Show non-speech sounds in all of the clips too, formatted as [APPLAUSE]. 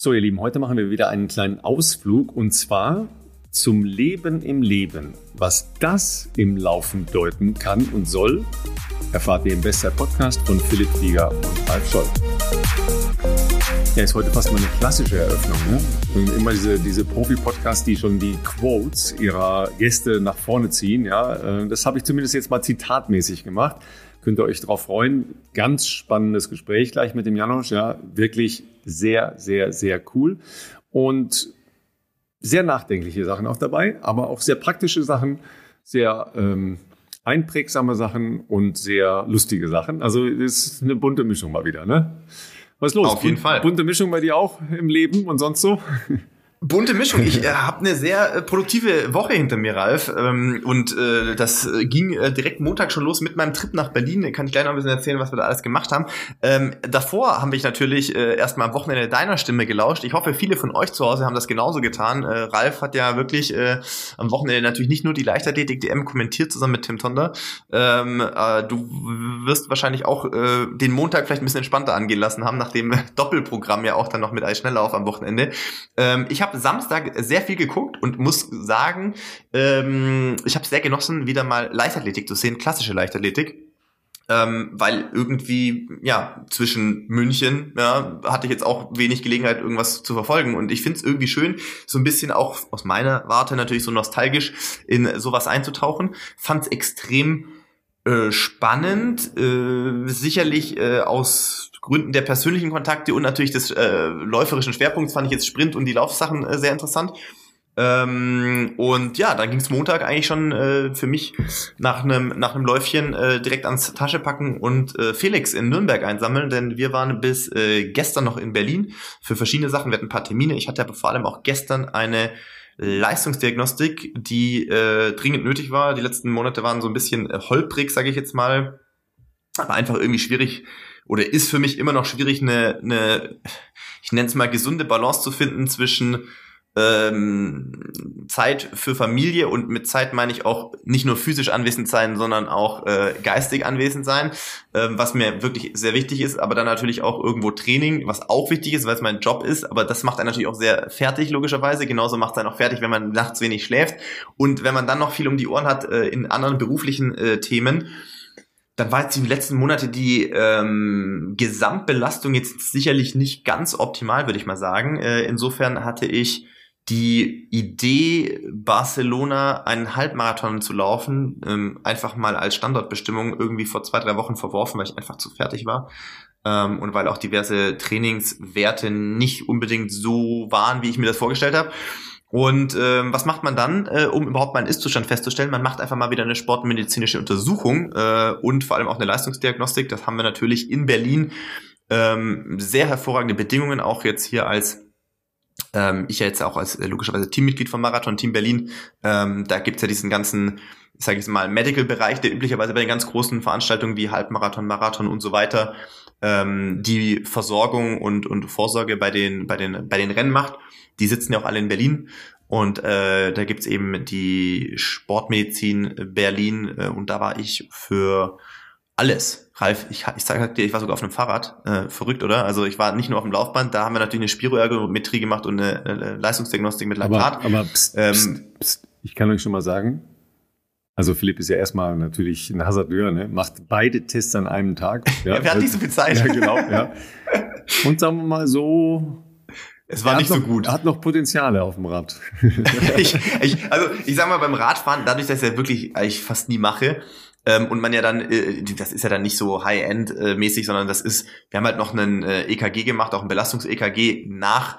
So, ihr Lieben, heute machen wir wieder einen kleinen Ausflug und zwar zum Leben im Leben. Was das im Laufen deuten kann und soll, erfahrt ihr im Besser Podcast von Philipp Flieger und Ralf Scholl. Ja, ist heute fast mal eine klassische Eröffnung. Ne? Und immer diese, diese Profi-Podcasts, die schon die Quotes ihrer Gäste nach vorne ziehen. Ja, äh, das habe ich zumindest jetzt mal zitatmäßig gemacht. Könnt ihr euch darauf freuen. Ganz spannendes Gespräch gleich mit dem Janosch. Ja, wirklich sehr, sehr, sehr cool. Und sehr nachdenkliche Sachen auch dabei, aber auch sehr praktische Sachen, sehr ähm, einprägsame Sachen und sehr lustige Sachen. Also es ist eine bunte Mischung mal wieder, ne? Was ist los? Auf jeden Fall. Bunte Mischung bei dir auch im Leben und sonst so? [LAUGHS] Bunte Mischung. Ich [LAUGHS] äh, habe eine sehr äh, produktive Woche hinter mir, Ralf. Ähm, und äh, das äh, ging äh, direkt Montag schon los mit meinem Trip nach Berlin. Kann ich gleich noch ein bisschen erzählen, was wir da alles gemacht haben. Ähm, davor haben wir natürlich äh, erstmal am Wochenende deiner Stimme gelauscht. Ich hoffe, viele von euch zu Hause haben das genauso getan. Äh, Ralf hat ja wirklich äh, am Wochenende natürlich nicht nur die Leichtathletik-DM kommentiert, zusammen mit Tim Tonder. Ähm, äh, du wirst wahrscheinlich auch äh, den Montag vielleicht ein bisschen entspannter angehen lassen haben, nach dem Doppelprogramm ja auch dann noch mit Eisschnelllauf am Wochenende. Ähm, ich habe Samstag sehr viel geguckt und muss sagen, ähm, ich habe sehr genossen, wieder mal Leichtathletik zu sehen, klassische Leichtathletik. Ähm, weil irgendwie, ja, zwischen München, ja, hatte ich jetzt auch wenig Gelegenheit, irgendwas zu verfolgen. Und ich finde es irgendwie schön, so ein bisschen auch aus meiner Warte natürlich so nostalgisch in sowas einzutauchen. Fand es extrem äh, spannend, äh, sicherlich äh, aus Gründen der persönlichen Kontakte und natürlich des äh, läuferischen Schwerpunkts fand ich jetzt Sprint und die Laufsachen äh, sehr interessant. Ähm, und ja, dann ging es Montag eigentlich schon äh, für mich nach einem nach einem Läufchen äh, direkt ans Tasche packen und äh, Felix in Nürnberg einsammeln, denn wir waren bis äh, gestern noch in Berlin für verschiedene Sachen. Wir hatten ein paar Termine. Ich hatte aber vor allem auch gestern eine Leistungsdiagnostik, die äh, dringend nötig war. Die letzten Monate waren so ein bisschen äh, holprig, sage ich jetzt mal, aber einfach irgendwie schwierig oder ist für mich immer noch schwierig, eine, eine ich nenne es mal gesunde Balance zu finden zwischen ähm, Zeit für Familie und mit Zeit meine ich auch nicht nur physisch anwesend sein, sondern auch äh, geistig anwesend sein, ähm, was mir wirklich sehr wichtig ist, aber dann natürlich auch irgendwo Training, was auch wichtig ist, weil es mein Job ist, aber das macht einen natürlich auch sehr fertig, logischerweise. Genauso macht es einen auch fertig, wenn man nachts wenig schläft und wenn man dann noch viel um die Ohren hat äh, in anderen beruflichen äh, Themen dann war jetzt die letzten Monate die ähm, Gesamtbelastung jetzt sicherlich nicht ganz optimal, würde ich mal sagen. Äh, insofern hatte ich die Idee, Barcelona einen Halbmarathon zu laufen, ähm, einfach mal als Standortbestimmung irgendwie vor zwei, drei Wochen verworfen, weil ich einfach zu fertig war. Ähm, und weil auch diverse Trainingswerte nicht unbedingt so waren, wie ich mir das vorgestellt habe. Und ähm, was macht man dann, äh, um überhaupt mal einen Ist-Zustand festzustellen? Man macht einfach mal wieder eine sportmedizinische Untersuchung äh, und vor allem auch eine Leistungsdiagnostik. Das haben wir natürlich in Berlin. Ähm, sehr hervorragende Bedingungen, auch jetzt hier als ähm, ich ja jetzt auch als äh, logischerweise Teammitglied vom Marathon Team Berlin. Ähm, da gibt's ja diesen ganzen, sage ich mal, Medical-Bereich, der üblicherweise bei den ganz großen Veranstaltungen wie Halbmarathon, Marathon und so weiter ähm, die Versorgung und, und Vorsorge bei den, bei, den, bei den Rennen macht die sitzen ja auch alle in Berlin. Und äh, da gibt's eben die Sportmedizin Berlin äh, und da war ich für alles. Ralf, ich, ich sag dir, ich war sogar auf einem Fahrrad. Äh, verrückt, oder? Also ich war nicht nur auf dem Laufband, da haben wir natürlich eine Spiroergometrie gemacht und eine, eine Leistungsdiagnostik mit Laktat. Aber, aber pst, ähm, pst, pst, ich kann euch schon mal sagen, also Philipp ist ja erstmal natürlich ein Hasardeur, ne? macht beide Tests an einem Tag. [LAUGHS] Ja, ja wir hatten nicht so viel Zeit. Ja, genau. Ja. [LAUGHS] Und sagen wir mal so es war nicht noch, so gut. Hat noch Potenziale auf dem Rad. [LAUGHS] ich, ich, also ich sag mal beim Radfahren, dadurch, dass ich das wirklich eigentlich fast nie mache, ähm, und man ja dann, äh, das ist ja dann nicht so High-End-mäßig, sondern das ist, wir haben halt noch einen äh, EKG gemacht, auch ein Belastungs-EKG nach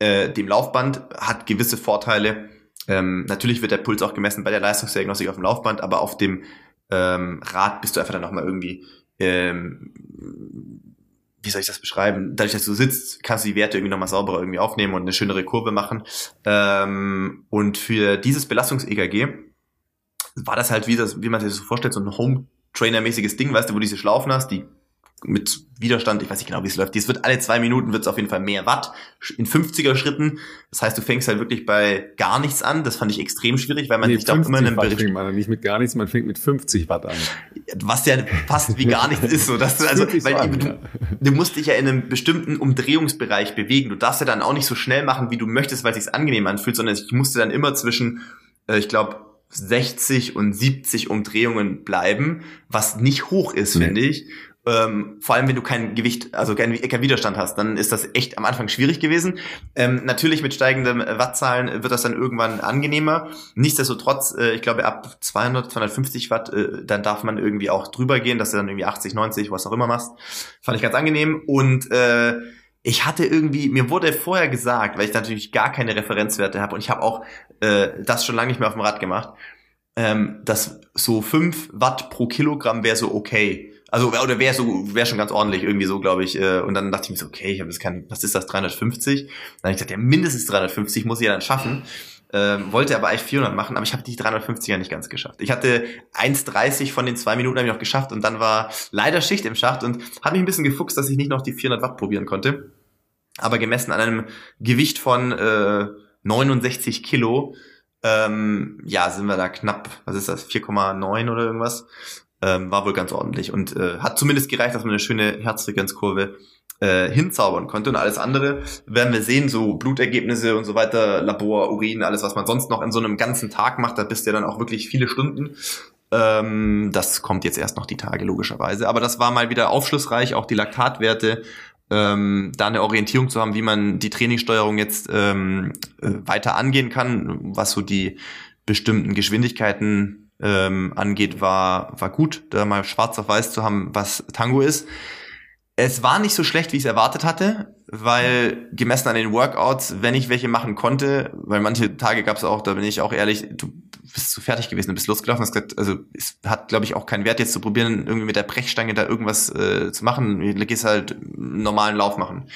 äh, dem Laufband, hat gewisse Vorteile. Ähm, natürlich wird der Puls auch gemessen bei der Leistungsdiagnostik auf dem Laufband, aber auf dem ähm, Rad bist du einfach dann nochmal irgendwie ähm, wie soll ich das beschreiben? Dadurch, dass du sitzt, kannst du die Werte irgendwie nochmal sauberer irgendwie aufnehmen und eine schönere Kurve machen. Ähm, und für dieses Belastungs-EKG war das halt wie, das, wie man sich das so vorstellt, so ein Home-Trainer-mäßiges Ding, weißt du, wo du diese Schlaufen hast, die mit Widerstand, ich weiß nicht genau, wie es läuft. Es wird alle zwei Minuten wird es auf jeden Fall mehr Watt in 50er Schritten. Das heißt, du fängst halt wirklich bei gar nichts an. Das fand ich extrem schwierig, weil man nee, sich da immer in einem Bericht fängt man nicht mit gar nichts, man fängt mit 50 Watt an. Was ja fast wie gar nichts ist, so dass du [LAUGHS] also weil an, du, ja. du, musst dich ja in einem bestimmten Umdrehungsbereich bewegen. Du darfst ja dann auch nicht so schnell machen, wie du möchtest, weil es sich angenehm anfühlt, sondern ich musste dann immer zwischen äh, ich glaube 60 und 70 Umdrehungen bleiben, was nicht hoch ist, nee. finde ich. Ähm, vor allem, wenn du kein Gewicht, also kein, kein Widerstand hast, dann ist das echt am Anfang schwierig gewesen. Ähm, natürlich mit steigenden Wattzahlen wird das dann irgendwann angenehmer. Nichtsdestotrotz, äh, ich glaube, ab 200, 250 Watt, äh, dann darf man irgendwie auch drüber gehen, dass du dann irgendwie 80, 90, was auch immer machst. Fand ich ganz angenehm. Und äh, ich hatte irgendwie, mir wurde vorher gesagt, weil ich natürlich gar keine Referenzwerte habe und ich habe auch äh, das schon lange nicht mehr auf dem Rad gemacht, ähm, dass so 5 Watt pro Kilogramm wäre so okay. Also oder wäre so wäre schon ganz ordentlich irgendwie so, glaube ich. Äh, und dann dachte ich mir so, okay, ich habe jetzt kein, was ist das 350? Dann habe ich gesagt, ja mindestens 350 muss ich ja dann schaffen. Ähm, wollte aber eigentlich 400 machen, aber ich habe die 350 ja nicht ganz geschafft. Ich hatte 1,30 von den zwei Minuten habe ich noch geschafft und dann war leider Schicht im Schacht und habe mich ein bisschen gefuchst, dass ich nicht noch die 400 Watt probieren konnte. Aber gemessen an einem Gewicht von äh, 69 Kilo, ähm, ja, sind wir da knapp, was ist das, 4,9 oder irgendwas ähm, war wohl ganz ordentlich und äh, hat zumindest gereicht, dass man eine schöne Herzfrequenzkurve äh, hinzaubern konnte und alles andere werden wir sehen, so Blutergebnisse und so weiter, Labor, Urin, alles, was man sonst noch in so einem ganzen Tag macht, da bist du ja dann auch wirklich viele Stunden. Ähm, das kommt jetzt erst noch die Tage, logischerweise. Aber das war mal wieder aufschlussreich, auch die Laktatwerte, ähm, da eine Orientierung zu haben, wie man die Trainingssteuerung jetzt ähm, äh, weiter angehen kann, was so die bestimmten Geschwindigkeiten ähm, angeht, war, war gut, da mal schwarz auf weiß zu haben, was Tango ist. Es war nicht so schlecht, wie ich es erwartet hatte, weil gemessen an den Workouts, wenn ich welche machen konnte, weil manche Tage gab es auch, da bin ich auch ehrlich, du bist zu fertig gewesen, du bist losgelaufen, hast gesagt, also es hat, glaube ich, auch keinen Wert, jetzt zu probieren, irgendwie mit der Brechstange da irgendwas äh, zu machen. Du gehst halt einen normalen Lauf machen.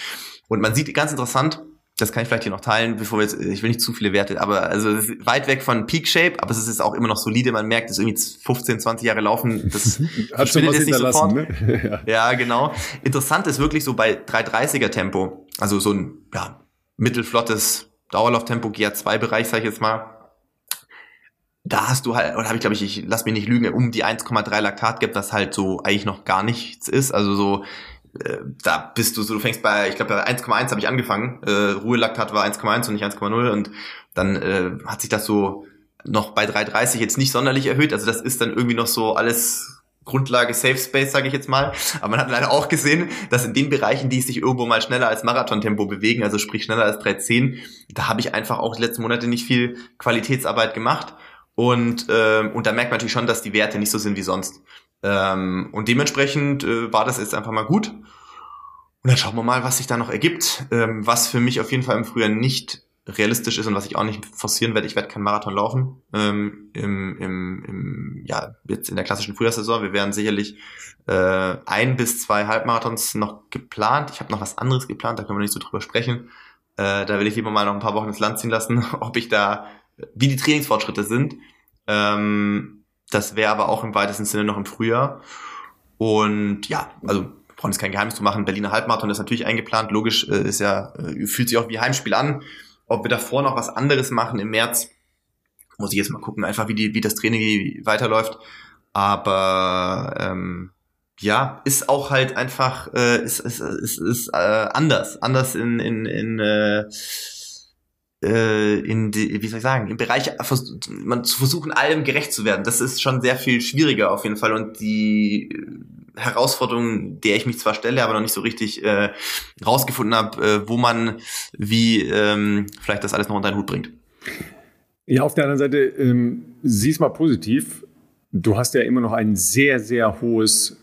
Und man sieht ganz interessant, das kann ich vielleicht hier noch teilen, bevor wir jetzt, ich will nicht zu viele Werte, aber also weit weg von Peak Shape, aber es ist auch immer noch solide, man merkt, es irgendwie 15, 20 Jahre laufen, das [LAUGHS] verschwindet jetzt nicht sofort. Ne? [LAUGHS] ja. ja, genau. Interessant ist wirklich so bei 330er Tempo, also so ein ja, mittelflottes Dauerlauftempo, GA2-Bereich, sag ich jetzt mal, da hast du halt, oder habe ich glaube ich, ich lass mich nicht lügen, um die 1,3 Laktat gibt, das halt so eigentlich noch gar nichts ist. Also so äh, da bist du so, du fängst bei, ich glaube bei 1,1 habe ich angefangen, äh, Ruhelaktat war 1,1 und nicht 1,0 und dann äh, hat sich das so noch bei 3,30 jetzt nicht sonderlich erhöht, also das ist dann irgendwie noch so alles Grundlage Safe Space, sage ich jetzt mal. Aber man hat leider auch gesehen, dass in den Bereichen, die sich irgendwo mal schneller als Marathontempo bewegen, also sprich schneller als 3,10, da habe ich einfach auch die letzten Monate nicht viel Qualitätsarbeit gemacht. Und, äh, und da merkt man natürlich schon, dass die Werte nicht so sind wie sonst. Ähm, und dementsprechend äh, war das jetzt einfach mal gut. Und dann schauen wir mal, was sich da noch ergibt. Ähm, was für mich auf jeden Fall im Frühjahr nicht realistisch ist und was ich auch nicht forcieren werde. Ich werde keinen Marathon laufen ähm, im, im, im, ja, jetzt in der klassischen Frühjahrssaison. Wir werden sicherlich äh, ein bis zwei Halbmarathons noch geplant. Ich habe noch was anderes geplant, da können wir nicht so drüber sprechen. Äh, da will ich lieber mal noch ein paar Wochen ins Land ziehen lassen, [LAUGHS] ob ich da, wie die Trainingsfortschritte sind. Ähm, das wäre aber auch im weitesten Sinne noch im Frühjahr. Und ja, also brauchen jetzt kein Geheimnis zu machen. Berliner Halbmarathon ist natürlich eingeplant. Logisch äh, ist ja, äh, fühlt sich auch wie Heimspiel an. Ob wir davor noch was anderes machen im März, muss ich jetzt mal gucken, einfach wie die, wie das Training weiterläuft. Aber ähm, ja, ist auch halt einfach, äh, ist, ist, ist, ist äh, anders. Anders in, in, in äh, äh, in die, wie soll ich sagen, im Bereich man zu versuchen, allem gerecht zu werden. Das ist schon sehr viel schwieriger auf jeden Fall und die Herausforderung, der ich mich zwar stelle, aber noch nicht so richtig äh, rausgefunden habe, äh, wo man wie ähm, vielleicht das alles noch unter den Hut bringt. Ja, auf der anderen Seite, ähm, sieh's mal positiv. Du hast ja immer noch ein sehr, sehr hohes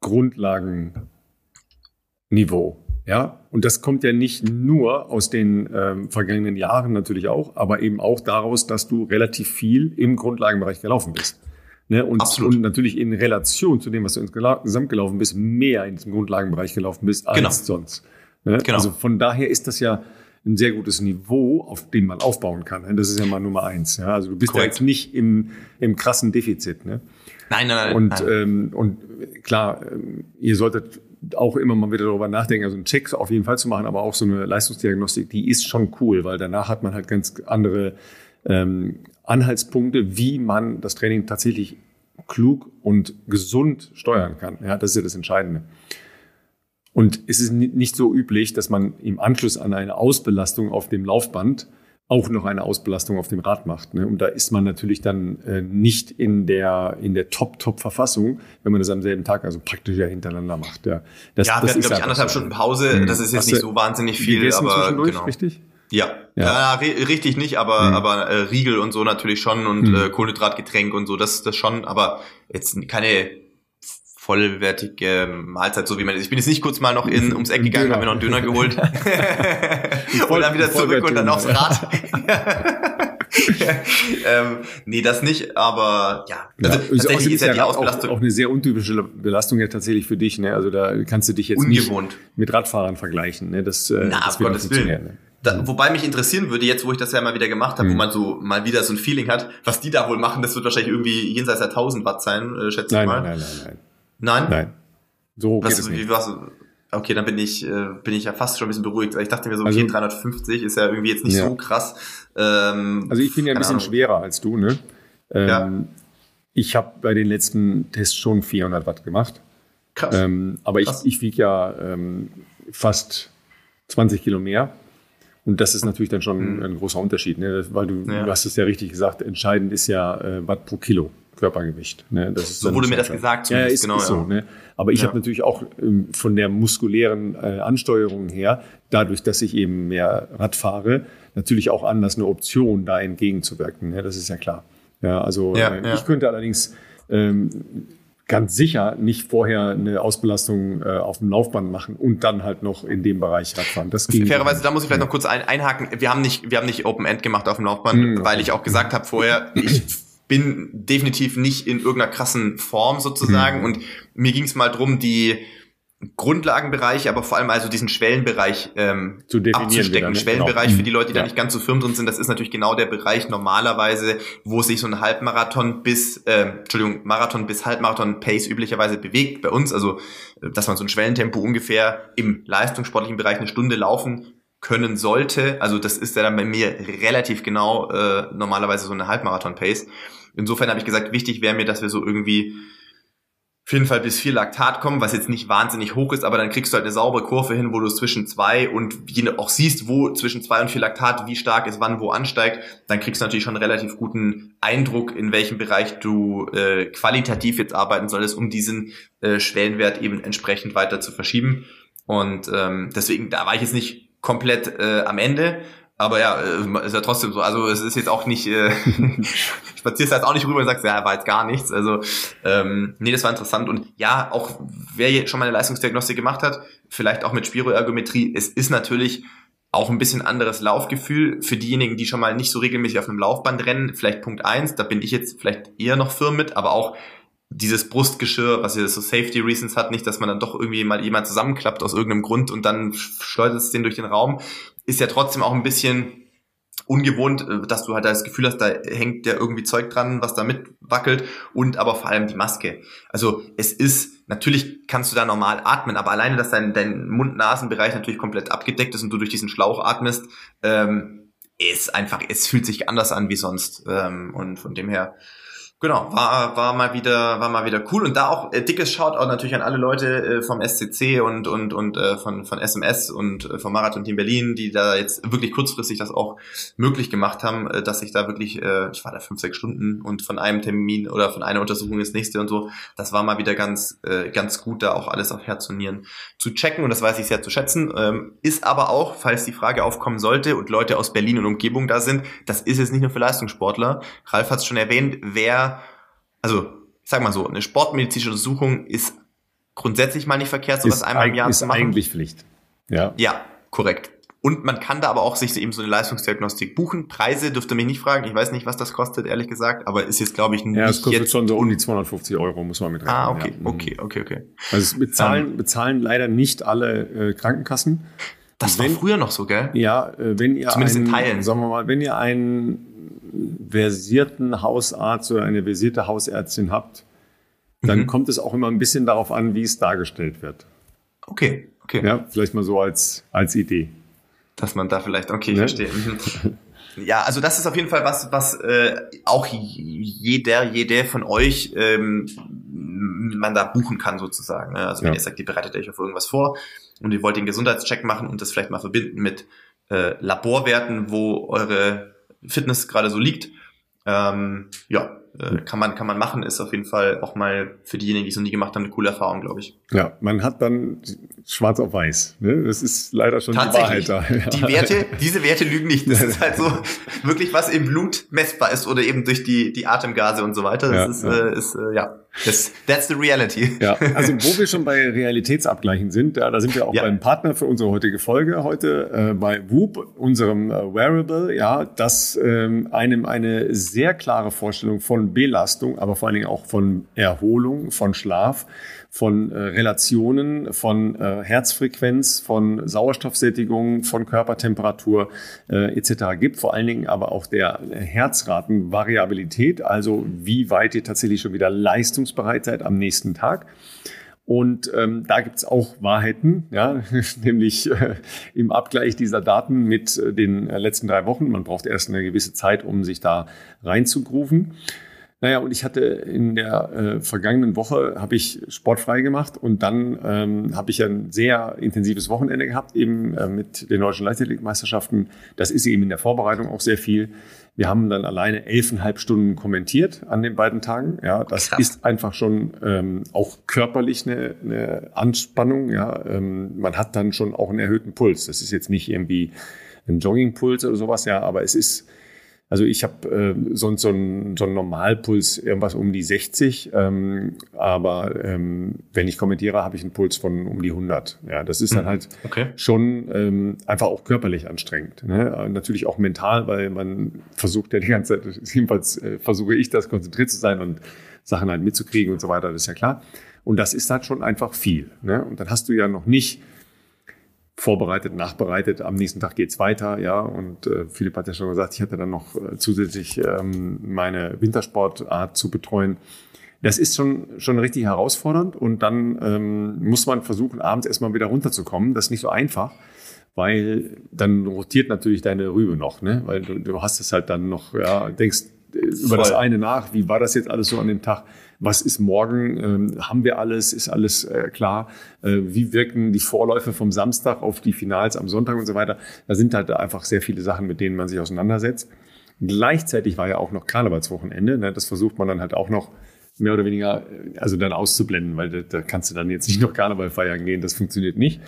Grundlagenniveau. Ja, und das kommt ja nicht nur aus den ähm, vergangenen Jahren natürlich auch, aber eben auch daraus, dass du relativ viel im Grundlagenbereich gelaufen bist. Ne? Und, und, natürlich in Relation zu dem, was du insgesamt gelaufen bist, mehr in diesem Grundlagenbereich gelaufen bist als genau. sonst. Ne? Genau. Also von daher ist das ja ein sehr gutes Niveau, auf dem man aufbauen kann. Das ist ja mal Nummer eins. Ja? Also du bist ja jetzt nicht im, im krassen Defizit. Ne? Nein, nein, nein. Und, nein. ähm, und klar, ähm, ihr solltet auch immer mal wieder darüber nachdenken, also einen Check auf jeden Fall zu machen, aber auch so eine Leistungsdiagnostik, die ist schon cool, weil danach hat man halt ganz andere ähm, Anhaltspunkte, wie man das Training tatsächlich klug und gesund steuern kann. Ja, das ist ja das Entscheidende. Und es ist ni- nicht so üblich, dass man im Anschluss an eine Ausbelastung auf dem Laufband auch noch eine Ausbelastung auf dem Rad macht. Ne? Und da ist man natürlich dann äh, nicht in der, in der Top-Top-Verfassung, wenn man das am selben Tag, also praktisch ja hintereinander macht. Ja, das, ja, wir hatten, glaube ich, anderthalb. Stunden Pause. Mhm. Das ist jetzt Hast nicht so wahnsinnig viel, aber genau. richtig? Ja, Ja. ja. ri- richtig nicht, aber Mhm. aber äh, Riegel und so natürlich schon und Mhm. äh, Kohlenhydratgetränk und so, das das schon, aber jetzt keine vollwertige Mahlzeit, so wie man. Ich bin jetzt nicht kurz mal noch in ums Eck gegangen, habe mir noch einen Döner geholt [LAUGHS] [LAUGHS] und dann wieder zurück und dann aufs Rad. [LAUGHS] ähm, nee, das nicht, aber ja. Also ja, tatsächlich ist ja die Rad auch, Ausbelastung auch eine sehr untypische Belastung ja tatsächlich für dich. Ne? Also da kannst du dich jetzt ungewohnt. nicht mit Radfahrern vergleichen. Ne? Das, äh, Na, das wird funktionieren. Ne? Da, wobei mich interessieren würde, jetzt wo ich das ja mal wieder gemacht habe, wo Mhm. man so mal wieder so ein Feeling hat, was die da wohl machen, das wird wahrscheinlich irgendwie jenseits der 1000 Watt sein, äh, schätze ich Nein, mal. nein, nein, nein, nein. Nein? Nein. So geht Was, es wie, nicht. was, okay, dann bin ich, äh, bin ich ja fast schon ein bisschen beruhigt. weil Ich dachte mir so, okay, Also- 350 ist ja irgendwie jetzt nicht Ja. so krass. Ähm, Also ich bin ja ein bisschen Ahnung. schwerer als du. Ne? Ähm, Ja. Ich habe bei den letzten Tests schon 400 Watt gemacht. Krass. Ähm, aber ich, Krass. ich wiege ja ähm, fast 20 Kilo mehr. Und das ist natürlich dann schon Mhm. ein großer Unterschied, ne? weil du, Ja. du hast es ja richtig gesagt, entscheidend ist ja äh, Watt pro Kilo Körpergewicht. Ne? Das So wurde mir das gesagt Ja, ist, genau, ist so. ja. Ne? Aber ich Ja. habe natürlich auch ähm, von der muskulären äh, Ansteuerung her, dadurch, dass ich eben mehr Rad fahre, natürlich auch anders eine Option, da entgegenzuwirken. Ne? Das ist ja klar. Ja, also Ja, äh, ich könnte allerdings ähm, ganz sicher nicht vorher eine Ausbelastung äh, auf dem Laufband machen und dann halt noch in dem Bereich Radfahren. Das ging Fairerweise, da muss ich vielleicht noch kurz ein, einhaken. Wir haben nicht, wir haben nicht Open End gemacht auf dem Laufband, Mhm, okay. weil ich auch gesagt habe vorher, ich bin definitiv nicht in irgendeiner krassen Form sozusagen Mhm. und mir ging es mal drum, die Grundlagenbereich, aber vor allem also diesen Schwellenbereich ähm, Zu definieren abzustecken. wieder, ne? Schwellenbereich Genau. für die Leute, die da Ja. nicht ganz so firm drin sind, das ist natürlich genau der Bereich normalerweise, wo sich so ein Halbmarathon bis, äh, Entschuldigung, Marathon bis Halbmarathon Pace üblicherweise bewegt bei uns. Also, äh, dass man so ein Schwellentempo ungefähr im leistungssportlichen Bereich eine Stunde laufen können sollte. Also das ist ja dann bei mir relativ genau äh, normalerweise so eine Halbmarathon-Pace. Insofern habe ich gesagt, wichtig wäre mir, dass wir so irgendwie auf jeden Fall bis vier Laktat kommen, was jetzt nicht wahnsinnig hoch ist, aber dann kriegst du halt eine saubere Kurve hin, wo du zwischen zwei und je, auch siehst, wo zwischen zwei und vier Laktat, wie stark es wann wo ansteigt. Dann kriegst du natürlich schon einen relativ guten Eindruck, in welchem Bereich du äh, qualitativ jetzt arbeiten solltest, um diesen äh, Schwellenwert eben entsprechend weiter zu verschieben. Und ähm, deswegen, da war ich jetzt nicht komplett äh, am Ende. Aber ja, äh, ist ja trotzdem so. Also es ist jetzt auch nicht, äh, [LAUGHS] [LAUGHS] spazierst jetzt auch nicht rüber und sagst, ja, war jetzt gar nichts. Also ähm, nee, das war interessant. Und ja, auch wer schon mal eine Leistungsdiagnostik gemacht hat, vielleicht auch mit Spiroergometrie, es ist natürlich auch ein bisschen anderes Laufgefühl für diejenigen, die schon mal nicht so regelmäßig auf einem Laufband rennen. Vielleicht Punkt eins, da bin ich jetzt vielleicht eher noch firm mit, aber auch dieses Brustgeschirr, was ja so Safety Reasons hat, nicht, dass man dann doch irgendwie mal jemand zusammenklappt aus irgendeinem Grund und dann schleudert es den durch den Raum, ist ja trotzdem auch ein bisschen ungewohnt, äh, dass du halt das Gefühl hast, da hängt ja irgendwie Zeug dran, was da mitwackelt und aber vor allem die Maske. Also es ist, natürlich kannst du da normal atmen, aber alleine, dass dein, dein Mund-Nasen-Bereich natürlich komplett abgedeckt ist und du durch diesen Schlauch atmest, ähm, ist einfach, es fühlt sich anders an wie sonst ähm, und von dem her Genau, war, war mal wieder, war mal wieder cool und da auch äh, dickes Shoutout natürlich an alle Leute äh, vom SCC und und und äh, von von SMS und äh, vom Marathon Team Berlin, die da jetzt wirklich kurzfristig das auch möglich gemacht haben, äh, dass ich da wirklich, äh, ich war da fünf sechs Stunden und von einem Termin oder von einer Untersuchung ins nächste und so, das war mal wieder ganz äh, ganz gut, da auch alles auf Herz und Nieren zu checken und das weiß ich sehr zu schätzen. Ähm, ist aber auch, falls die Frage aufkommen sollte und Leute aus Berlin und Umgebung da sind, das ist jetzt nicht nur für Leistungssportler. Ralf hat es schon erwähnt, wer also ich sag mal so, eine sportmedizinische Untersuchung ist grundsätzlich mal nicht verkehrt, sowas ist, einmal im Jahr ist zu machen. eigentlich Pflicht. Ja. Ja, korrekt. Und man kann da aber auch sich eben so eine Leistungsdiagnostik buchen. Preise dürfte mich nicht fragen. Ich weiß nicht, was das kostet, ehrlich gesagt, aber ist jetzt, glaube ich, nicht Ja, es kostet jetzt. schon so um die 250 Euro, muss man mit rechnen. Ah, okay, ja. Okay, okay, okay. Also es bezahlen, Ähm. bezahlen leider nicht alle äh, Krankenkassen. Das wenn, war früher noch so, gell? Ja, äh, wenn ihr Zumindest einen, in Teilen. sagen wir mal, wenn ihr einen versierten Hausarzt oder eine versierte Hausärztin habt, dann mhm. kommt es auch immer ein bisschen darauf an, wie es dargestellt wird. Okay, okay. Ja, vielleicht mal so als, als Idee. Dass man da vielleicht, okay, ich ne? verstehe. Mhm. Ja, also das ist auf jeden Fall was, was äh, auch jeder, jeder von euch ähm, man da buchen kann sozusagen. Ne? Also wenn ja. ihr sagt, ihr bereitet euch auf irgendwas vor und ihr wollt den Gesundheitscheck machen und das vielleicht mal verbinden mit äh, Laborwerten, wo eure Fitness gerade so liegt, ähm, ja, äh, kann man kann man machen, ist auf jeden Fall auch mal für diejenigen, die es noch nie gemacht haben, eine coole Erfahrung, glaube ich. Ja, man hat dann schwarz auf weiß. Ne? Das ist leider schon die Wahrheit da. Ja. Die Werte, diese Werte lügen nicht. Das ist halt so wirklich was im Blut messbar ist oder eben durch die die Atemgase und so weiter. Das ja, ist, ja. Äh, ist äh, ja das, that's the reality. Ja, [LAUGHS] also wo wir schon bei Realitätsabgleichen sind, ja, da sind wir auch ja. beim Partner für unsere heutige Folge heute, äh, bei Whoop, unserem äh, Wearable, ja, das ähm, einem eine sehr klare Vorstellung von Belastung, aber vor allen Dingen auch von Erholung, von Schlaf, von äh, Relationen, von äh, Herzfrequenz, von Sauerstoffsättigung, von Körpertemperatur äh, etc. gibt. Vor allen Dingen aber auch der Herzratenvariabilität, also wie weit ihr tatsächlich schon wieder leistungsbereit seid am nächsten Tag. Und ähm, da gibt's auch Wahrheiten, ja, [LAUGHS] nämlich äh, im Abgleich dieser Daten mit äh, den äh, letzten drei Wochen. Man braucht erst eine gewisse Zeit, um sich da reinzugrufen. Naja, und ich hatte in der äh, vergangenen Woche habe ich sportfrei gemacht und dann ähm, habe ich ein sehr intensives Wochenende gehabt, eben äh, mit den deutschen Leichtathletikmeisterschaften. Das ist eben in der Vorbereitung auch sehr viel. Wir haben dann alleine elfeinhalb Stunden kommentiert an den beiden Tagen. Ja, das Krass. ist einfach schon ähm, auch körperlich eine, eine Anspannung. Ja, ähm, man hat dann schon auch einen erhöhten Puls. Das ist jetzt nicht irgendwie ein Joggingpuls oder sowas, ja, aber es ist also ich habe äh, sonst so ein, so ein Normalpuls irgendwas um die 60, ähm, aber ähm, wenn ich kommentiere, habe ich einen Puls von um die 100. Ja, das ist dann mhm. halt okay. schon ähm, einfach auch körperlich anstrengend. Ne? Natürlich auch mental, weil man versucht ja die ganze Zeit, [LAUGHS] jedenfalls äh, versuche ich das, konzentriert zu sein und Sachen halt mitzukriegen und so weiter, das ist ja klar. Und das ist halt schon einfach viel. Ne? Und dann hast du ja noch nicht vorbereitet, nachbereitet. Am nächsten Tag geht's weiter, ja. Und äh, Philipp hat ja schon gesagt, ich hatte dann noch äh, zusätzlich ähm, meine Wintersportart zu betreuen. Das ist schon, schon richtig herausfordernd und dann ähm, muss man versuchen, abends erstmal wieder runterzukommen. Das ist nicht so einfach, weil dann rotiert natürlich deine Rübe noch, ne? Weil du, du hast es halt dann noch, ja, denkst äh, über Voll. das eine nach, wie war das jetzt alles so an dem Tag? Was ist morgen, ähm, haben wir alles, ist alles äh, klar, äh, wie wirken die Vorläufe vom Samstag auf die Finals am Sonntag und so weiter. Da sind halt einfach sehr viele Sachen, mit denen man sich auseinandersetzt. Gleichzeitig war ja auch noch Karnevalswochenende, ne? das versucht man dann halt auch noch mehr oder weniger, äh, also dann auszublenden, weil da, kannst du dann jetzt nicht noch Karneval feiern gehen, das funktioniert nicht.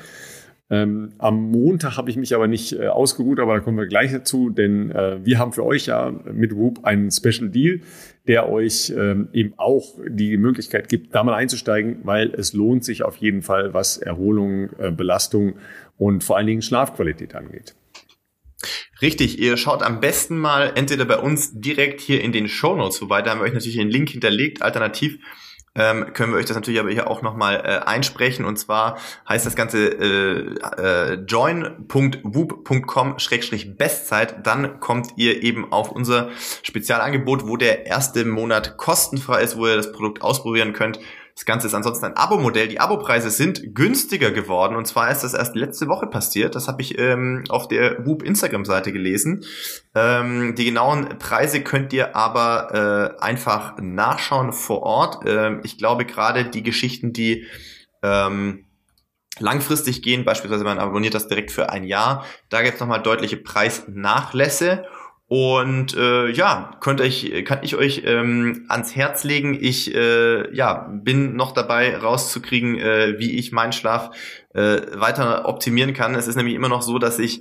Ähm, am Montag habe ich mich aber nicht ausgeruht, aber da kommen wir gleich dazu, denn wir haben für euch ja mit Whoop einen Special Deal, der euch ähm, eben auch die Möglichkeit gibt, da mal einzusteigen, weil es lohnt sich auf jeden Fall, was Erholung, äh, Belastung und vor allen Dingen Schlafqualität angeht. Richtig, ihr schaut am besten mal entweder bei uns direkt hier in den Show Notes vorbei, da haben wir euch natürlich den Link hinterlegt, alternativ ähm, können wir euch das natürlich aber hier auch nochmal äh, einsprechen. Und zwar heißt das Ganze äh, äh, join.woop.com-bestzeit. Dann kommt ihr eben auf unser Spezialangebot, wo der erste Monat kostenfrei ist, wo ihr das Produkt ausprobieren könnt. Das Ganze ist ansonsten ein Abo-Modell. Die Abo-Preise sind günstiger geworden und zwar ist das erst letzte Woche passiert. Das habe ich ähm, auf der Whoop Instagram-Seite gelesen. Ähm, die genauen Preise könnt ihr aber äh, einfach nachschauen vor Ort. Ähm, ich glaube gerade die Geschichten, die ähm, langfristig gehen, beispielsweise man abonniert das direkt für ein Jahr, da gibt es nochmal deutliche Preisnachlässe. Und äh, ja, könnt euch, kann ich euch ähm, ans Herz legen. Ich äh, ja, bin noch dabei rauszukriegen, äh, wie ich meinen Schlaf äh, weiter optimieren kann. Es ist nämlich immer noch so, dass ich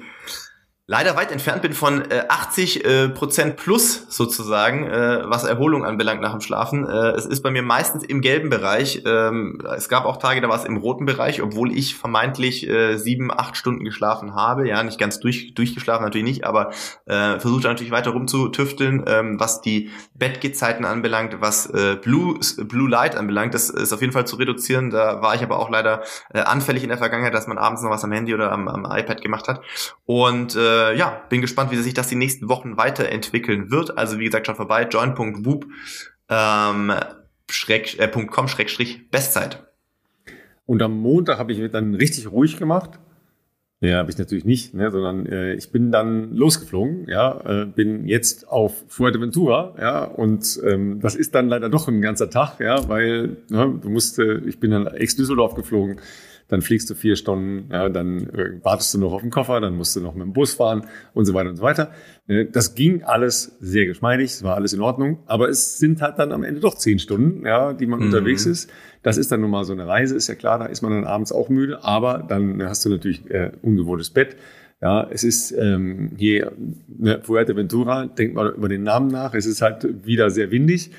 leider weit entfernt bin von äh, 80 äh, Prozent plus sozusagen, äh, was Erholung anbelangt nach dem Schlafen. Äh, es ist bei mir meistens im gelben Bereich. Ähm, es gab auch Tage, da war es im roten Bereich, obwohl ich vermeintlich äh, sieben, acht Stunden geschlafen habe. Ja, nicht ganz durch, durchgeschlafen natürlich nicht, aber äh, versucht natürlich weiter rumzutüfteln, ähm, was die Bettgezeiten anbelangt, was äh, Blue, Blue Light anbelangt. Das ist auf jeden Fall zu reduzieren. Da war ich aber auch leider äh, anfällig in der Vergangenheit, dass man abends noch was am Handy oder am, am iPad gemacht hat. Und äh, ja, bin gespannt, wie sich das die nächsten Wochen weiterentwickeln wird. Also wie gesagt, schon vorbei, join.woop ähm, äh, .com Bestzeit. Und am Montag habe ich dann richtig ruhig gemacht. Ja, habe ich natürlich nicht, ne, sondern äh, ich bin dann losgeflogen, ja, äh, bin jetzt auf Fuerteventura, ja, und ähm, das ist dann leider doch ein ganzer Tag, ja, weil ne, du musst, äh, ich bin dann ex-Düsseldorf geflogen, dann fliegst du vier Stunden, ja, dann äh, wartest du noch auf den Koffer, dann musst du noch mit dem Bus fahren und so weiter und so weiter. Äh, das ging alles sehr geschmeidig, es war alles in Ordnung, aber es sind halt dann am Ende doch zehn Stunden, ja, die man mhm. unterwegs ist. Das ist dann nun mal so eine Reise, ist ja klar, da ist man dann abends auch müde, aber dann hast du natürlich äh, ungewohntes Bett. Ja, es ist ähm, hier ne, Fuerteventura, denkt mal über den Namen nach, es ist halt wieder sehr windig.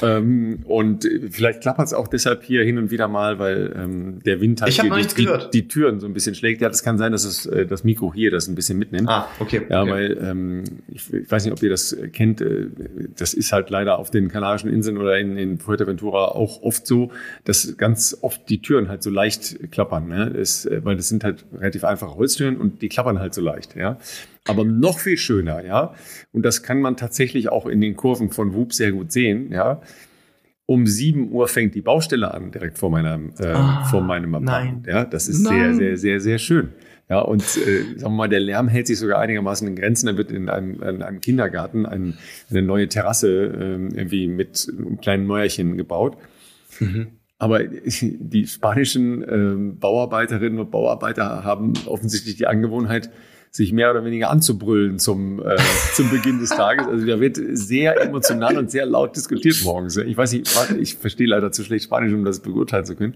Ähm, und vielleicht klappert es auch deshalb hier hin und wieder mal, weil ähm, der Wind halt hier die, die, die, Türen so ein bisschen schlägt. Ja, das kann sein, dass es äh, das Mikro hier das ein bisschen mitnimmt. Ah, okay. Ja, okay. weil ähm, ich, ich weiß nicht, ob ihr das kennt. Äh, das ist halt leider auf den Kanarischen Inseln oder in, in Fuerteventura auch oft so, dass ganz oft die Türen halt so leicht klappern. Ne? Das, äh, weil das sind halt relativ einfache Holztüren und die klappern halt so leicht. Ja. Aber noch viel schöner, ja. Und das kann man tatsächlich auch in den Kurven von Whoop sehr gut sehen, ja. Um 7 Uhr fängt die Baustelle an, direkt vor meinem, äh, ah, vor meinem Apartment. Ja, das ist nein. sehr, sehr, sehr, sehr schön. Ja, und äh, sagen wir mal, der Lärm hält sich sogar einigermaßen in Grenzen. Da wird in einem, in einem Kindergarten ein, eine neue Terrasse äh, irgendwie mit einem kleinen Mäuerchen gebaut. Mhm. Aber die spanischen äh, Bauarbeiterinnen und Bauarbeiter haben offensichtlich die Angewohnheit, sich mehr oder weniger anzubrüllen zum, äh, [LAUGHS] zum Beginn des Tages. Also da wird sehr emotional und sehr laut diskutiert morgens. Ich weiß nicht, ich verstehe leider zu schlecht Spanisch, um das beurteilen zu können.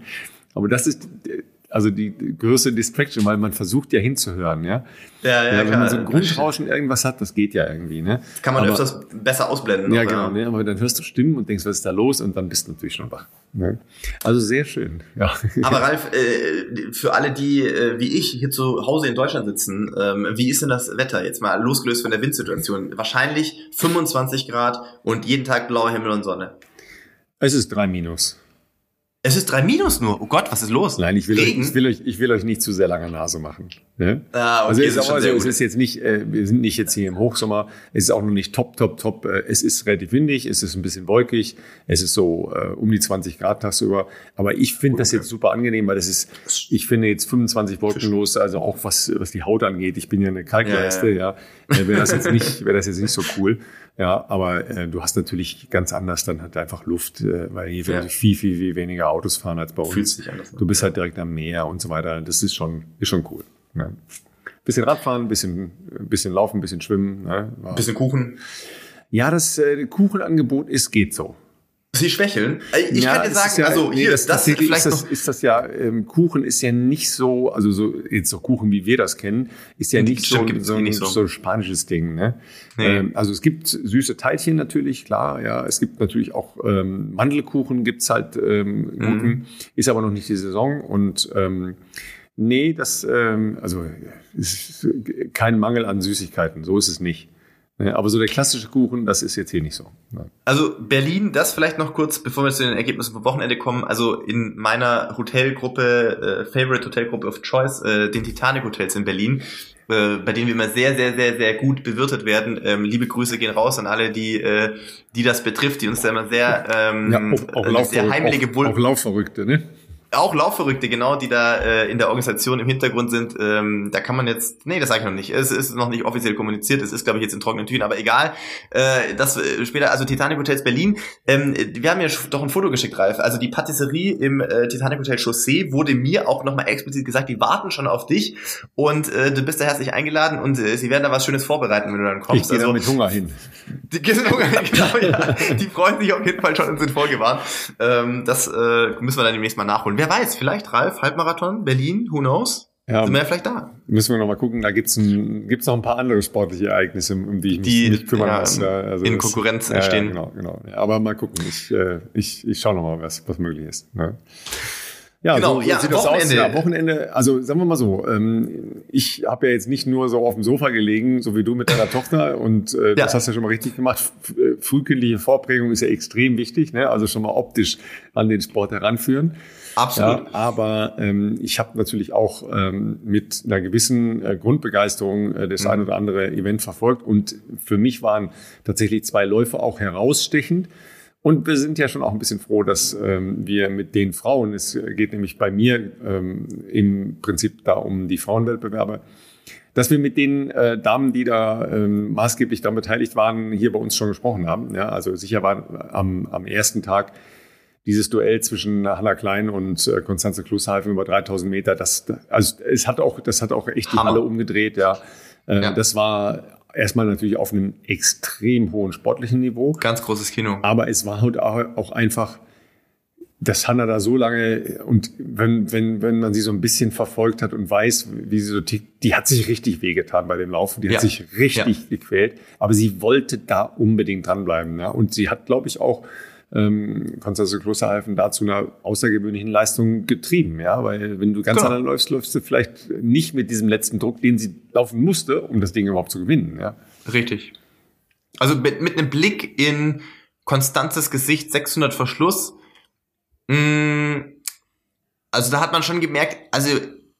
Aber das ist also die größte Distraction, weil man versucht ja hinzuhören, ja. Ja, ja, ja Wenn klar. man so ein Grundrauschen [LAUGHS] irgendwas hat, das geht ja irgendwie, ne. Kann man aber, öfters besser ausblenden. Ja, genau, ne? aber dann hörst du Stimmen und denkst, was ist da los? Und dann bist du natürlich schon wach. Ne? Also sehr schön, ja. [LAUGHS] Aber Ralf, äh, für alle, die äh, wie ich hier zu Hause in Deutschland sitzen, ähm, wie ist denn das Wetter? Jetzt mal losgelöst von der Windsituation. Wahrscheinlich 25 Grad und jeden Tag blauer Himmel und Sonne. Es ist drei Minus. Es ist drei Minus nur. Oh Gott, was ist los? Nein, ich will, euch, ich will euch, ich will euch nicht zu sehr lange Nase machen. Ne? Ah, okay, also es ist, auch, also, es ist jetzt nicht, äh, wir sind nicht jetzt hier im Hochsommer. Es ist auch noch nicht top, top, top. Äh, es ist relativ windig, es ist ein bisschen wolkig. Es ist so äh, um die 20 Grad tagsüber. Aber ich finde okay. das jetzt super angenehm, weil das ist, ich finde jetzt 25 wolkenlos, also auch was, was die Haut angeht. Ich bin ja eine Kalkleiste, ja. ja. Äh, wäre das jetzt nicht, wäre das jetzt nicht so cool. Ja, aber äh, du hast natürlich ganz anders dann halt einfach Luft, äh, weil hier ja. viel, viel, viel weniger Autos fahren als bei uns. Fühlt sich anders du bist halt direkt am Meer und so weiter. Das ist schon, ist schon cool. Ja. Bisschen Radfahren, bisschen, bisschen Laufen, bisschen Schwimmen. Ne? Bisschen Kuchen. Ja, das äh, Kuchenangebot ist, geht so. Sie schwächeln. Äh, ich ja, kann dir sagen, ja, also nee, hier, das, das vielleicht ist das, noch ist das ja, ähm, Kuchen ist ja nicht so, also so, jetzt so Kuchen, wie wir das kennen, ist ja nicht so, so, ein, so. so ein spanisches Ding, ne? Nee. Ähm, also es gibt süße Teilchen natürlich, klar, ja. Es gibt natürlich auch ähm, Mandelkuchen, gibt's halt ähm, guten, mhm. ist aber noch nicht die Saison und ähm, Nee, das, ähm, also ist kein Mangel an Süßigkeiten, so ist es nicht. Aber so der klassische Kuchen, das ist jetzt hier nicht so. Nein. Also Berlin, das vielleicht noch kurz, bevor wir zu den Ergebnissen vom Wochenende kommen. Also in meiner Hotelgruppe, äh, Favorite Hotelgruppe of Choice, äh, den Titanic Hotels in Berlin, äh, bei denen wir immer sehr, sehr, sehr, sehr gut bewirtet werden. Ähm, liebe Grüße gehen raus an alle, die, äh, die das betrifft, die uns da immer sehr, ähm, ja, auch, auch sehr heimliche auch, auch Laufverrückte, ne? Auch Laufverrückte, genau, die da äh, in der Organisation im Hintergrund sind. Ähm, da kann man jetzt, nee, das sage ich noch nicht. Es ist noch nicht offiziell kommuniziert. Es ist, glaube ich, jetzt in trockenen Tüten, aber egal. Äh, das äh, später, also Titanic Hotels Berlin. Ähm, wir haben ja doch ein Foto geschickt, Ralf. Also die Patisserie im äh, Titanic Hotel Chaussee wurde mir auch nochmal explizit gesagt, die warten schon auf dich und äh, du bist da herzlich eingeladen und äh, sie werden da was Schönes vorbereiten, wenn du dann kommst. Ich gehe also, mit Hunger hin. Die gehen mit Hunger hin, genau, ja. Die freuen sich auf jeden Fall schon und sind vorgewarnt. Ähm, das äh, müssen wir dann demnächst mal nachholen. Wer weiß, vielleicht Ralf, Halbmarathon, Berlin, who knows? ja, sind wir ja vielleicht da. Müssen wir noch mal gucken. Da gibt's ein, gibt's noch ein paar andere sportliche Ereignisse, um die ich mich die, nicht kümmern ja, muss. Ja, also in das, Konkurrenz ja, entstehen. Ja, genau, genau. Aber mal gucken. Ich, äh, ich, ich schaue noch mal, was, was möglich ist. Ne? Ja, Genau, so, so ja, sieht das Wochenende. aus. Ja, Wochenende, also sagen wir mal so, ähm, ich habe ja jetzt nicht nur so auf dem Sofa gelegen, so wie du mit deiner Tochter und äh, das Ja. hast du ja schon mal richtig gemacht. Äh, frühkindliche Vorprägung ist ja extrem wichtig, ne? also schon mal optisch an den Sport heranführen. Absolut. Ja, aber ähm, ich habe natürlich auch ähm, mit einer gewissen äh, Grundbegeisterung äh, das Mhm. ein oder andere Event verfolgt und für mich waren tatsächlich zwei Läufe auch herausstechend. Und wir sind ja schon auch ein bisschen froh, dass ähm, wir mit den Frauen, es geht nämlich bei mir ähm, im Prinzip da um die Frauenwettbewerbe, dass wir mit den äh, Damen, die da ähm, maßgeblich daran beteiligt waren, hier bei uns schon gesprochen haben. Ja, also sicher war am, am ersten Tag dieses Duell zwischen Hanna Klein und äh, Konstanze Klushalfen über 3000 Meter, das, also es hat auch, das hat auch echt die. Halle umgedreht, ja. Äh, Ja. Das war erstmal natürlich auf einem extrem hohen sportlichen Niveau. Ganz großes Kino. Aber es war halt auch einfach, dass Hanna da so lange und wenn, wenn, wenn man sie so ein bisschen verfolgt hat und weiß, wie sie so tickt, die hat sich richtig wehgetan bei dem Laufen. Die Ja. hat sich richtig gequält. Aber sie wollte da unbedingt dranbleiben. Ja. Und sie hat, glaube ich, auch ähm, Konstanze Klosterhalfen dazu einer außergewöhnlichen Leistung getrieben. Ja. Weil wenn du ganz Genau. anders läufst, läufst du vielleicht nicht mit diesem letzten Druck, den sie laufen musste, um das Ding überhaupt zu gewinnen. Ja. Richtig. Also mit, mit einem Blick in Konstanzes Gesicht, 600 Verschluss. Mh, also da hat man schon gemerkt, also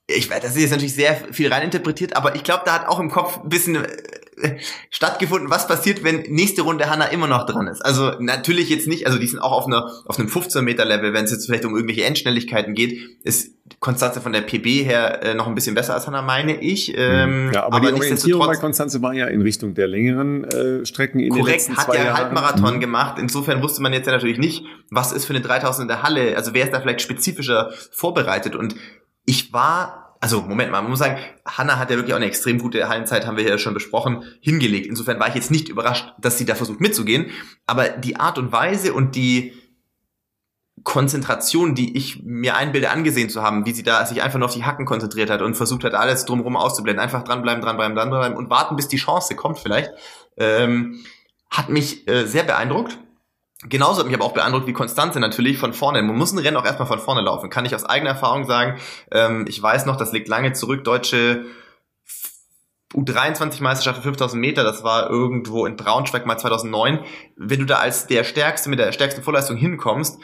ich weiß, das ist jetzt natürlich sehr viel reininterpretiert, aber ich glaube, da hat auch im Kopf ein bisschen äh, [LAUGHS] stattgefunden, was passiert, wenn nächste Runde Hanna immer noch dran ist. Also natürlich jetzt nicht, also die sind auch auf einer auf einem 15 Meter Level, wenn es jetzt vielleicht um irgendwelche Endschnelligkeiten geht, ist Konstanze von der PB her äh, noch ein bisschen besser als Hanna, meine ich. Ähm, ja, aber, die Orientierung bei Konstanze war ja in Richtung der längeren äh, Strecken in den Korrekt, letzten hat zwei ja Jahren. Halbmarathon Mhm. gemacht. Insofern wusste man jetzt ja natürlich nicht, was ist für eine 3000 in der Halle. Also wer ist da vielleicht spezifischer vorbereitet. Und ich war, also Moment mal, man muss sagen, Hanna hat ja wirklich auch eine extrem gute Hallenzeit, haben wir ja schon besprochen, hingelegt. Insofern war ich jetzt nicht überrascht, dass sie da versucht mitzugehen. Aber die Art und Weise und die Konzentration, die ich mir einbilde, angesehen zu haben, wie sie da sich einfach nur auf die Hacken konzentriert hat und versucht hat, alles drumherum auszublenden. Einfach dranbleiben, dranbleiben, dranbleiben und warten, bis die Chance kommt vielleicht. Ähm, hat mich äh, sehr beeindruckt. Genauso hat mich aber auch beeindruckt wie Konstanze natürlich von vorne. Man muss ein Rennen auch erstmal von vorne laufen. Kann ich aus eigener Erfahrung sagen. Ähm, ich weiß noch, das liegt lange zurück, deutsche U23-Meisterschaft für 5000 Meter, das war irgendwo in Braunschweig mal 2009. Wenn du da als der Stärkste mit der stärksten Vorleistung hinkommst,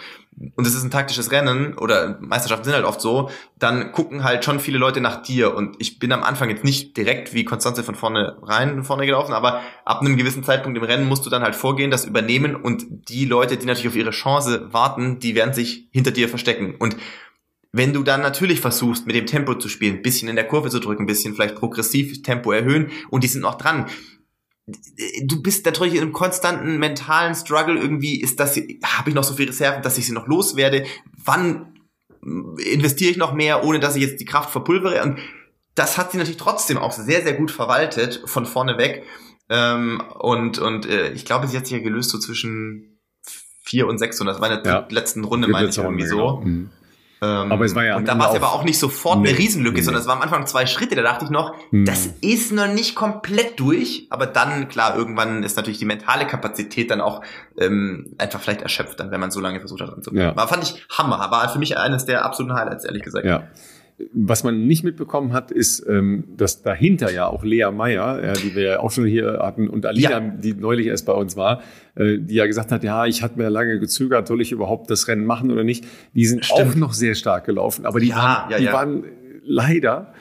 und es ist ein taktisches Rennen, oder Meisterschaften sind halt oft so, dann gucken halt schon viele Leute nach dir. Und ich bin am Anfang jetzt nicht direkt wie Konstanze von vorne rein, vorne gelaufen, aber ab einem gewissen Zeitpunkt im Rennen musst du dann halt vorgehen, das übernehmen und die Leute, die natürlich auf ihre Chance warten, die werden sich hinter dir verstecken. Und wenn du dann natürlich versuchst, mit dem Tempo zu spielen, bisschen in der Kurve zu drücken, bisschen vielleicht progressiv Tempo erhöhen und die sind noch dran. Du bist natürlich in einem konstanten mentalen Struggle irgendwie, ist das, habe ich noch so viel Reserven, dass ich sie noch loswerde? Wann investiere ich noch mehr, ohne dass ich jetzt die Kraft verpulvere? Und das hat sie natürlich trotzdem auch sehr, sehr gut verwaltet, von vorne weg. Ähm, und und äh, ich glaube, sie hat sich ja gelöst so zwischen vier und sechs und das war in der Ja. letzten Runde, meine ich irgendwie Runde, so. genau. Mhm. Ähm, Aber es war ja und da war es aber auch nicht sofort Nee, eine Riesenlücke, nee, sondern es war am Anfang zwei Schritte. Da dachte ich noch, Hm. das ist noch nicht komplett durch. Aber dann, klar, irgendwann ist natürlich die mentale Kapazität dann auch ähm, einfach vielleicht erschöpft, dann, wenn man so lange versucht hat anzubleiben. Ja. Aber fand ich Hammer. War für mich eines der absoluten Highlights, ehrlich gesagt. Ja. Was man nicht mitbekommen hat, ist, ähm, dass dahinter ja auch Lea Meyer, die wir ja auch schon hier hatten, und Alina, Ja. die neulich erst bei uns war, äh, die ja gesagt hat, ja, ich hatte mir lange gezögert, soll ich überhaupt das Rennen machen oder nicht. Die sind Stimmt. auch noch sehr stark gelaufen, aber die Ja, waren, ja, die waren leider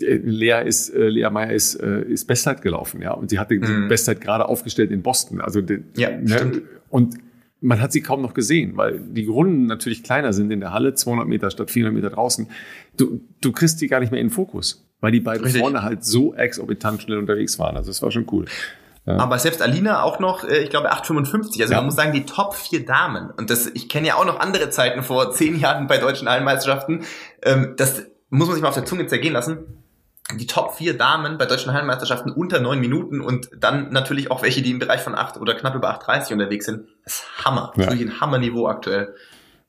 äh, Lea ist, äh, Lea Meyer ist, äh, ist Bestzeit gelaufen, ja. Und sie hatte die Mhm. Bestzeit gerade aufgestellt in Boston. Also, die, Ja, stimmt. Und man hat sie kaum noch gesehen, weil die Runden natürlich kleiner sind in der Halle, 200 Meter statt 400 Meter draußen. Du, du kriegst die gar nicht mehr in den Fokus, weil die beiden Richtig. vorne halt so exorbitant schnell unterwegs waren. Also, das war schon cool. Aber selbst Alina auch noch, äh, ich glaube, 8,55. Also Ja. man muss sagen, die Top 4 Damen. Und das, ich kenne ja auch noch andere Zeiten vor zehn Jahren bei deutschen Hallenmeisterschaften. Ähm, das muss man sich mal auf der Zunge zergehen lassen. Die Top 4 Damen bei deutschen Hallenmeisterschaften unter neun Minuten und dann natürlich auch welche, die im Bereich von 8 oder knapp über 8,30 unterwegs sind. Das ist Hammer. Ja. wirklich ein Hammerniveau aktuell.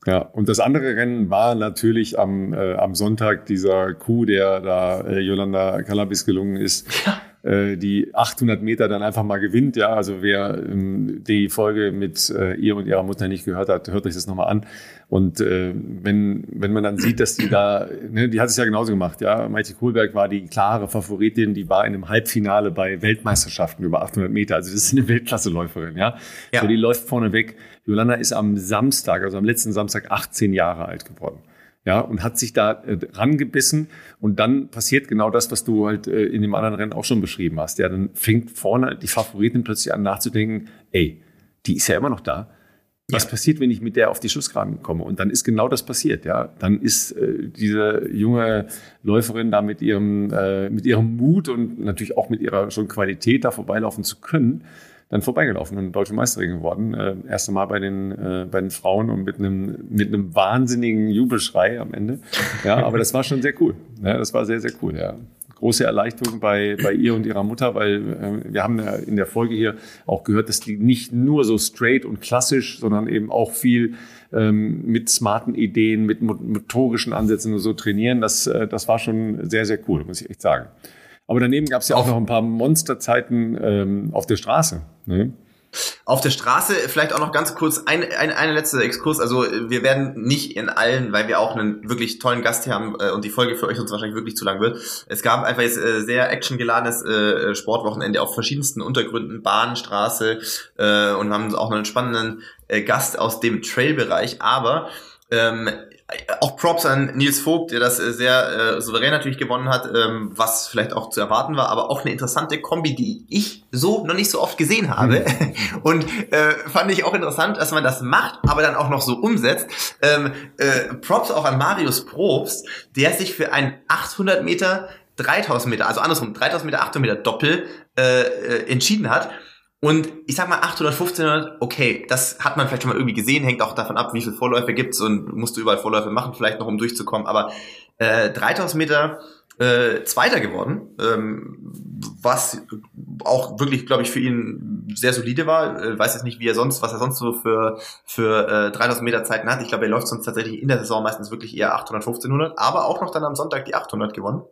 Ja, und das andere Rennen war natürlich am, äh, am Sonntag dieser Coup, der da äh, Yolanda Calabis gelungen ist. Ja äh, die 800 Meter dann einfach mal gewinnt. Ja, also wer ähm, die Folge mit äh, ihr und ihrer Mutter nicht gehört hat, hört euch das nochmal an. Und äh, wenn, wenn man dann sieht, dass die da, ne, die hat es ja genauso gemacht, ja. Maite Kohlberg war die klare Favoritin, die war in einem Halbfinale bei Weltmeisterschaften über 800 Meter. Also das ist eine Weltklasseläuferin, ja. ja. So, die läuft vorne weg. Jolanda ist am Samstag, also am letzten Samstag 18 Jahre alt geworden ja, und hat sich da äh, rangebissen und dann passiert genau das, was du halt äh, in dem anderen Rennen auch schon beschrieben hast. Ja, dann fängt vorne die Favoritin plötzlich an nachzudenken, ey, die ist ja immer noch da. Was ja. passiert, wenn ich mit der auf die Schussgraben komme? Und dann ist genau das passiert, ja. Dann ist äh, diese junge Läuferin da mit ihrem, äh, mit ihrem Mut und natürlich auch mit ihrer schon Qualität da vorbeilaufen zu können, dann vorbeigelaufen und deutsche Meisterin geworden. Äh, erste Mal bei den, äh, bei den Frauen und mit einem, mit einem wahnsinnigen Jubelschrei am Ende. Ja, aber das war schon sehr cool. Ja, das war sehr, sehr cool, ja. Große Erleichterung bei, bei ihr und ihrer Mutter, weil äh, wir haben ja in der Folge hier auch gehört, dass die nicht nur so straight und klassisch, sondern eben auch viel ähm, mit smarten Ideen, mit motorischen Ansätzen und so trainieren. Das, äh, das war schon sehr, sehr cool, muss ich echt sagen. Aber daneben gab es ja auch noch ein paar Monsterzeiten ähm, auf der Straße. Ne? Auf der Straße vielleicht auch noch ganz kurz ein, ein, eine letzte Exkurs. Also wir werden nicht in allen, weil wir auch einen wirklich tollen Gast hier haben äh, und die Folge für euch uns wahrscheinlich wirklich zu lang wird. Es gab einfach jetzt äh, sehr actiongeladenes äh, Sportwochenende auf verschiedensten Untergründen, Bahn, Straße äh, und haben auch einen spannenden äh, Gast aus dem Trail-Bereich. Aber ähm, auch Props an Nils Vogt, der das äh, sehr äh, souverän natürlich gewonnen hat, ähm, was vielleicht auch zu erwarten war, aber auch eine interessante Kombi, die ich so noch nicht so oft gesehen habe. Mhm. [LAUGHS] Und äh, fand ich auch interessant, dass man das macht, aber dann auch noch so umsetzt. Ähm, äh, Props auch an Marius Probst, der sich für ein 800 Meter 3000 Meter, also andersrum, 3000 Meter, 800 Meter Doppel äh, äh, entschieden hat und ich sag mal 800, 1500, okay, das hat man vielleicht schon mal irgendwie gesehen, hängt auch davon ab, wie viele Vorläufe gibt's und musst du überall Vorläufe machen, vielleicht noch um durchzukommen. Aber äh, 3000 Meter äh, Zweiter geworden, ähm, was auch wirklich, glaube ich, für ihn sehr solide war. Äh, weiß jetzt nicht, wie er sonst, was er sonst so für für äh, 3000 Meter Zeiten hat. Ich glaube, er läuft sonst tatsächlich in der Saison meistens wirklich eher 800, 1500, aber auch noch dann am Sonntag die 800 gewonnen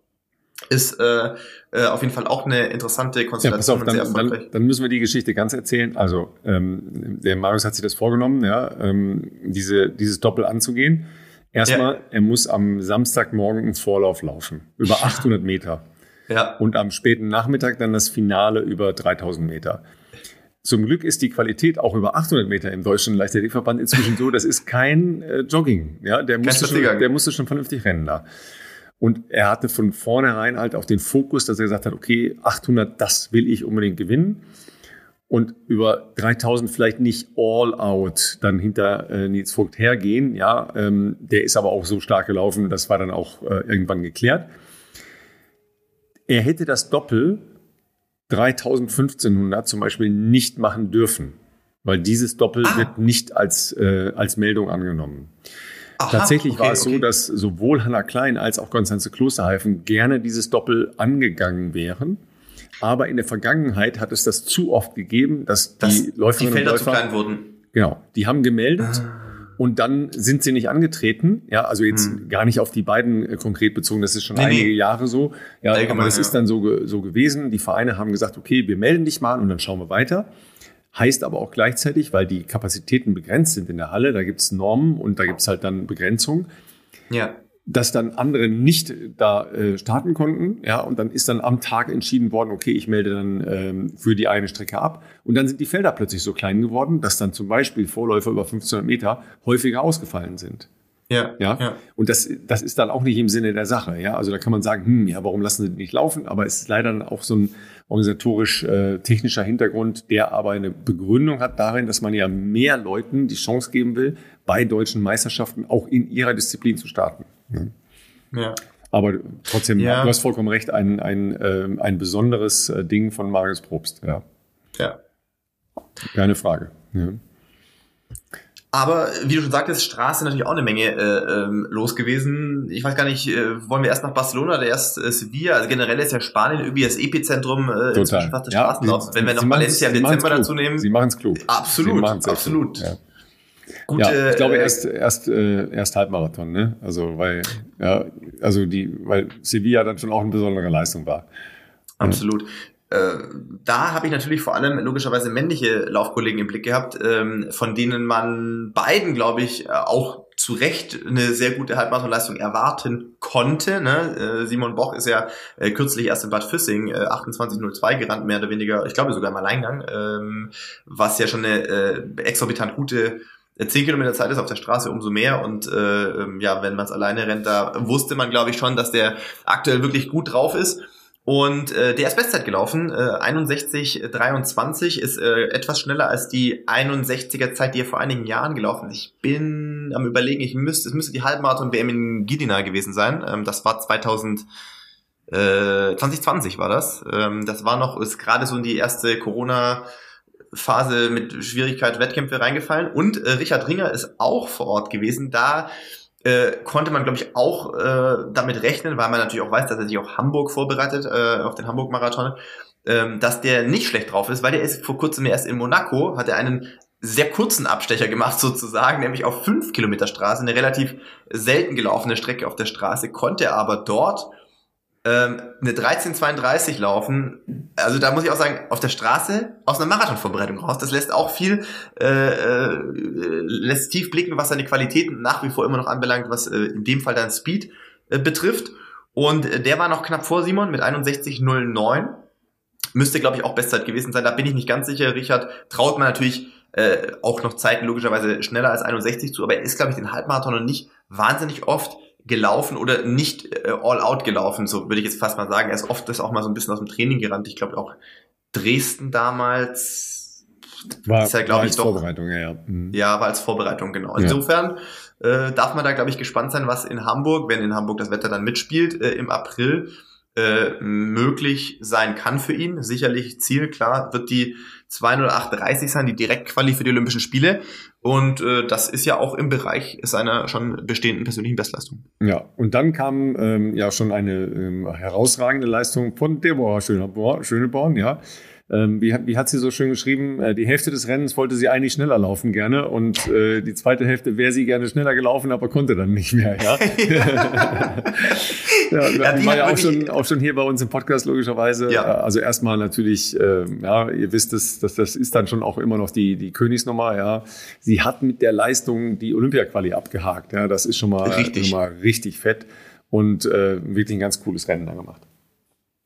ist äh, äh, auf jeden Fall auch eine interessante Konstellation. Ja, pass auf, dann, dann, dann, müssen wir die Geschichte ganz erzählen. Also ähm, der Marius hat sich das vorgenommen, ja, ähm, diese, dieses Doppel anzugehen. Erstmal, ja. er muss am Samstagmorgen ins Vorlauf laufen, über 800 Meter. Ja. Und am späten Nachmittag dann das Finale über 3000 Meter. Zum Glück ist die Qualität auch über 800 Meter im Deutschen Leichtathletikverband inzwischen so, das ist kein äh, Jogging. Ja, der musste, schon, der musste schon vernünftig rennen da. Und er hatte von vornherein halt auch den Fokus, dass er gesagt hat, okay, 800, das will ich unbedingt gewinnen. Und über 3000 vielleicht nicht all out dann hinter äh, Nils Vogt hergehen. Ja, ähm, der ist aber auch so stark gelaufen, das war dann auch äh, irgendwann geklärt. Er hätte das Doppel 3500 zum Beispiel nicht machen dürfen, weil dieses Doppel ah. wird nicht als, äh, als Meldung angenommen. Aha, Tatsächlich okay, war es okay. so, dass sowohl Hannah Klein als auch Konstanze Klosterhalfen gerne dieses Doppel angegangen wären. Aber in der Vergangenheit hat es das zu oft gegeben, dass das, die Läuferinnen die Felder und Läufer, zu klein wurden. Genau, die haben gemeldet. Ah. Und dann sind sie nicht angetreten. Ja, also jetzt hm. gar nicht auf die beiden äh, konkret bezogen. Das ist schon nee, einige nee. Jahre so. Ja, Allgemein, aber das ja. ist dann so, so gewesen. Die Vereine haben gesagt, okay, wir melden dich mal und dann schauen wir weiter. Heißt aber auch gleichzeitig, weil die Kapazitäten begrenzt sind in der Halle, da gibt es Normen und da gibt es halt dann Begrenzungen. Ja. Dass dann andere nicht da äh, starten konnten, ja, und dann ist dann am Tag entschieden worden, okay, ich melde dann ähm, für die eine Strecke ab. Und dann sind die Felder plötzlich so klein geworden, dass dann zum Beispiel Vorläufer über 1500 Meter häufiger ausgefallen sind. Ja, ja. ja. Und das, das ist dann auch nicht im Sinne der Sache. Ja, also da kann man sagen, hm, ja, warum lassen sie nicht laufen? Aber es ist leider auch so ein organisatorisch-technischer äh, Hintergrund, der aber eine Begründung hat darin, dass man ja mehr Leuten die Chance geben will, bei deutschen Meisterschaften auch in ihrer Disziplin zu starten. Ne? Ja. Aber trotzdem, ja. du hast vollkommen recht, ein, ein, äh, ein besonderes äh, Ding von Marius Probst. Ja. ja. Keine Frage. Ja. Aber wie du schon sagtest, Straße natürlich auch eine Menge äh, ähm, los gewesen. Ich weiß gar nicht, äh, wollen wir erst nach Barcelona oder erst äh, Sevilla? Also generell ist ja Spanien irgendwie das Epizentrum äh, des ja, Wenn wir noch Valencia im Dezember dazu nehmen. Sie machen es klug. Absolut, absolut. Ja. gute. Ja, ich glaube erst erst äh, erst Halbmarathon, ne? Also weil ja, also die, weil Sevilla dann schon auch eine besondere Leistung war. Absolut. Äh, da habe ich natürlich vor allem logischerweise männliche Laufkollegen im Blick gehabt, ähm, von denen man beiden, glaube ich, äh, auch zu Recht eine sehr gute Halbmarathonleistung erwarten konnte. Ne? Äh, Simon Boch ist ja äh, kürzlich erst in Bad Füssing äh, 28.02 gerannt, mehr oder weniger, ich glaube sogar im Alleingang, ähm, was ja schon eine äh, exorbitant gute 10 Kilometer Zeit ist auf der Straße umso mehr und äh, ähm, ja, wenn man es alleine rennt, da wusste man, glaube ich, schon, dass der aktuell wirklich gut drauf ist. Und äh, der ist Bestzeit gelaufen, äh, 61,23 ist äh, etwas schneller als die 61er Zeit, die er vor einigen Jahren gelaufen ist. Ich bin am überlegen, ich müsste, es müsste die Halbmarathon-WM in Gidina gewesen sein. Ähm, das war 2000, äh, 2020 war das. Ähm, das war noch, ist gerade so in die erste Corona- Phase mit Schwierigkeit Wettkämpfe reingefallen und äh, Richard Ringer ist auch vor Ort gewesen. Da äh, konnte man, glaube ich, auch äh, damit rechnen, weil man natürlich auch weiß, dass er sich auf Hamburg vorbereitet, äh, auf den Hamburg-Marathon, ähm, dass der nicht schlecht drauf ist, weil der ist vor kurzem erst in Monaco, hat er einen sehr kurzen Abstecher gemacht [LAUGHS] sozusagen, nämlich auf fünf Kilometer Straße, eine relativ selten gelaufene Strecke auf der Straße, konnte aber dort ähm, eine 1332 laufen, also da muss ich auch sagen, auf der Straße aus einer Marathonvorbereitung raus. Das lässt auch viel, äh, äh, lässt tief blicken, was seine Qualitäten nach wie vor immer noch anbelangt, was äh, in dem Fall dann Speed äh, betrifft. Und äh, der war noch knapp vor Simon mit 61,09. Müsste, glaube ich, auch Bestzeit gewesen sein. Da bin ich nicht ganz sicher. Richard traut man natürlich äh, auch noch Zeiten logischerweise schneller als 61 zu, aber er ist, glaube ich, den Halbmarathon noch nicht wahnsinnig oft gelaufen oder nicht äh, all out gelaufen, so würde ich jetzt fast mal sagen. Er ist oft das auch mal so ein bisschen aus dem Training gerannt. Ich glaube auch Dresden damals war, ist ja, glaube ich, doch. Vorbereitung, ja, ja. Mhm. Ja, war als Vorbereitung, genau. Insofern äh, darf man da, glaube ich, gespannt sein, was in Hamburg, wenn in Hamburg das Wetter dann mitspielt, äh, im April äh, möglich sein kann für ihn. Sicherlich Ziel, klar, wird die 208.30 sein, die Direktquali für die Olympischen Spiele. Und äh, das ist ja auch im Bereich seiner schon bestehenden persönlichen Bestleistung. Ja, und dann kam ähm, ja schon eine ähm, herausragende Leistung von Deborah Schöneborn, ja. Ähm, wie, wie, hat sie so schön geschrieben? Äh, die Hälfte des Rennens wollte sie eigentlich schneller laufen gerne und äh, die zweite Hälfte wäre sie gerne schneller gelaufen, aber konnte dann nicht mehr. Ja, [LAUGHS] ja, ja die war ja auch schon, auch schon hier bei uns im Podcast logischerweise. Ja. Also erstmal natürlich, äh, ja, ihr wisst es, dass das ist dann schon auch immer noch die die Königsnummer. Ja, sie hat mit der Leistung die Olympia-Quali abgehakt. Ja, das ist schon mal richtig, schon mal richtig fett und äh, wirklich ein ganz cooles Rennen dann gemacht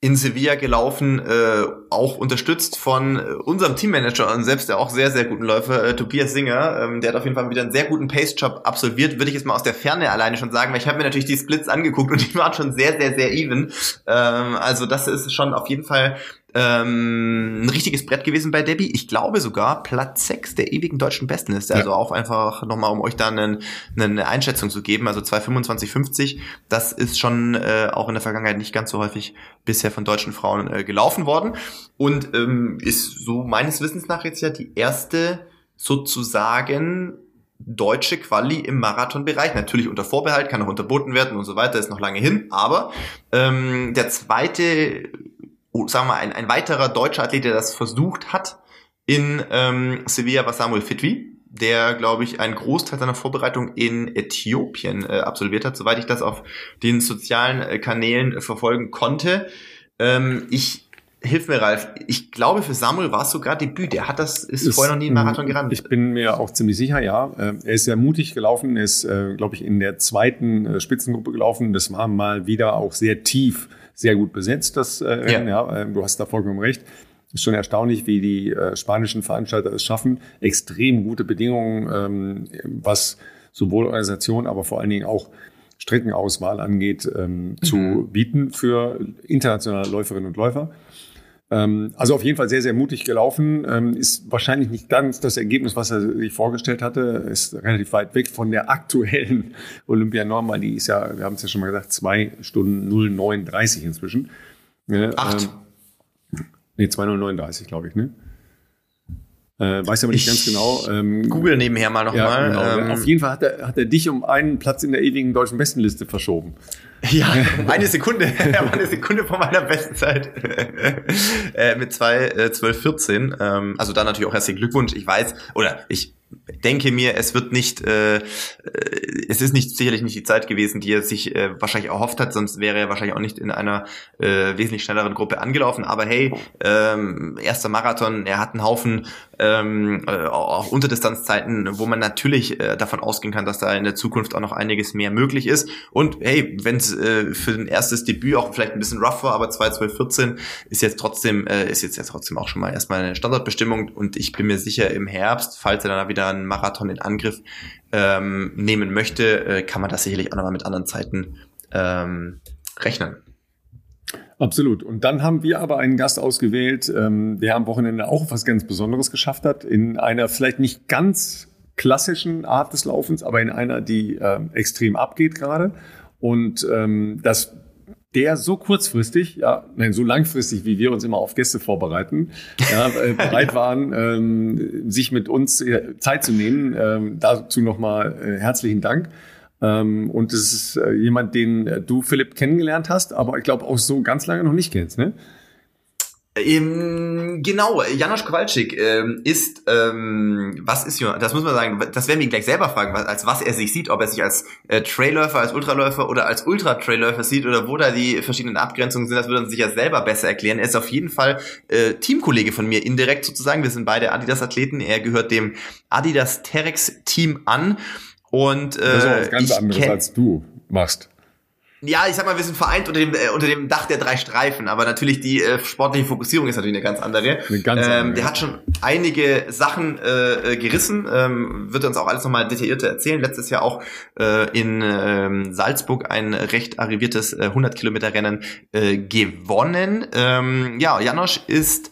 in Sevilla gelaufen, äh, auch unterstützt von äh, unserem Teammanager und selbst der auch sehr, sehr guten Läufer, äh, Tobias Singer. Ähm, der hat auf jeden Fall wieder einen sehr guten Pace-Job absolviert, würde ich jetzt mal aus der Ferne alleine schon sagen, weil ich habe mir natürlich die Splits angeguckt und die waren schon sehr, sehr, sehr even. Ähm, also das ist schon auf jeden Fall ähm, ein richtiges Brett gewesen bei Debbie. Ich glaube sogar Platz 6 der ewigen deutschen Besten ist. Also ja. auch einfach nochmal, um euch da eine, eine Einschätzung zu geben. Also 2,25,50. Das ist schon äh, auch in der Vergangenheit nicht ganz so häufig bisher von deutschen Frauen äh, gelaufen worden. Und ähm, ist so meines Wissens nach jetzt ja die erste sozusagen deutsche Quali im Marathonbereich. Natürlich unter Vorbehalt, kann auch unterboten werden und so weiter, ist noch lange hin. Aber ähm, der zweite sagen wir mal, ein, ein weiterer deutscher Athlet, der das versucht hat in ähm, Sevilla, war Samuel Fitwi, der, glaube ich, einen Großteil seiner Vorbereitung in Äthiopien äh, absolviert hat, soweit ich das auf den sozialen äh, Kanälen äh, verfolgen konnte. Ähm, ich Hilf mir, Ralf. Ich glaube, für Samuel war es sogar Debüt. Der hat das, ist, ist vorher noch nie einen Marathon gerannt. Ich bin mir auch ziemlich sicher, ja. Äh, er ist sehr mutig gelaufen, er ist, äh, glaube ich, in der zweiten äh, Spitzengruppe gelaufen. Das war mal wieder auch sehr tief sehr gut besetzt, das äh, Rennen. Ja. ja. Ähm, du hast da vollkommen recht. Ist schon erstaunlich, wie die äh, spanischen Veranstalter es schaffen, extrem gute Bedingungen, ähm, was sowohl Organisation, aber vor allen Dingen auch Streckenauswahl angeht, ähm, mhm. zu bieten für internationale Läuferinnen und Läufer. Ähm, also auf jeden Fall sehr, sehr mutig gelaufen. Ähm, ist wahrscheinlich nicht ganz das Ergebnis, was er sich vorgestellt hatte. Ist relativ weit weg von der aktuellen [LAUGHS] Olympianorm, weil die ist ja, wir haben es ja schon mal gesagt, zwei Stunden 0,39 inzwischen. Acht. Ähm, nee, 2,039, glaube ich, ne? Äh, weiß aber nicht ich ganz genau. Ähm, Google nebenher mal nochmal. Ja, genau. ähm, Auf jeden Fall hat er, hat er dich um einen Platz in der ewigen deutschen Bestenliste verschoben. [LAUGHS] Ja, eine Sekunde. [LAUGHS] eine Sekunde vor meiner besten Zeit. [LAUGHS] äh, mit zwei, äh, 12, 14. Ähm, also da natürlich auch herzlichen Glückwunsch. Ich weiß, oder ich denke mir, es wird nicht, äh, äh, es ist nicht sicherlich nicht die Zeit gewesen, die er sich äh, wahrscheinlich erhofft hat, sonst wäre er wahrscheinlich auch nicht in einer äh, wesentlich schnelleren Gruppe angelaufen. Aber hey, ähm, erster Marathon, er hat einen Haufen ähm, äh, auch Unterdistanzzeiten, wo man natürlich äh, davon ausgehen kann, dass da in der Zukunft auch noch einiges mehr möglich ist. Und hey, wenn es äh, für ein erstes Debüt auch vielleicht ein bisschen rough war, aber 2.12.14 ist jetzt trotzdem, äh, ist jetzt, jetzt trotzdem auch schon mal erstmal eine Standardbestimmung und ich bin mir sicher, im Herbst, falls er dann wieder einen Marathon in Angriff ähm, nehmen möchte, äh, kann man das sicherlich auch nochmal mit anderen Zeiten ähm, rechnen. Absolut. Und dann haben wir aber einen Gast ausgewählt, ähm, der am Wochenende auch was ganz Besonderes geschafft hat, in einer vielleicht nicht ganz klassischen Art des Laufens, aber in einer, die äh, extrem abgeht gerade. Und ähm, das der so kurzfristig, ja, nein, so langfristig, wie wir uns immer auf Gäste vorbereiten, ja, äh, [LAUGHS] bereit waren, ähm, sich mit uns äh, Zeit zu nehmen. Ähm, dazu nochmal äh, herzlichen Dank. Ähm, und es ist äh, jemand, den du, Philipp, kennengelernt hast, aber ich glaube auch so ganz lange noch nicht kennst, ne? Ähm, genau, Janosch Kowalczyk ähm, ist, ähm, was ist, das muss man sagen, das werden wir ihn gleich selber fragen, was, als was er sich sieht, ob er sich als äh, Trailläufer, als Ultraläufer oder als Ultra-Trailläufer sieht oder wo da die verschiedenen Abgrenzungen sind, das würde er sich ja selber besser erklären. Er ist auf jeden Fall äh, Teamkollege von mir, indirekt sozusagen. Wir sind beide Adidas-Athleten. Er gehört dem Adidas Terex-Team an. Und, äh, das ist auch was ganz anderes, als du machst. Ja, ich sag mal, wir sind vereint unter dem, äh, unter dem Dach der drei Streifen, aber natürlich die äh, sportliche Fokussierung ist natürlich eine ganz andere. Eine ganz andere ähm, der hat schon einige Sachen äh, äh, gerissen, ähm, wird uns auch alles nochmal detaillierter erzählen. Letztes Jahr auch äh, in äh, Salzburg ein recht arriviertes äh, 100 Kilometer Rennen äh, gewonnen. Ähm, ja, Janosch ist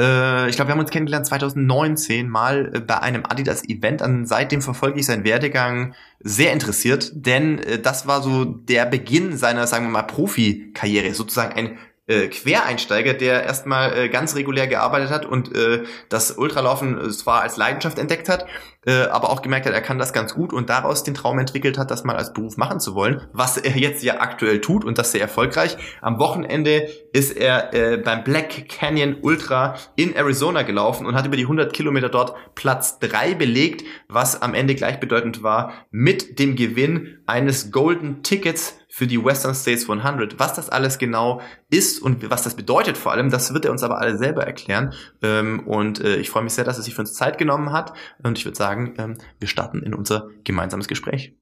äh, ich glaube, wir haben uns kennengelernt 2019 mal äh, bei einem Adidas-Event. Seitdem verfolge ich seinen Werdegang sehr interessiert, denn äh, das war so der Beginn seiner, sagen wir mal, Profikarriere, sozusagen ein äh, Quereinsteiger, der erstmal äh, ganz regulär gearbeitet hat und äh, das Ultralaufen äh, zwar als Leidenschaft entdeckt hat, äh, aber auch gemerkt hat, er kann das ganz gut und daraus den Traum entwickelt hat, das mal als Beruf machen zu wollen, was er jetzt ja aktuell tut und das sehr erfolgreich. Am Wochenende ist er äh, beim Black Canyon Ultra in Arizona gelaufen und hat über die 100 Kilometer dort Platz drei belegt, was am Ende gleichbedeutend war mit dem Gewinn eines Golden Tickets für die Western States 100. Was das alles genau ist und was das bedeutet vor allem, das wird er uns aber alle selber erklären. Ähm, und äh, ich freue mich sehr, dass er sich für uns Zeit genommen hat. Und ich würde sagen, ähm, wir starten in unser gemeinsames Gespräch.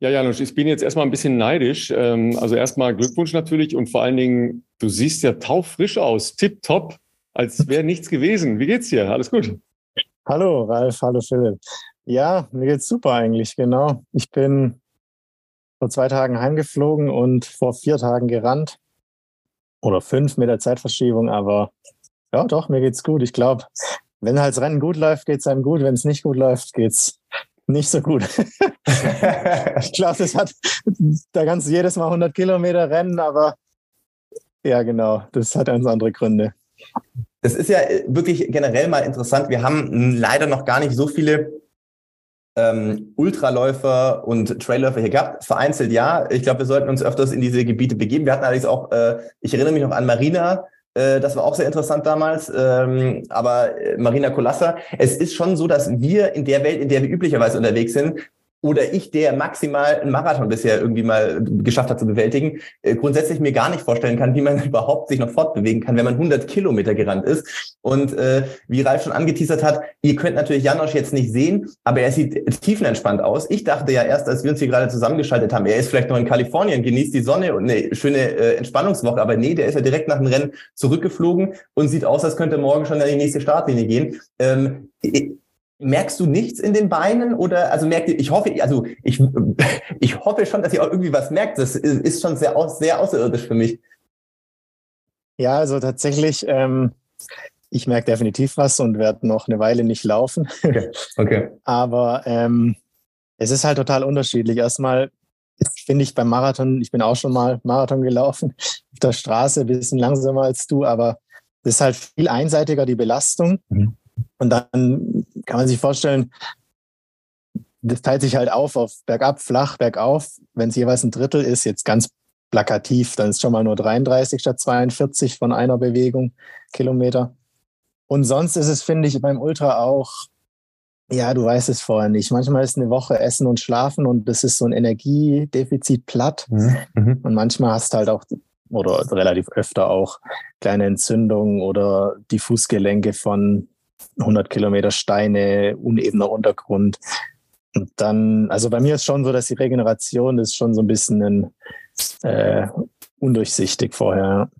Ja, Janusz, ich bin jetzt erstmal ein bisschen neidisch. Ähm, also erstmal Glückwunsch natürlich und vor allen Dingen, du siehst ja taufrisch aus, tipptopp, als wäre nichts gewesen. Wie geht's dir? Alles gut? Hallo, Ralf, hallo Philipp. Ja, mir geht's super eigentlich, genau. Ich bin vor zwei Tagen heimgeflogen und vor vier Tagen gerannt. Oder fünf mit der Zeitverschiebung, aber ja, doch, mir geht's gut. Ich glaube, wenn halt das Rennen gut läuft, geht's einem gut. Wenn es nicht gut läuft, geht's nicht so gut. [LAUGHS] ich glaube, das hat, da kannst du jedes Mal 100 Kilometer rennen, aber ja, genau, das hat ganz andere Gründe. Das ist ja wirklich generell mal interessant. Wir haben leider noch gar nicht so viele ähm, Ultraläufer und Trailläufer hier gehabt. Vereinzelt ja. Ich glaube, wir sollten uns öfters in diese Gebiete begeben. Wir hatten allerdings auch, äh, ich erinnere mich noch an Marina, äh, das war auch sehr interessant damals, ähm, aber äh, Marina Kolassa, es ist schon so, dass wir in der Welt, in der wir üblicherweise unterwegs sind, oder ich, der maximal einen Marathon bisher irgendwie mal geschafft hat zu bewältigen, äh, grundsätzlich mir gar nicht vorstellen kann, wie man [LAUGHS] überhaupt sich noch fortbewegen kann, wenn man 100 Kilometer gerannt ist. Und äh, wie Ralf schon angeteasert hat, ihr könnt natürlich Janosch jetzt nicht sehen, aber er sieht tiefenentspannt aus. Ich dachte ja erst, als wir uns hier gerade zusammengeschaltet haben, er ist vielleicht noch in Kalifornien, genießt die Sonne und eine schöne äh, Entspannungswoche, aber nee, der ist ja direkt nach dem Rennen zurückgeflogen und sieht aus, als könnte morgen schon in die nächste Startlinie gehen. Ähm, Merkst du nichts in den Beinen oder also merkt ihr, ich hoffe, also ich, [LAUGHS] ich hoffe schon, dass ihr auch irgendwie was merkt. Das ist schon sehr, sehr außerirdisch für mich. Ja, also tatsächlich, ähm, ich merke definitiv was und werde noch eine Weile nicht laufen. Okay. okay. [LAUGHS] Aber ähm, es ist halt total unterschiedlich. Erstmal finde ich beim Marathon, ich bin auch schon mal Marathon gelaufen, auf der Straße, ein bisschen langsamer als du, aber es ist halt viel einseitiger die Belastung. Mhm. Und dann kann man sich vorstellen, das teilt sich halt auf auf bergab, flach, bergauf. Wenn es jeweils ein Drittel ist, jetzt ganz plakativ, dann ist schon mal nur 33 statt 42 von einer Bewegung Kilometer. Und sonst ist es, finde ich, beim Ultra auch Ja, du weißt es vorher nicht. Manchmal ist eine Woche Essen und Schlafen und das ist so ein Energiedefizit platt. Mhm. mhm. Und manchmal hast du halt auch, oder relativ öfter auch, kleine Entzündungen oder die Fußgelenke von 100 Kilometer Steine, unebener Untergrund. Und dann, also bei mir ist schon so, dass die Regeneration ist schon so ein bisschen ein, äh, undurchsichtig vorher.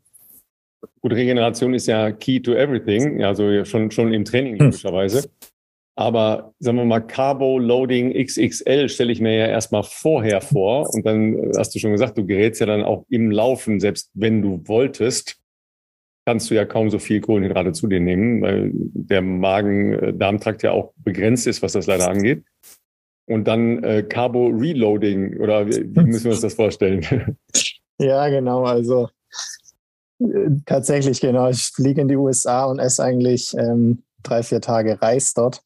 Gut, Regeneration ist ja key to everything, also schon, schon im Training hm. logischerweise. Hm. Aber sagen wir mal, Carbo Loading XXL stelle ich mir ja erstmal vorher vor. Und dann hast du schon gesagt, du gerätst ja dann auch im Laufen, selbst wenn du wolltest, kannst du ja kaum so viel Kohlenhydrate zu dir nehmen, weil der Magen-Darm-Trakt ja auch begrenzt ist, was das leider angeht. Und dann äh, Carbo Reloading, oder wie, wie müssen wir uns das vorstellen? [LAUGHS] Ja, genau. Also äh, tatsächlich, genau. Ich fliege in die USA und esse eigentlich ähm, drei, vier Tage Reis dort.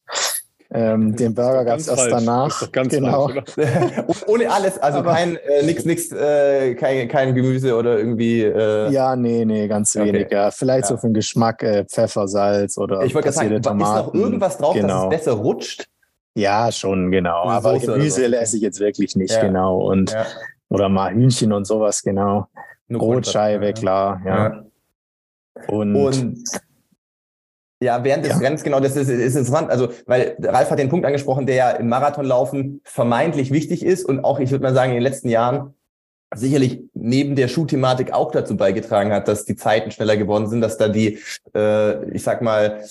Ähm, den Burger gab es erst danach. genau. Falsch, [LAUGHS] Ohne alles, also Aber, kein äh, nix, nix, äh, kein, kein Gemüse oder irgendwie. Äh ja, nee, nee, ganz okay. wenig. Ja. Vielleicht ja. so für den Geschmack äh, Pfeffer, Salz oder Ich wollte sagen, Tomaten. ist noch irgendwas drauf, genau. dass es genau. besser rutscht? Ja, schon, genau. Aber Gemüse esse ich jetzt wirklich nicht, ja. genau. Und oder mal Hühnchen und sowas, genau. Brotscheibe, klar, ja. Und, und ja, während des ja. Rennens, genau, das ist, ist interessant. Also, weil Ralf hat den Punkt angesprochen, der ja im Marathonlaufen vermeintlich wichtig ist und auch, ich würde mal sagen, in den letzten Jahren sicherlich neben der Schuhthematik auch dazu beigetragen hat, dass die Zeiten schneller geworden sind, dass da die, äh, ich sag mal,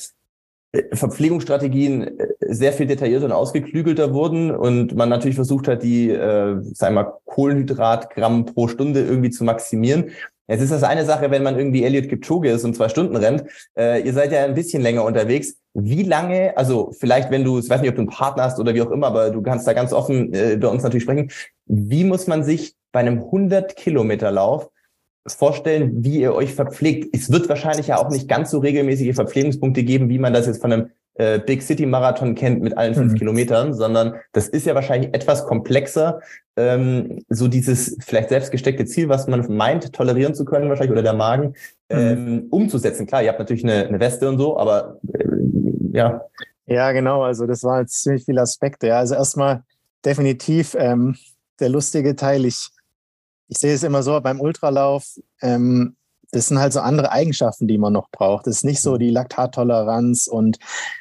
Verpflegungsstrategien äh, sehr viel detaillierter und ausgeklügelter wurden und man natürlich versucht hat, die, äh, sag mal, Kohlenhydratgramm pro Stunde irgendwie zu maximieren. Jetzt ist das eine Sache, wenn man irgendwie Elliot Kipchoge ist und zwei Stunden rennt. Äh, ihr seid ja ein bisschen länger unterwegs. Wie lange, also vielleicht, wenn du, ich weiß nicht, ob du einen Partner hast oder wie auch immer, aber du kannst da ganz offen äh, bei uns natürlich sprechen. Wie muss man sich bei einem 100 Kilometer Lauf vorstellen, wie ihr euch verpflegt? Es wird wahrscheinlich ja auch nicht ganz so regelmäßige Verpflegungspunkte geben, wie man das jetzt von einem äh, Big City Marathon kennt mit allen fünf mhm. Kilometern, sondern das ist ja wahrscheinlich etwas komplexer. Ähm, so dieses vielleicht selbstgesteckte Ziel, was man meint, tolerieren zu können wahrscheinlich oder der Magen, mhm. ähm, umzusetzen. Klar, ihr habt natürlich eine, eine Weste und so, aber äh, ja. Ja, genau. Also das waren jetzt ziemlich viele Aspekte. Ja, also erstmal definitiv ähm, der lustige Teil. Ich, ich sehe es immer so beim Ultralauf. Ähm, das sind halt so andere Eigenschaften, die man noch braucht. Das ist nicht so mhm. die Laktattoleranz und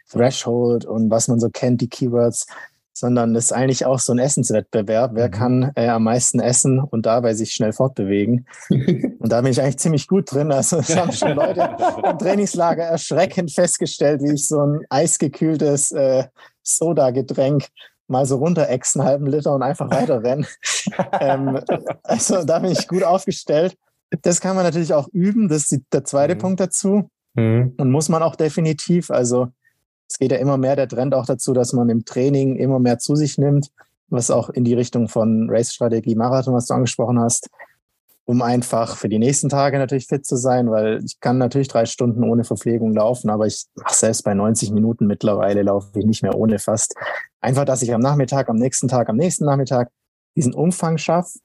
Threshold und was man so kennt, die Keywords, sondern das ist eigentlich auch so ein Essenswettbewerb. Wer mhm. kann äh, am meisten essen und dabei sich schnell fortbewegen? [LAUGHS] und da bin ich eigentlich ziemlich gut drin. Also es haben schon Leute im Trainingslager erschreckend festgestellt, wie ich so ein eisgekühltes äh, Soda-Getränk mal so runterexen, einen halben Liter und einfach weiterrennen. [LAUGHS] ähm, also da bin ich gut aufgestellt. Das kann man natürlich auch üben. Das ist der zweite mhm. Punkt dazu. Mhm. Und muss man auch definitiv. Also es geht ja immer mehr der Trend auch dazu, dass man im Training immer mehr zu sich nimmt, was auch in die Richtung von Race-Strategie, Marathon, was du angesprochen hast, um einfach für die nächsten Tage natürlich fit zu sein, weil ich kann natürlich drei Stunden ohne Verpflegung laufen, aber ich ach, selbst bei 90 Minuten mittlerweile laufe ich nicht mehr ohne fast. Einfach, dass ich am Nachmittag, am nächsten Tag, am nächsten Nachmittag diesen Umfang schaffe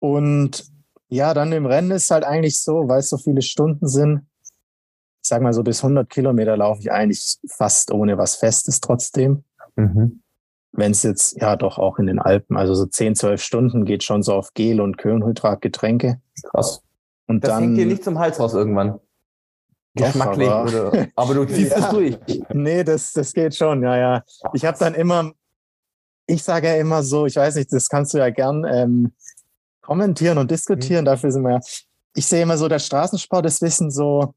und ja, dann im Rennen ist halt eigentlich so, weil es so viele Stunden sind. Ich sag mal so bis 100 Kilometer laufe ich eigentlich fast ohne was Festes trotzdem. Mhm. Wenn es jetzt, ja doch auch in den Alpen, also so 10, 12 Stunden geht schon so auf Gel und Kohlenhydratgetränke. Krass. Und das dann, hängt dir nicht zum Hals raus irgendwann. Geschmacklich. Aber, aber, du [LAUGHS] ziehst ja, es durch. Nee, das, das geht schon, ja, ja. Ich habe dann immer, ich sage ja immer so, ich weiß nicht, das kannst du ja gern ähm, kommentieren und diskutieren. Mhm. Dafür sind wir ja. Ich sehe immer so, der Straßensport ist Wissen so,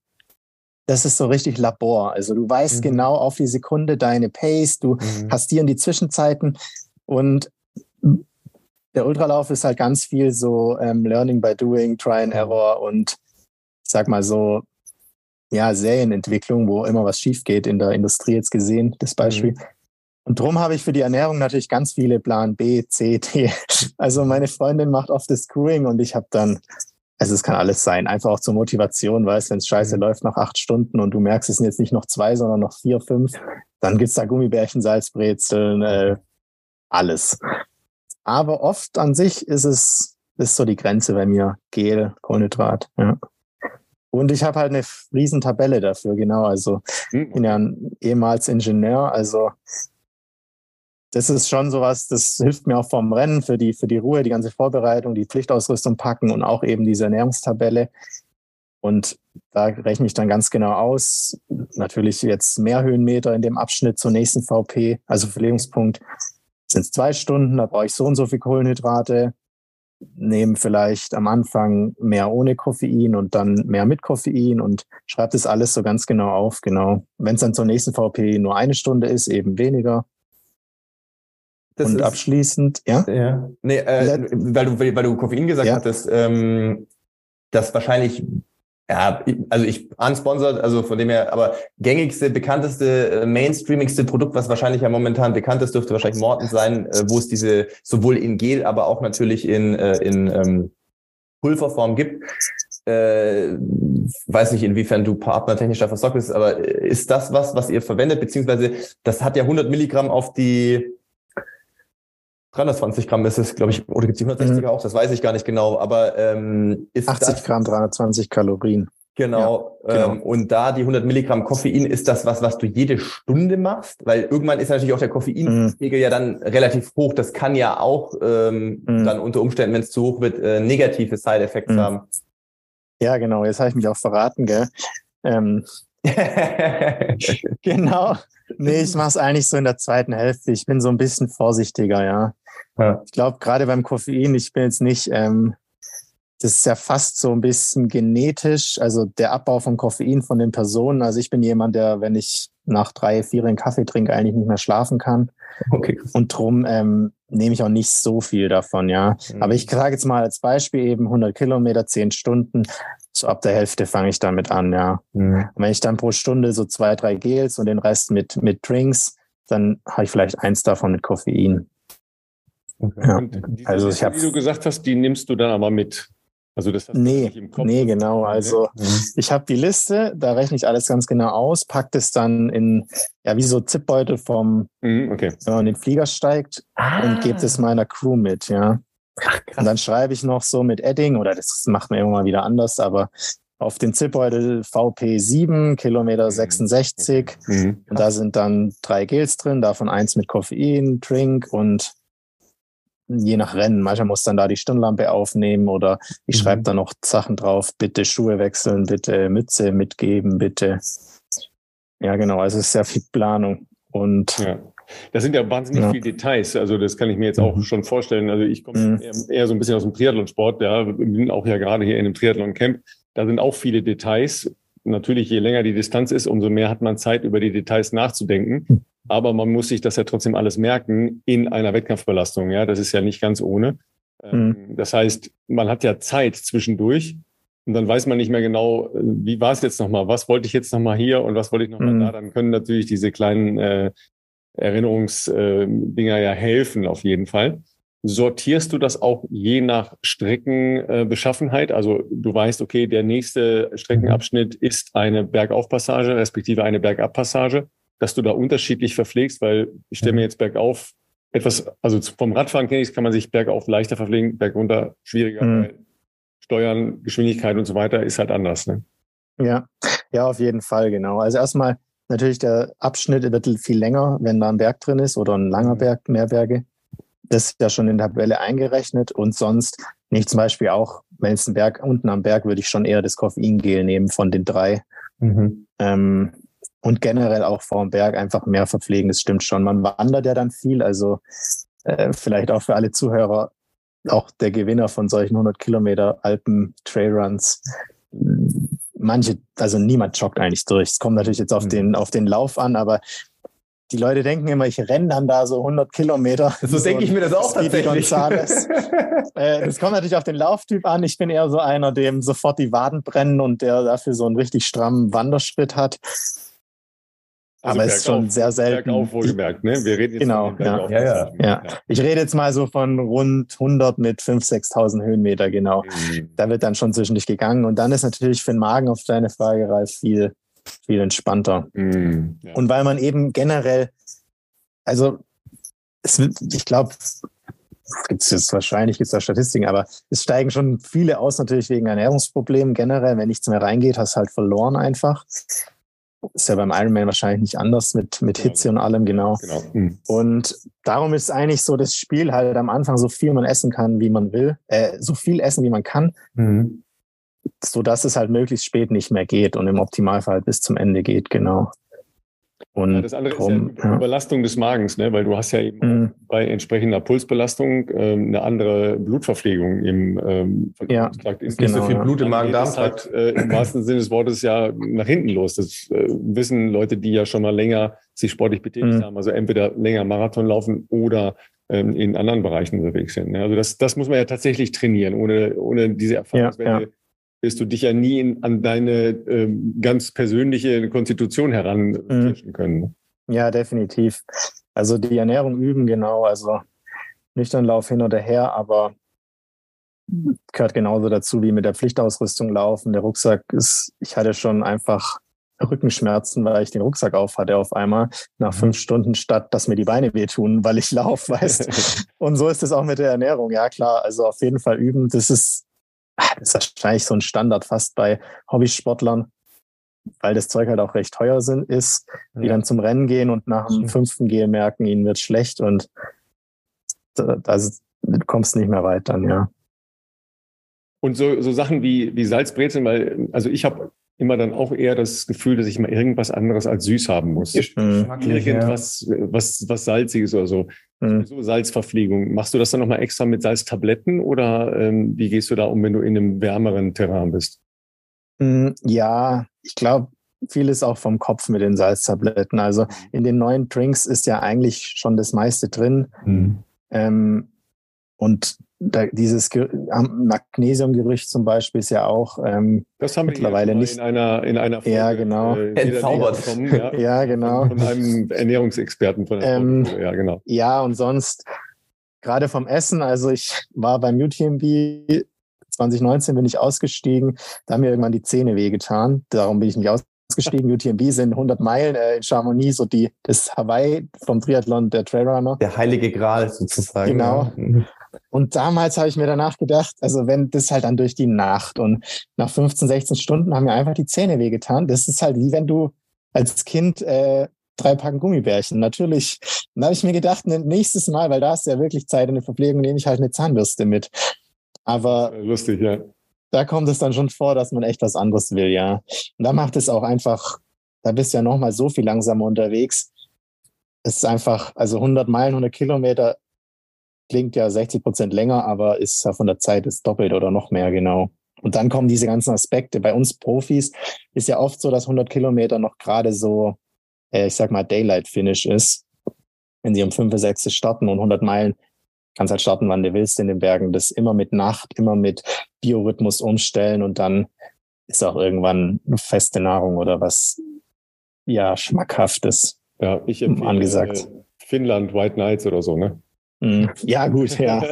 das ist so richtig Labor. Also du weißt mhm. genau auf die Sekunde deine Pace, du mhm. hast hier in die Zwischenzeiten und der Ultralauf ist halt ganz viel so ähm, Learning by Doing, Try and mhm. Error und ich sag mal so, ja, Serienentwicklung, wo immer was schief geht in der Industrie jetzt gesehen, das Beispiel. Mhm. Und drum habe ich für die Ernährung natürlich ganz viele Plan B, C, D. [LAUGHS] Also meine Freundin macht oft das Screwing und ich habe dann, also es kann alles sein, einfach auch zur Motivation, weißt, wenn es scheiße mhm. läuft nach acht Stunden und du merkst, es sind jetzt nicht noch zwei, sondern noch vier, fünf, dann gibt's da Gummibärchen, Salzbrezeln, äh, alles. Aber oft an sich ist es, ist so die Grenze bei mir, Gel, Kohlenhydrat, ja. Und ich habe halt eine riesen Tabelle dafür, genau. Also mhm. bin ja ein ehemals Ingenieur, also das ist schon sowas, das hilft mir auch vom Rennen für die, für die Ruhe, die ganze Vorbereitung, die Pflichtausrüstung packen und auch eben diese Ernährungstabelle. Und da rechne ich dann ganz genau aus. Natürlich jetzt mehr Höhenmeter in dem Abschnitt zur nächsten VP, also Verlegungspunkt, sind es zwei Stunden, da brauche ich so und so viel Kohlenhydrate, nehme vielleicht am Anfang mehr ohne Koffein und dann mehr mit Koffein und schreibe das alles so ganz genau auf, genau. Wenn es dann zur nächsten VP nur eine Stunde ist, eben weniger. Das und ist, abschließend, ja? Ja. Nee, äh, weil, du, weil du Koffein gesagt ja. hattest, ähm, das wahrscheinlich ja, also ich unsponsored, also von dem her, aber gängigste, bekannteste, äh, mainstreamigste Produkt, was wahrscheinlich ja momentan bekannt ist, dürfte wahrscheinlich Morton sein, äh, wo es diese sowohl in Gel, aber auch natürlich in, äh, in ähm, Pulverform gibt. Äh, weiß nicht, inwiefern du partnertechnisch da versorgt bist, aber ist das was, was ihr verwendet, beziehungsweise das hat ja 100 Milligramm auf die 320 Gramm ist es, glaube ich, oder gibt es 160er mhm. auch, das weiß ich gar nicht genau, aber ähm, ist 80 das, Gramm, 320 Kalorien. Genau, ja, genau. Ähm, und da die 100 Milligramm Koffein, ist das was, was du jede Stunde machst? Weil irgendwann ist natürlich auch der Koffeinpegel mhm. ja dann relativ hoch. Das kann ja auch ähm, mhm. dann unter Umständen, wenn es zu hoch wird, äh, negative Side-Effects mhm. haben. Ja, genau, jetzt habe ich mich auch verraten, gell? Ähm, [LAUGHS] [LAUGHS] genau. Nee, ich mache es eigentlich so in der zweiten Hälfte. Ich bin so ein bisschen vorsichtiger, ja. ja. Ich glaube, gerade beim Koffein, ich bin jetzt nicht, ähm, das ist ja fast so ein bisschen genetisch, also der Abbau von Koffein von den Personen. Also ich bin jemand, der, wenn ich nach drei, vier einen Kaffee trinke, eigentlich nicht mehr schlafen kann. Okay. Und drum ähm, nehme ich auch nicht so viel davon, ja. Mhm. Aber ich sage jetzt mal als Beispiel eben 100 Kilometer, 10 Stunden. So ab der Hälfte fange ich damit an, ja. Mhm. Und wenn ich dann pro Stunde so zwei, drei Gels und den Rest mit, mit Drinks, dann habe ich vielleicht eins davon mit Koffein. Okay. Ja. also ich habe, wie du gesagt hast, die nimmst du dann aber mit. Also das hast nee, im Kopf. Nee, genau. Also mhm. ich habe die Liste, da rechne ich alles ganz genau aus, packe das dann in, ja, wie so Zipbeutel vom, mhm, okay. wenn man in den Flieger steigt ah. und gebe das meiner Crew mit, ja. Ach, und dann schreibe ich noch so mit Edding, oder das macht man immer wieder anders, aber auf den Zipbeutel VP7, Kilometer 66. Mhm. mhm. Und da sind dann drei Gels drin, davon eins mit Koffein, Drink und je nach Rennen. Manchmal muss dann da die Stirnlampe aufnehmen oder ich mhm. schreibe da noch Sachen drauf, bitte Schuhe wechseln, bitte Mütze mitgeben, bitte. Ja, genau, also es ist sehr viel Planung. Und ja. Das sind ja wahnsinnig ja. viele Details. Also das kann ich mir jetzt auch mhm. schon vorstellen. Also ich komme mhm. eher, eher, so ein bisschen aus dem Triathlonsport. Ja, bin auch ja gerade hier in einem Triathlon-Camp. Da sind auch viele Details. Natürlich, je länger die Distanz ist, umso mehr hat man Zeit, über die Details nachzudenken. Aber man muss sich das ja trotzdem alles merken in einer Wettkampfbelastung. Ja, das ist ja nicht ganz ohne. Mhm. Das heißt, man hat ja Zeit zwischendurch und dann weiß man nicht mehr genau, wie war es jetzt nochmal, was wollte ich jetzt nochmal hier und was wollte ich nochmal mhm. da. Dann können natürlich diese kleinen äh, Erinnerungsdinger ja helfen auf jeden Fall. Sortierst du das auch je nach Streckenbeschaffenheit? Also du weißt, okay, der nächste Streckenabschnitt ist eine Bergaufpassage, respektive eine Bergabpassage, dass du da unterschiedlich verpflegst, weil ich stelle mir jetzt bergauf etwas, also vom Radfahren kenne ich, kann man sich bergauf leichter verpflegen, bergunter schwieriger, mhm. Steuern, Geschwindigkeit und so weiter ist halt anders. Ne? Ja, ja, auf jeden Fall, genau. Also erstmal Natürlich, der Abschnitt wird viel länger, wenn da ein Berg drin ist oder ein langer mhm. Berg, mehr Berge. Das ist ja schon in der Tabelle eingerechnet. Und sonst nicht zum Beispiel auch, wenn es ein Berg unten am Berg, würde ich schon eher das Koffeingel nehmen von den drei. Mhm. Ähm, und generell auch vor dem Berg einfach mehr verpflegen, das stimmt schon. Man wandert ja dann viel, also äh, vielleicht auch für alle Zuhörer, auch der Gewinner von solchen 100 Kilometer Alpen Trailruns manche, also niemand joggt eigentlich durch. Es kommt natürlich jetzt auf, mhm. den, auf den Lauf an, aber die Leute denken immer, ich renne dann da so 100 Kilometer. So, [LAUGHS] so denke ich mir das auch Speedy tatsächlich. [LAUGHS] äh, das kommt natürlich auf den Lauftyp an. Ich bin eher so einer, dem sofort die Waden brennen und der dafür so einen richtig strammen Wanderschritt hat. Also aber es ist schon sehr selten. Bergauf wohlgemerkt, ne? Wir reden jetzt genau, von ja. Ja, ja. ja. Ich rede jetzt mal so von rund 100 mit 5.000, 6.000 Höhenmeter, genau. Mhm. Da wird dann schon zwischendurch gegangen. Und dann ist natürlich für den Magen auf deine Frage, Ralf, viel, viel entspannter. Mhm. Ja. Und weil man eben generell, also es, ich glaube, gibt es jetzt wahrscheinlich, gibt es da Statistiken, aber es steigen schon viele aus, natürlich wegen Ernährungsproblemen generell. Wenn nichts mehr reingeht, hast du halt verloren einfach. Ist ja beim Ironman wahrscheinlich nicht anders mit, mit genau. Hitze und allem, genau. genau. Mhm. Und darum ist eigentlich so das Spiel halt am Anfang so viel man essen kann, wie man will, äh, so viel essen, wie man kann, mhm. so dass es halt möglichst spät nicht mehr geht und im Optimalfall bis zum Ende geht, genau. Und ja, das andere drum, ist ja, ja, Überlastung des Magens, ne? weil du hast ja eben mhm. bei entsprechender Pulsbelastung ähm, eine andere Blutverpflegung im ähm, ja, Ist genau, nicht so viel Blut im Magen-Darm-Trakt. Halt, äh, Im wahrsten Sinne des Wortes ja nach hinten los. Das äh, wissen Leute, die ja schon mal länger sich sportlich betätigt mhm. haben, also entweder länger Marathon laufen oder ähm, in anderen Bereichen unterwegs sind. Ne? Also das, das muss man ja tatsächlich trainieren. Ohne, ohne diese Erfahrungswerte wirst du dich ja nie in, an deine ähm, ganz persönliche Konstitution heranfischen mhm. können. Ja, definitiv. Also die Ernährung üben, genau. Also Nüchternlauf hin oder her, aber gehört genauso dazu wie mit der Pflichtausrüstung laufen. Der Rucksack ist, ich hatte schon einfach Rückenschmerzen, weil ich den Rucksack auf hatte auf einmal nach mhm. fünf Stunden statt, dass mir die Beine wehtun, weil ich laufe, weißt. [LAUGHS] Und so ist es auch mit der Ernährung. Ja, klar. Also auf jeden Fall üben. Das ist das ist wahrscheinlich so ein Standard fast bei Hobbysportlern, weil das Zeug halt auch recht teuer sind, ist, die ja. dann zum Rennen gehen und nach dem fünften Gehen merken, ihnen wird schlecht und da, da du kommst nicht mehr weit dann, ja. Und so, so Sachen wie, wie Salzbrezeln, weil, also ich habe immer dann auch eher das Gefühl, dass ich mal irgendwas anderes als süß haben muss. Mhm. Irgendwas, was, was salziges oder so. Mhm. So Salzverpflegung. Machst du das dann nochmal extra mit Salztabletten oder ähm, wie gehst du da um, wenn du in einem wärmeren Terrain bist? Mhm, ja, ich glaube, vieles auch vom Kopf mit den Salztabletten. Also in den neuen Drinks ist ja eigentlich schon das meiste drin. Mhm. Ähm, und da, dieses Magnesiumgerücht zum Beispiel ist ja auch ähm, das haben wir mittlerweile nicht in einer in einer Folge, [LAUGHS] ja genau. äh, entzaubert. ja. ja. genau. Von einem Ernährungsexperten von der ähm, ja genau. ja und sonst gerade vom Essen also ich war beim UTMB 2019 bin ich ausgestiegen. Da haben mir irgendwann die Zähne wehgetan. Darum bin ich nicht ausgestiegen. [LAUGHS] UTMB sind 100 Meilen äh, in Chamonix so die das Hawaii vom Triathlon der Trailrunner. Der heilige Gral sozusagen genau. ja. Und damals habe ich mir danach gedacht, also wenn das halt dann durch die Nacht und nach 15, 16 Stunden haben mir einfach die Zähne wehgetan. Das ist halt wie wenn du als Kind äh, drei Packen Gummibärchen. Natürlich. Dann habe ich mir gedacht, ne, nächstes Mal, weil da du ja wirklich Zeit in der Verpflegung, nehme ich halt eine Zahnbürste mit. Aber lustig, ja. Da kommt es dann schon vor, dass man echt was anderes will, ja. Und da macht es auch einfach, da bist du ja nochmal so viel langsamer unterwegs. Es ist einfach, also 100 Meilen, 100 Kilometer klingt ja 60 Prozent länger, aber ist ja von der Zeit ist doppelt oder noch mehr, genau. Und dann kommen diese ganzen Aspekte. Bei uns Profis ist ja oft so, dass 100 Kilometer noch gerade so, äh, ich sag mal, Daylight Finish ist. Wenn sie um 5, 6 starten und 100 Meilen, kannst halt starten, wann du willst in den Bergen. Das immer mit Nacht, immer mit Biorhythmus umstellen und dann ist auch irgendwann feste Nahrung oder was, ja, schmackhaftes ja, ich empfehle, angesagt. Äh, Finnland White Nights oder so, ne? Hm. Ja, gut, ja. [LAUGHS]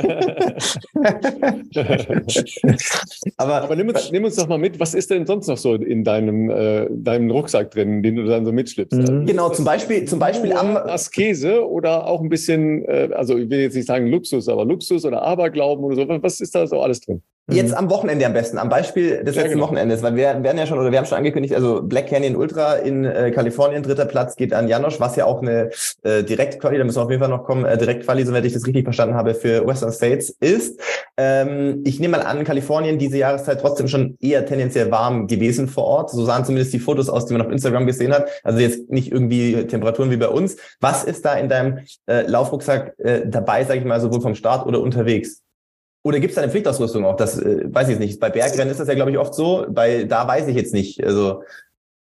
aber, aber nimm, uns, nimm, uns, doch mal mit, was ist denn sonst noch so in deinem, äh, deinem Rucksack drin, den du dann so mitschleppst? Mhm. Genau, zum Beispiel, zum Beispiel am Askese oder auch ein bisschen, äh, also ich will jetzt nicht sagen Luxus, aber Luxus oder Aberglauben oder so. Was ist da so alles drin? Jetzt mhm. am Wochenende am besten, am Beispiel des ja, letzten genau. Wochenendes, weil wir werden ja schon oder wir haben schon angekündigt, also Black Canyon Ultra in äh, Kalifornien, dritter Platz geht an Janosch, was ja auch eine äh, Direktquali, da müssen wir auf jeden Fall noch kommen, äh, Direktquali, soweit ich das richtig verstanden habe, für Western States ist. Ähm, ich nehme mal an, Kalifornien diese Jahreszeit trotzdem schon eher tendenziell warm gewesen vor Ort. So sahen zumindest die Fotos aus, die man auf Instagram gesehen hat. Also jetzt nicht irgendwie Temperaturen wie bei uns. Was ist da in deinem äh, Laufrucksack äh, dabei, sage ich mal, sowohl vom Start oder unterwegs? Oder gibt es da eine Pflichtausrüstung auch? Das äh, weiß ich nicht. Bei Bergrennen ist das ja, glaube ich, oft so. Bei da weiß ich jetzt nicht. Also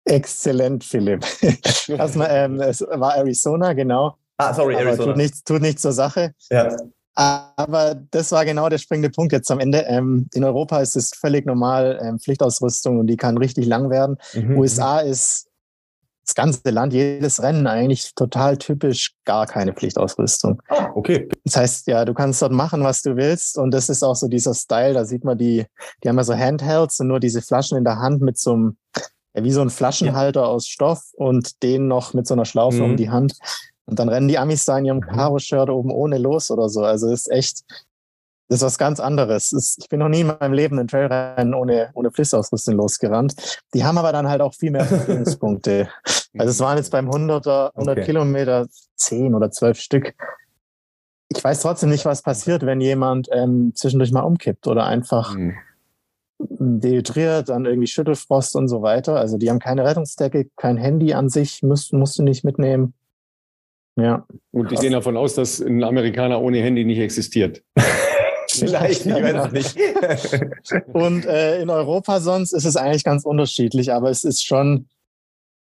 Exzellent, Philipp. [LAUGHS] Erstmal, ähm, es war Arizona, genau. Ah, sorry, Aber Arizona. Tut nichts, tut nichts zur Sache. Ja. Aber das war genau der springende Punkt jetzt am Ende. Ähm, in Europa ist es völlig normal, ähm, Pflichtausrüstung und die kann richtig lang werden. Mhm. USA mhm. ist das ganze Land, jedes Rennen eigentlich total typisch gar keine Pflichtausrüstung. Ah, okay. Das heißt, ja, du kannst dort machen, was du willst. Und das ist auch so dieser Style. Da sieht man die, die haben ja so Handhelds und nur diese Flaschen in der Hand mit so einem, ja, wie so ein Flaschenhalter ja. aus Stoff und den noch mit so einer Schlaufe mhm. um die Hand. Und dann rennen die Amis da in ihrem mhm. Karo-Shirt oben ohne los oder so. Also ist echt, das ist was ganz anderes. Ist, ich bin noch nie in meinem Leben ein Trailrennen ohne, ohne Flissausrüstung losgerannt. Die haben aber dann halt auch viel mehr Verbindungspunkte. [LAUGHS] also es waren jetzt beim 100er, 100 okay. Kilometer 10 oder 12 Stück. Ich weiß trotzdem nicht, was passiert, wenn jemand ähm, zwischendurch mal umkippt oder einfach mhm. dehydriert, dann irgendwie Schüttelfrost und so weiter. Also die haben keine Rettungsdecke, kein Handy an sich, musst, musst du nicht mitnehmen. Ja. Und die gehen davon aus, dass ein Amerikaner ohne Handy nicht existiert. [LAUGHS] Vielleicht, ich weiß es nicht. [LAUGHS] und äh, in Europa sonst ist es eigentlich ganz unterschiedlich, aber es ist schon,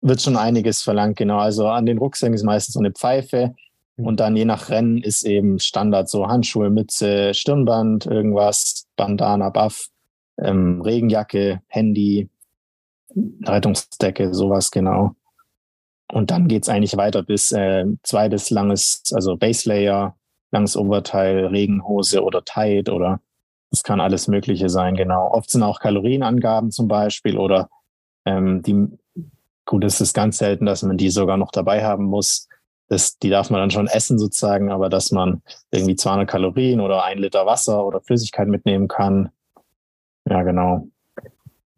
wird schon einiges verlangt, genau. Also an den Rucksäcken ist meistens so eine Pfeife mhm. und dann je nach Rennen ist eben Standard so Handschuhe, Mütze, Stirnband, irgendwas, Bandana, Buff, ähm, Regenjacke, Handy, Rettungsdecke, sowas genau. Und dann geht's eigentlich weiter bis äh, zweites langes, also Base Layer, langes Oberteil, Regenhose oder Tide oder es kann alles Mögliche sein, genau. Oft sind auch Kalorienangaben zum Beispiel oder ähm, die, gut, es ist ganz selten, dass man die sogar noch dabei haben muss. Das, die darf man dann schon essen sozusagen, aber dass man irgendwie 200 Kalorien oder ein Liter Wasser oder Flüssigkeit mitnehmen kann. Ja, genau.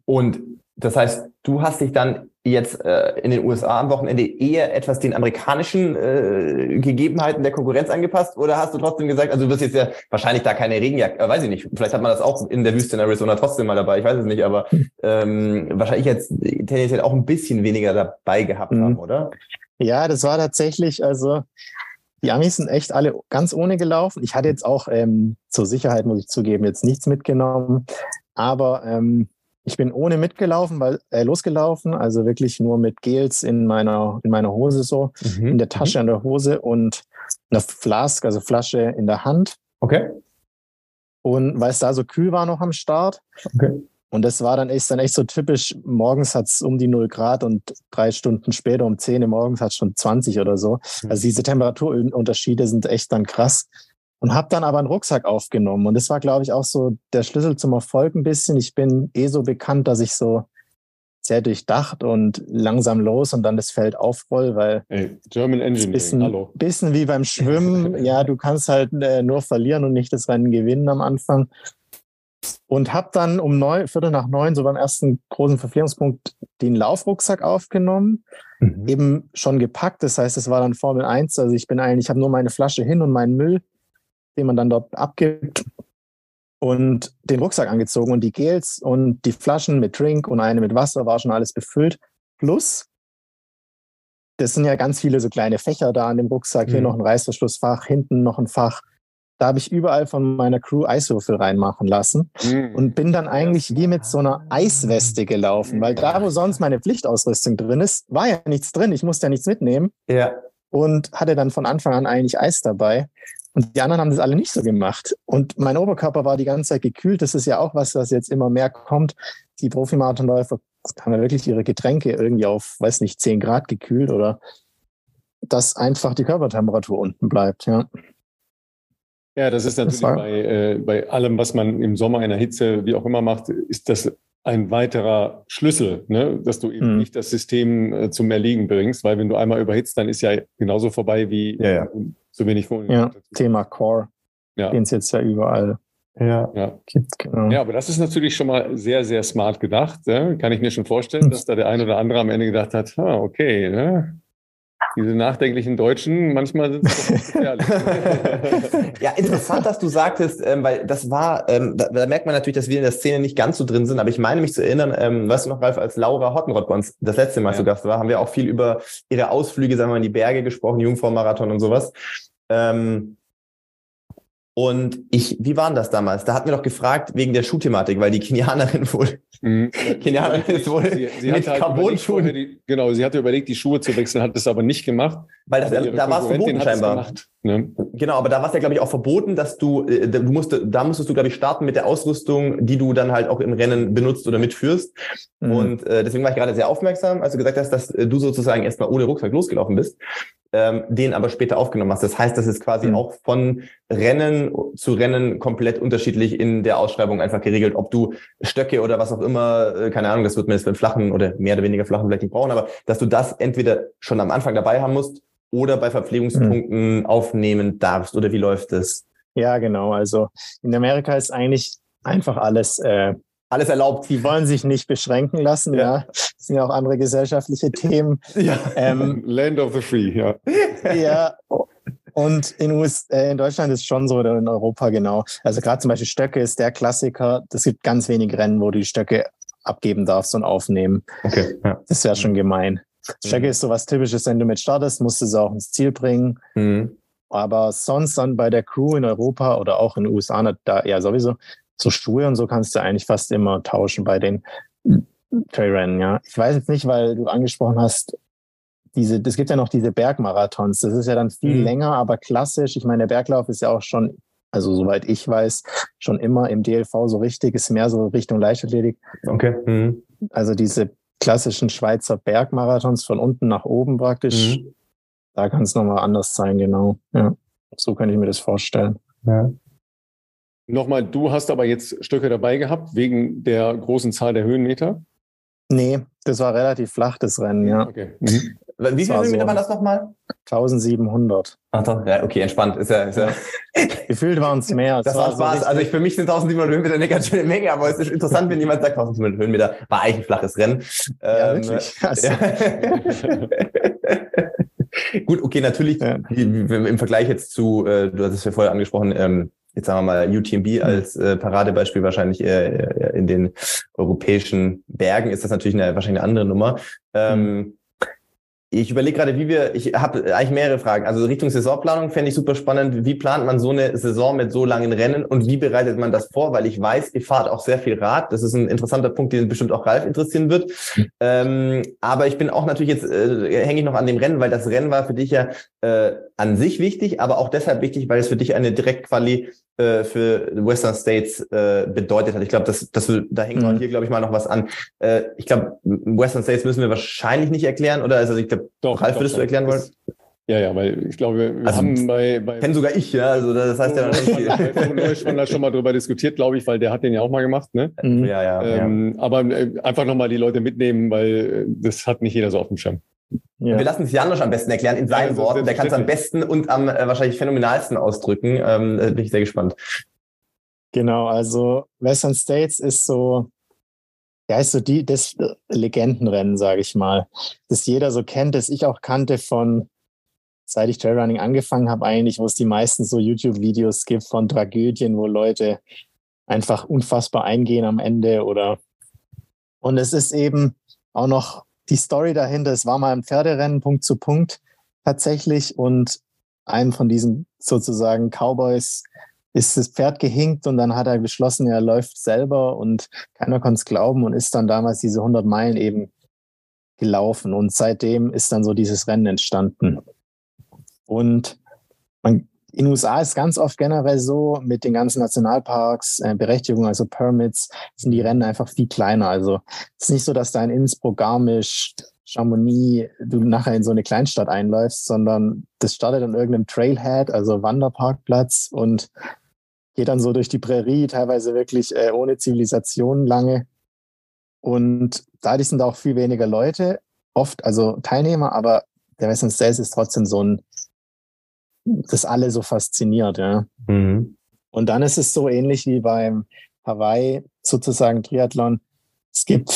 Und das heißt, du hast dich dann jetzt äh, in den USA am Wochenende eher etwas den amerikanischen äh, Gegebenheiten der Konkurrenz angepasst oder hast du trotzdem gesagt, also du wirst jetzt ja wahrscheinlich da keine Regenjacke, äh, weiß ich nicht, vielleicht hat man das auch in der Wüste in Arizona trotzdem mal dabei, ich weiß es nicht, aber ähm, wahrscheinlich jetzt tendenziell auch ein bisschen weniger dabei gehabt mhm. haben, oder? Ja, das war tatsächlich, also die Amis sind echt alle ganz ohne gelaufen. Ich hatte jetzt auch ähm, zur Sicherheit, muss ich zugeben, jetzt nichts mitgenommen. Aber ähm, ich bin ohne mitgelaufen, weil äh, losgelaufen, also wirklich nur mit Gels in meiner in meiner Hose so, mhm. in der Tasche mhm. an der Hose und eine Flask, also Flasche in der Hand. Okay. Und weil es da so kühl war noch am Start. Okay. Und das war dann echt, dann echt so typisch. Morgens hat es um die 0 Grad und drei Stunden später um 10 Uhr morgens hat es schon 20 oder so. Mhm. Also diese Temperaturunterschiede sind echt dann krass und habe dann aber einen Rucksack aufgenommen. Und das war, glaube ich, auch so der Schlüssel zum Erfolg ein bisschen. Ich bin eh so bekannt, dass ich so sehr durchdacht und langsam los und dann das Feld aufroll, weil hey, German Engineering, bisschen, hallo. Bisschen wie beim [LAUGHS] Schwimmen, ja, du kannst halt äh, nur verlieren und nicht das Rennen gewinnen am Anfang. Und habe dann um neun, Viertel nach neun, so beim ersten großen Verpflegungspunkt, den Laufrucksack aufgenommen, mhm. eben schon gepackt. Das heißt, es war dann Formel 1. Also ich bin eigentlich, ich habe nur meine Flasche hin und meinen Müll den man dann dort abgibt und den Rucksack angezogen und die Gels und die Flaschen mit Drink und eine mit Wasser war schon alles befüllt. Plus, das sind ja ganz viele so kleine Fächer da an dem Rucksack. Mhm. Hier noch ein Reißverschlussfach, hinten noch ein Fach. Da habe ich überall von meiner Crew Eiswürfel reinmachen lassen mhm. und bin dann eigentlich wie mit so einer Eisweste gelaufen, weil da, wo sonst meine Pflichtausrüstung drin ist, war ja nichts drin. Ich musste ja nichts mitnehmen. Ja. Und hatte dann von Anfang an eigentlich Eis dabei. Und die anderen haben das alle nicht so gemacht. Und mein Oberkörper war die ganze Zeit gekühlt. Das ist ja auch was, was jetzt immer mehr kommt. Die Profimarathonläufer haben ja wirklich ihre Getränke irgendwie auf, weiß nicht, 10 Grad gekühlt oder dass einfach die Körpertemperatur unten bleibt, ja. Ja, das ist natürlich das bei, äh, bei allem, was man im Sommer in der Hitze, wie auch immer macht, ist das ein weiterer Schlüssel, ne? dass du eben mhm. nicht das System äh, zum Erliegen bringst, weil wenn du einmal überhitzt, dann ist ja genauso vorbei wie ja, ja. So wenig vorhin. Ja, Thema Core. Ja. Den es jetzt ja überall. Ja. Ja. Gibt, genau. ja, aber das ist natürlich schon mal sehr, sehr smart gedacht. Ja? Kann ich mir schon vorstellen, dass da der eine oder andere am Ende gedacht hat, ah, okay, ne? Diese nachdenklichen Deutschen, manchmal sind sie gefährlich. [LAUGHS] ja, interessant, dass du sagtest, ähm, weil das war, ähm, da, da, merkt man natürlich, dass wir in der Szene nicht ganz so drin sind, aber ich meine mich zu erinnern, ähm, weißt du noch, Ralf, als Laura Hottenrott bei uns das letzte Mal ja. zu Gast war, haben wir auch viel über ihre Ausflüge, sagen wir mal, in die Berge gesprochen, Jungfrau-Marathon und sowas. Ähm, und ich, wie war denn das damals? Da hatten wir doch gefragt wegen der Schuhthematik, weil die Kenianerin [LAUGHS] wohl, mhm. Kenianerin ist wohl sie, sie mit halt Carbon-Schuhen. Genau, sie hatte überlegt, die Schuhe zu wechseln, hat das aber nicht gemacht. Weil das, da war es verboten scheinbar. Gemacht, ne? Genau, aber da war es ja, glaube ich, auch verboten, dass du, äh, du musst, da musstest du, glaube ich, starten mit der Ausrüstung, die du dann halt auch im Rennen benutzt oder mitführst. Mhm. Und äh, deswegen war ich gerade sehr aufmerksam, als du gesagt hast, dass äh, du sozusagen erstmal ohne Rucksack losgelaufen bist ähm, den aber später aufgenommen hast. Das heißt, das ist quasi mhm. auch von Rennen zu Rennen komplett unterschiedlich in der Ausschreibung einfach geregelt, ob du Stöcke oder was auch immer, äh, keine Ahnung, das wird man jetzt beim flachen oder mehr oder weniger flachen vielleicht nicht brauchen, aber dass du das entweder schon am Anfang dabei haben musst oder bei Verpflegungspunkten mhm. aufnehmen darfst? Oder wie läuft das? Ja, genau. Also in Amerika ist eigentlich einfach alles äh, alles erlaubt. Die wollen sich nicht beschränken lassen, ja. ja. Das sind ja auch andere gesellschaftliche Themen. Ja. Ähm, [LAUGHS] Land of the Free, ja. Ja. [LAUGHS] Und in, US, äh, in Deutschland ist es schon so, oder in Europa genau. Also gerade zum Beispiel Stöcke ist der Klassiker. Es gibt ganz wenig Rennen, wo du die Stöcke abgeben darfst und aufnehmen. Okay. Ja. Das wäre schon gemein. Stöcke mhm. ist so was Typisches, wenn du mit startest, musst du es auch ins Ziel bringen. Mhm. Aber sonst dann bei der Crew in Europa oder auch in den USA, da ja sowieso, so Schuhe und so kannst du eigentlich fast immer tauschen bei den Trailrennen, ja. Ich weiß jetzt nicht, weil du angesprochen hast, diese, es gibt ja noch diese Bergmarathons. Das ist ja dann viel mhm. länger, aber klassisch. Ich meine, der Berglauf ist ja auch schon, also soweit ich weiß, schon immer im DLV so richtig, ist mehr so Richtung Leichtathletik. Okay. Mhm. Also diese klassischen Schweizer Bergmarathons von unten nach oben praktisch. Mhm. Da kann es nochmal anders sein, genau. Ja. So könnte ich mir das vorstellen. Ja. Nochmal, du hast aber jetzt Stöcke dabei gehabt, wegen der großen Zahl der Höhenmeter? Nee, das war relativ flach, das Rennen, ja. Okay. Mhm. Wie viele Höhenmeter so waren das nochmal? 1700. Ach doch, ja, okay, entspannt. Ist ja, ist ja [LAUGHS] Gefühlt waren es mehr. Das, war Spaß. So also ich, für mich sind 1700 Höhenmeter eine ganz schöne Menge, aber es ist interessant, wenn jemand sagt, 1700 Höhenmeter war eigentlich ein flaches Rennen. Ja, ähm, wirklich. Also. Ja. [LAUGHS] Gut, okay, natürlich ja. im Vergleich jetzt zu, äh, du hast es ja vorher angesprochen, ähm, jetzt sagen wir mal UTMB hm. als äh, Paradebeispiel wahrscheinlich äh, in den europäischen Bergen ist das natürlich eine, wahrscheinlich eine andere Nummer. Ähm, mhm. Ich überlege gerade, wie wir, ich habe eigentlich mehrere Fragen. Also Richtung Saisonplanung fände ich super spannend. Wie plant man so eine Saison mit so langen Rennen und wie bereitet man das vor? Weil ich weiß, ihr fahrt auch sehr viel Rad. Das ist ein interessanter Punkt, den bestimmt auch Ralf interessieren wird. Ähm, aber ich bin auch natürlich jetzt, äh, hänge ich noch an dem Rennen, weil das Rennen war für dich ja äh, an sich wichtig, aber auch deshalb wichtig, weil es für dich eine Direktquali äh, für Western States äh, bedeutet hat. Ich glaube, das, das, da hängt mhm. hier, glaube ich, mal noch was an. Äh, ich glaube, Western States müssen wir wahrscheinlich nicht erklären, oder? Also ich glaube, Ralf, würdest doch, du erklären wollen? Ja, ja, weil ich glaube, wir also, haben bei, bei kenn sogar ich, ja, also das heißt ja noch nicht. da schon mal drüber diskutiert, glaube ich, weil der hat den ja auch mal gemacht, ne? Mhm. Ja, ja, ähm, ja. Aber äh, einfach nochmal die Leute mitnehmen, weil äh, das hat nicht jeder so auf dem Schirm. Ja. Wir lassen es Janosch am besten erklären in seinen ja, Worten. Der kann es am besten und am äh, wahrscheinlich phänomenalsten ausdrücken. Ähm, bin ich sehr gespannt. Genau, also Western States ist so, ja, ist so die, das Legendenrennen, sage ich mal, das jeder so kennt, das ich auch kannte von, seit ich Trailrunning angefangen habe, eigentlich, wo es die meisten so YouTube-Videos gibt von Tragödien, wo Leute einfach unfassbar eingehen am Ende oder und es ist eben auch noch die Story dahinter, es war mal ein Pferderennen Punkt zu Punkt tatsächlich. Und einem von diesen sozusagen Cowboys ist das Pferd gehinkt und dann hat er beschlossen, er läuft selber und keiner konnte es glauben und ist dann damals diese 100 Meilen eben gelaufen. Und seitdem ist dann so dieses Rennen entstanden. Und man, in den USA ist ganz oft generell so, mit den ganzen Nationalparks, äh, Berechtigungen, also Permits, sind die Rennen einfach viel kleiner. Also es ist nicht so, dass da in Innsbruck, Garmisch, Chamonix du nachher in so eine Kleinstadt einläufst, sondern das startet an irgendeinem Trailhead, also Wanderparkplatz und geht dann so durch die Prärie, teilweise wirklich äh, ohne Zivilisation lange. Und dadurch sind auch viel weniger Leute, oft, also Teilnehmer, aber der Western States ist trotzdem so ein das alle so fasziniert, ja. Mhm. Und dann ist es so ähnlich wie beim Hawaii sozusagen Triathlon. Es gibt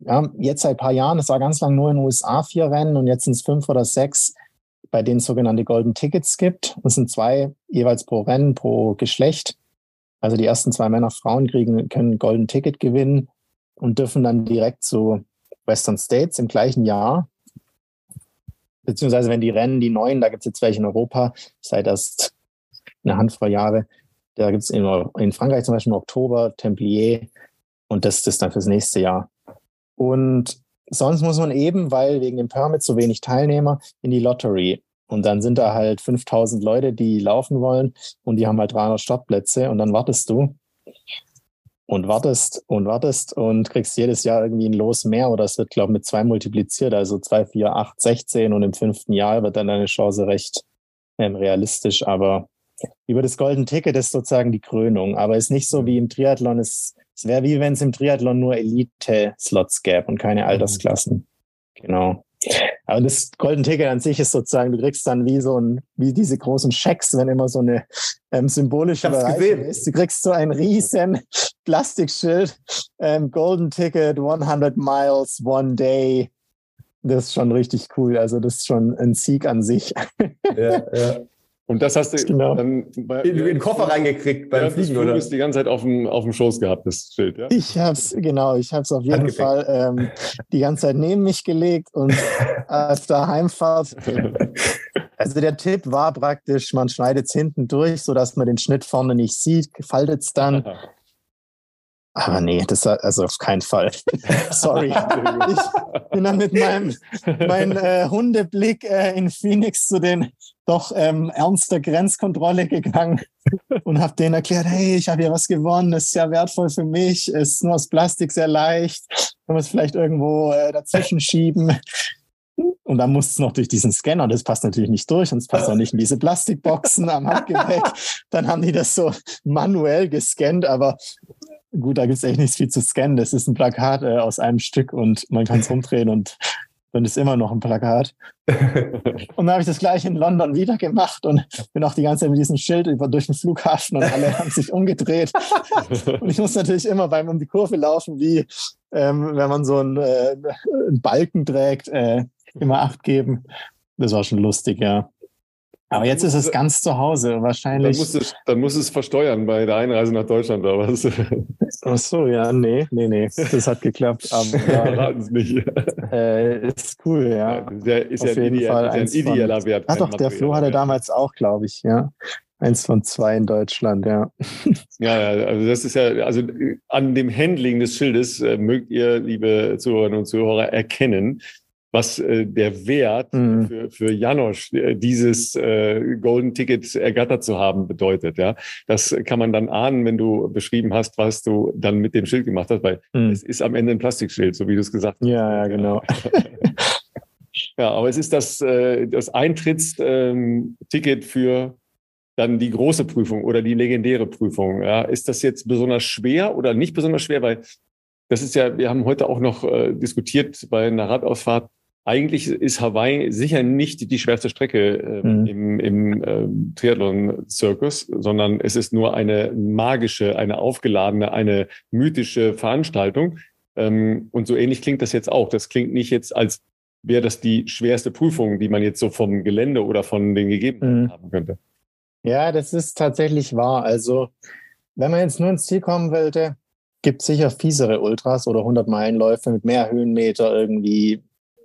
ja, jetzt seit ein paar Jahren, es war ganz lang nur in den USA vier Rennen und jetzt sind es fünf oder sechs, bei denen es sogenannte Golden Tickets gibt. Das sind zwei jeweils pro Rennen, pro Geschlecht. Also die ersten zwei Männer, Frauen kriegen, können Golden Ticket gewinnen und dürfen dann direkt zu Western States im gleichen Jahr beziehungsweise wenn die Rennen, die neuen, da gibt es jetzt welche in Europa, seit erst eine Handvoll Jahre, da gibt es in, in, Frankreich zum Beispiel im Oktober Templier und das ist dann fürs nächste Jahr. Und sonst muss man eben, weil wegen dem Permit so wenig Teilnehmer, in die Lottery. Und dann sind da halt 5000 Leute, die laufen wollen und die haben halt 300 Startplätze und dann wartest du und wartest und wartest und kriegst jedes Jahr irgendwie ein Los mehr oder es wird, glaube ich, mit zwei multipliziert, also zwei, vier, acht, sechzehn und im fünften Jahr wird dann deine Chance recht ähm, realistisch. Aber über das Golden Ticket ist sozusagen die Krönung, aber ist nicht so wie im Triathlon. Es, es wäre wie wenn es im Triathlon nur Elite-Slots gäbe und keine mhm. Altersklassen. Genau. Aber das Golden Ticket an sich ist sozusagen, du kriegst dann wie so ein, wie diese großen Schecks, wenn immer so eine ähm, symbolische Bereicherung ist. Du kriegst so ein riesen [LAUGHS] Plastikschild, ähm, Golden Ticket, 100 Miles, one day. Das ist schon richtig cool. Also das ist schon ein Sieg an sich. Ja, [LAUGHS] ja. Und das hast du genau. dann bei, in, in den Koffer reingekriegt beim Fliegen, oder? Du die ganze Zeit auf dem, auf dem Schoß gehabt, das Schild, ja? Ich hab's, genau, ich hab's auf jeden Fall ähm, die ganze Zeit neben mich gelegt und [LAUGHS] auf der Heimfahrt. Also der Tipp war praktisch, man schneidet es hinten durch, sodass man den Schnitt vorne nicht sieht, faltet es dann. [LAUGHS] Aber nee, das also auf keinen Fall. [LAUGHS] Sorry. ich bin dann mit meinem mein, äh, Hundeblick äh, in Phoenix zu den doch ähm, ernster Grenzkontrolle gegangen und habe denen erklärt, hey, ich habe hier was gewonnen, das ist sehr wertvoll für mich, ist nur aus Plastik sehr leicht, kann man es vielleicht irgendwo äh, dazwischen schieben. Und dann muss es noch durch diesen Scanner, das passt natürlich nicht durch und es passt auch nicht in diese Plastikboxen am Handgepäck. [LAUGHS] Dann haben die das so manuell gescannt, aber gut, da gibt es echt nichts viel zu scannen. Das ist ein Plakat äh, aus einem Stück und man kann es [LAUGHS] umdrehen und dann ist immer noch ein Plakat. [LAUGHS] und dann habe ich das gleich in London wieder gemacht und bin auch die ganze Zeit mit diesem Schild über durch den Flughafen und alle haben sich umgedreht. [LAUGHS] und ich muss natürlich immer beim um die Kurve laufen, wie ähm, wenn man so einen, äh, einen Balken trägt, äh, immer Acht geben. Das war schon lustig, ja. Aber jetzt ist es ganz zu Hause, wahrscheinlich. Dann muss es, dann muss es versteuern bei der Einreise nach Deutschland oder was? [LAUGHS] Ach so, ja, nee, nee, nee, das hat geklappt. [LAUGHS] Aber ja, es nicht. [LAUGHS] Äh, ist cool, ja. Der ist Auf ja ein, ideal, ist ein ideeller Wert. Ah, doch, der Flo hatte damals auch, glaube ich, ja. Eins von zwei in Deutschland, ja. Ja, ja, also das ist ja, also an dem Handling des Schildes äh, mögt ihr, liebe Zuhörerinnen und Zuhörer, erkennen, was äh, der Wert mhm. für, für Janosch, äh, dieses äh, Golden Ticket ergattert zu haben, bedeutet. Ja, Das kann man dann ahnen, wenn du beschrieben hast, was du dann mit dem Schild gemacht hast, weil mhm. es ist am Ende ein Plastikschild, so wie du es gesagt hast. Ja, ja, genau. ja, aber es ist das, äh, das Eintrittsticket ähm, für dann die große Prüfung oder die legendäre Prüfung. Ja, ist das jetzt besonders schwer oder nicht besonders schwer? Weil das ist ja, wir haben heute auch noch äh, diskutiert bei einer Radausfahrt, eigentlich ist Hawaii sicher nicht die schwerste Strecke äh, mhm. im, im äh, Triathlon-Zirkus, sondern es ist nur eine magische, eine aufgeladene, eine mythische Veranstaltung. Ähm, und so ähnlich klingt das jetzt auch. Das klingt nicht jetzt, als wäre das die schwerste Prüfung, die man jetzt so vom Gelände oder von den Gegebenheiten mhm. haben könnte. Ja, das ist tatsächlich wahr. Also, wenn man jetzt nur ins Ziel kommen wollte, gibt es sicher fiesere Ultras oder 100-Meilen-Läufe mit mehr Höhenmeter irgendwie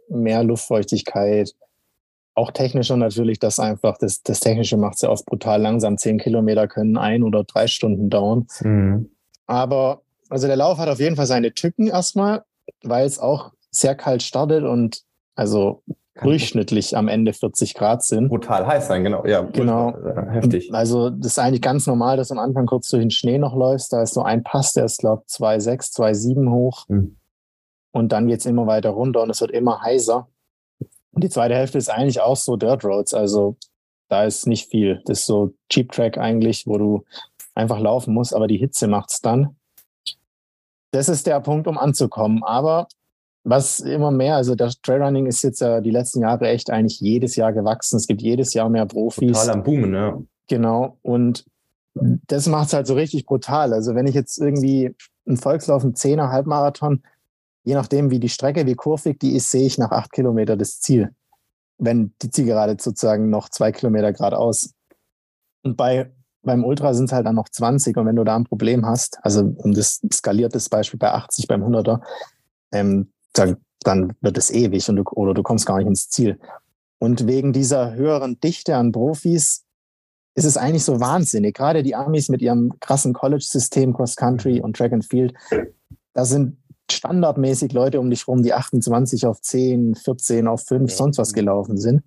mehr Luftfeuchtigkeit. Auch technischer natürlich, das einfach, das, das Technische macht es ja oft brutal langsam. Zehn Kilometer können ein oder drei Stunden dauern. Mhm. Aber also der Lauf hat auf jeden Fall seine Tücken erstmal, weil es auch sehr kalt startet und also Kann durchschnittlich am Ende 40 Grad sind. Brutal heiß sein, genau. Ja, genau. Heftig. Also das ist eigentlich ganz normal, dass am Anfang kurz durch den Schnee noch läufst. Da ist so ein Pass, der ist, glaube ich, 2,6, 2,7 hoch. Mhm. Und dann geht es immer weiter runter und es wird immer heißer. Und die zweite Hälfte ist eigentlich auch so Dirt Roads. Also da ist nicht viel. Das ist so Cheap Track eigentlich, wo du einfach laufen musst, aber die Hitze macht es dann. Das ist der Punkt, um anzukommen. Aber was immer mehr, also das Trailrunning ist jetzt ja die letzten Jahre echt eigentlich jedes Jahr gewachsen. Es gibt jedes Jahr mehr Profis. Total am Boomen, ja. Genau. Und das macht es halt so richtig brutal. Also wenn ich jetzt irgendwie einen Volkslauf, einen Zehner, Halbmarathon, je nachdem, wie die Strecke, wie kurvig die ist, sehe ich nach acht Kilometer das Ziel. Wenn die Zielgerade sozusagen noch zwei Kilometer geradeaus. Und bei, beim Ultra sind es halt dann noch 20. Und wenn du da ein Problem hast, also um das skaliertes Beispiel bei 80 beim 100er, ähm, dann, dann wird es ewig und du, oder du kommst gar nicht ins Ziel. Und wegen dieser höheren Dichte an Profis ist es eigentlich so wahnsinnig. Gerade die Amis mit ihrem krassen College-System, Cross Country und Track and Field, da sind standardmäßig Leute um dich rum, die 28 auf 10, 14 auf 5, ja. sonst was gelaufen sind.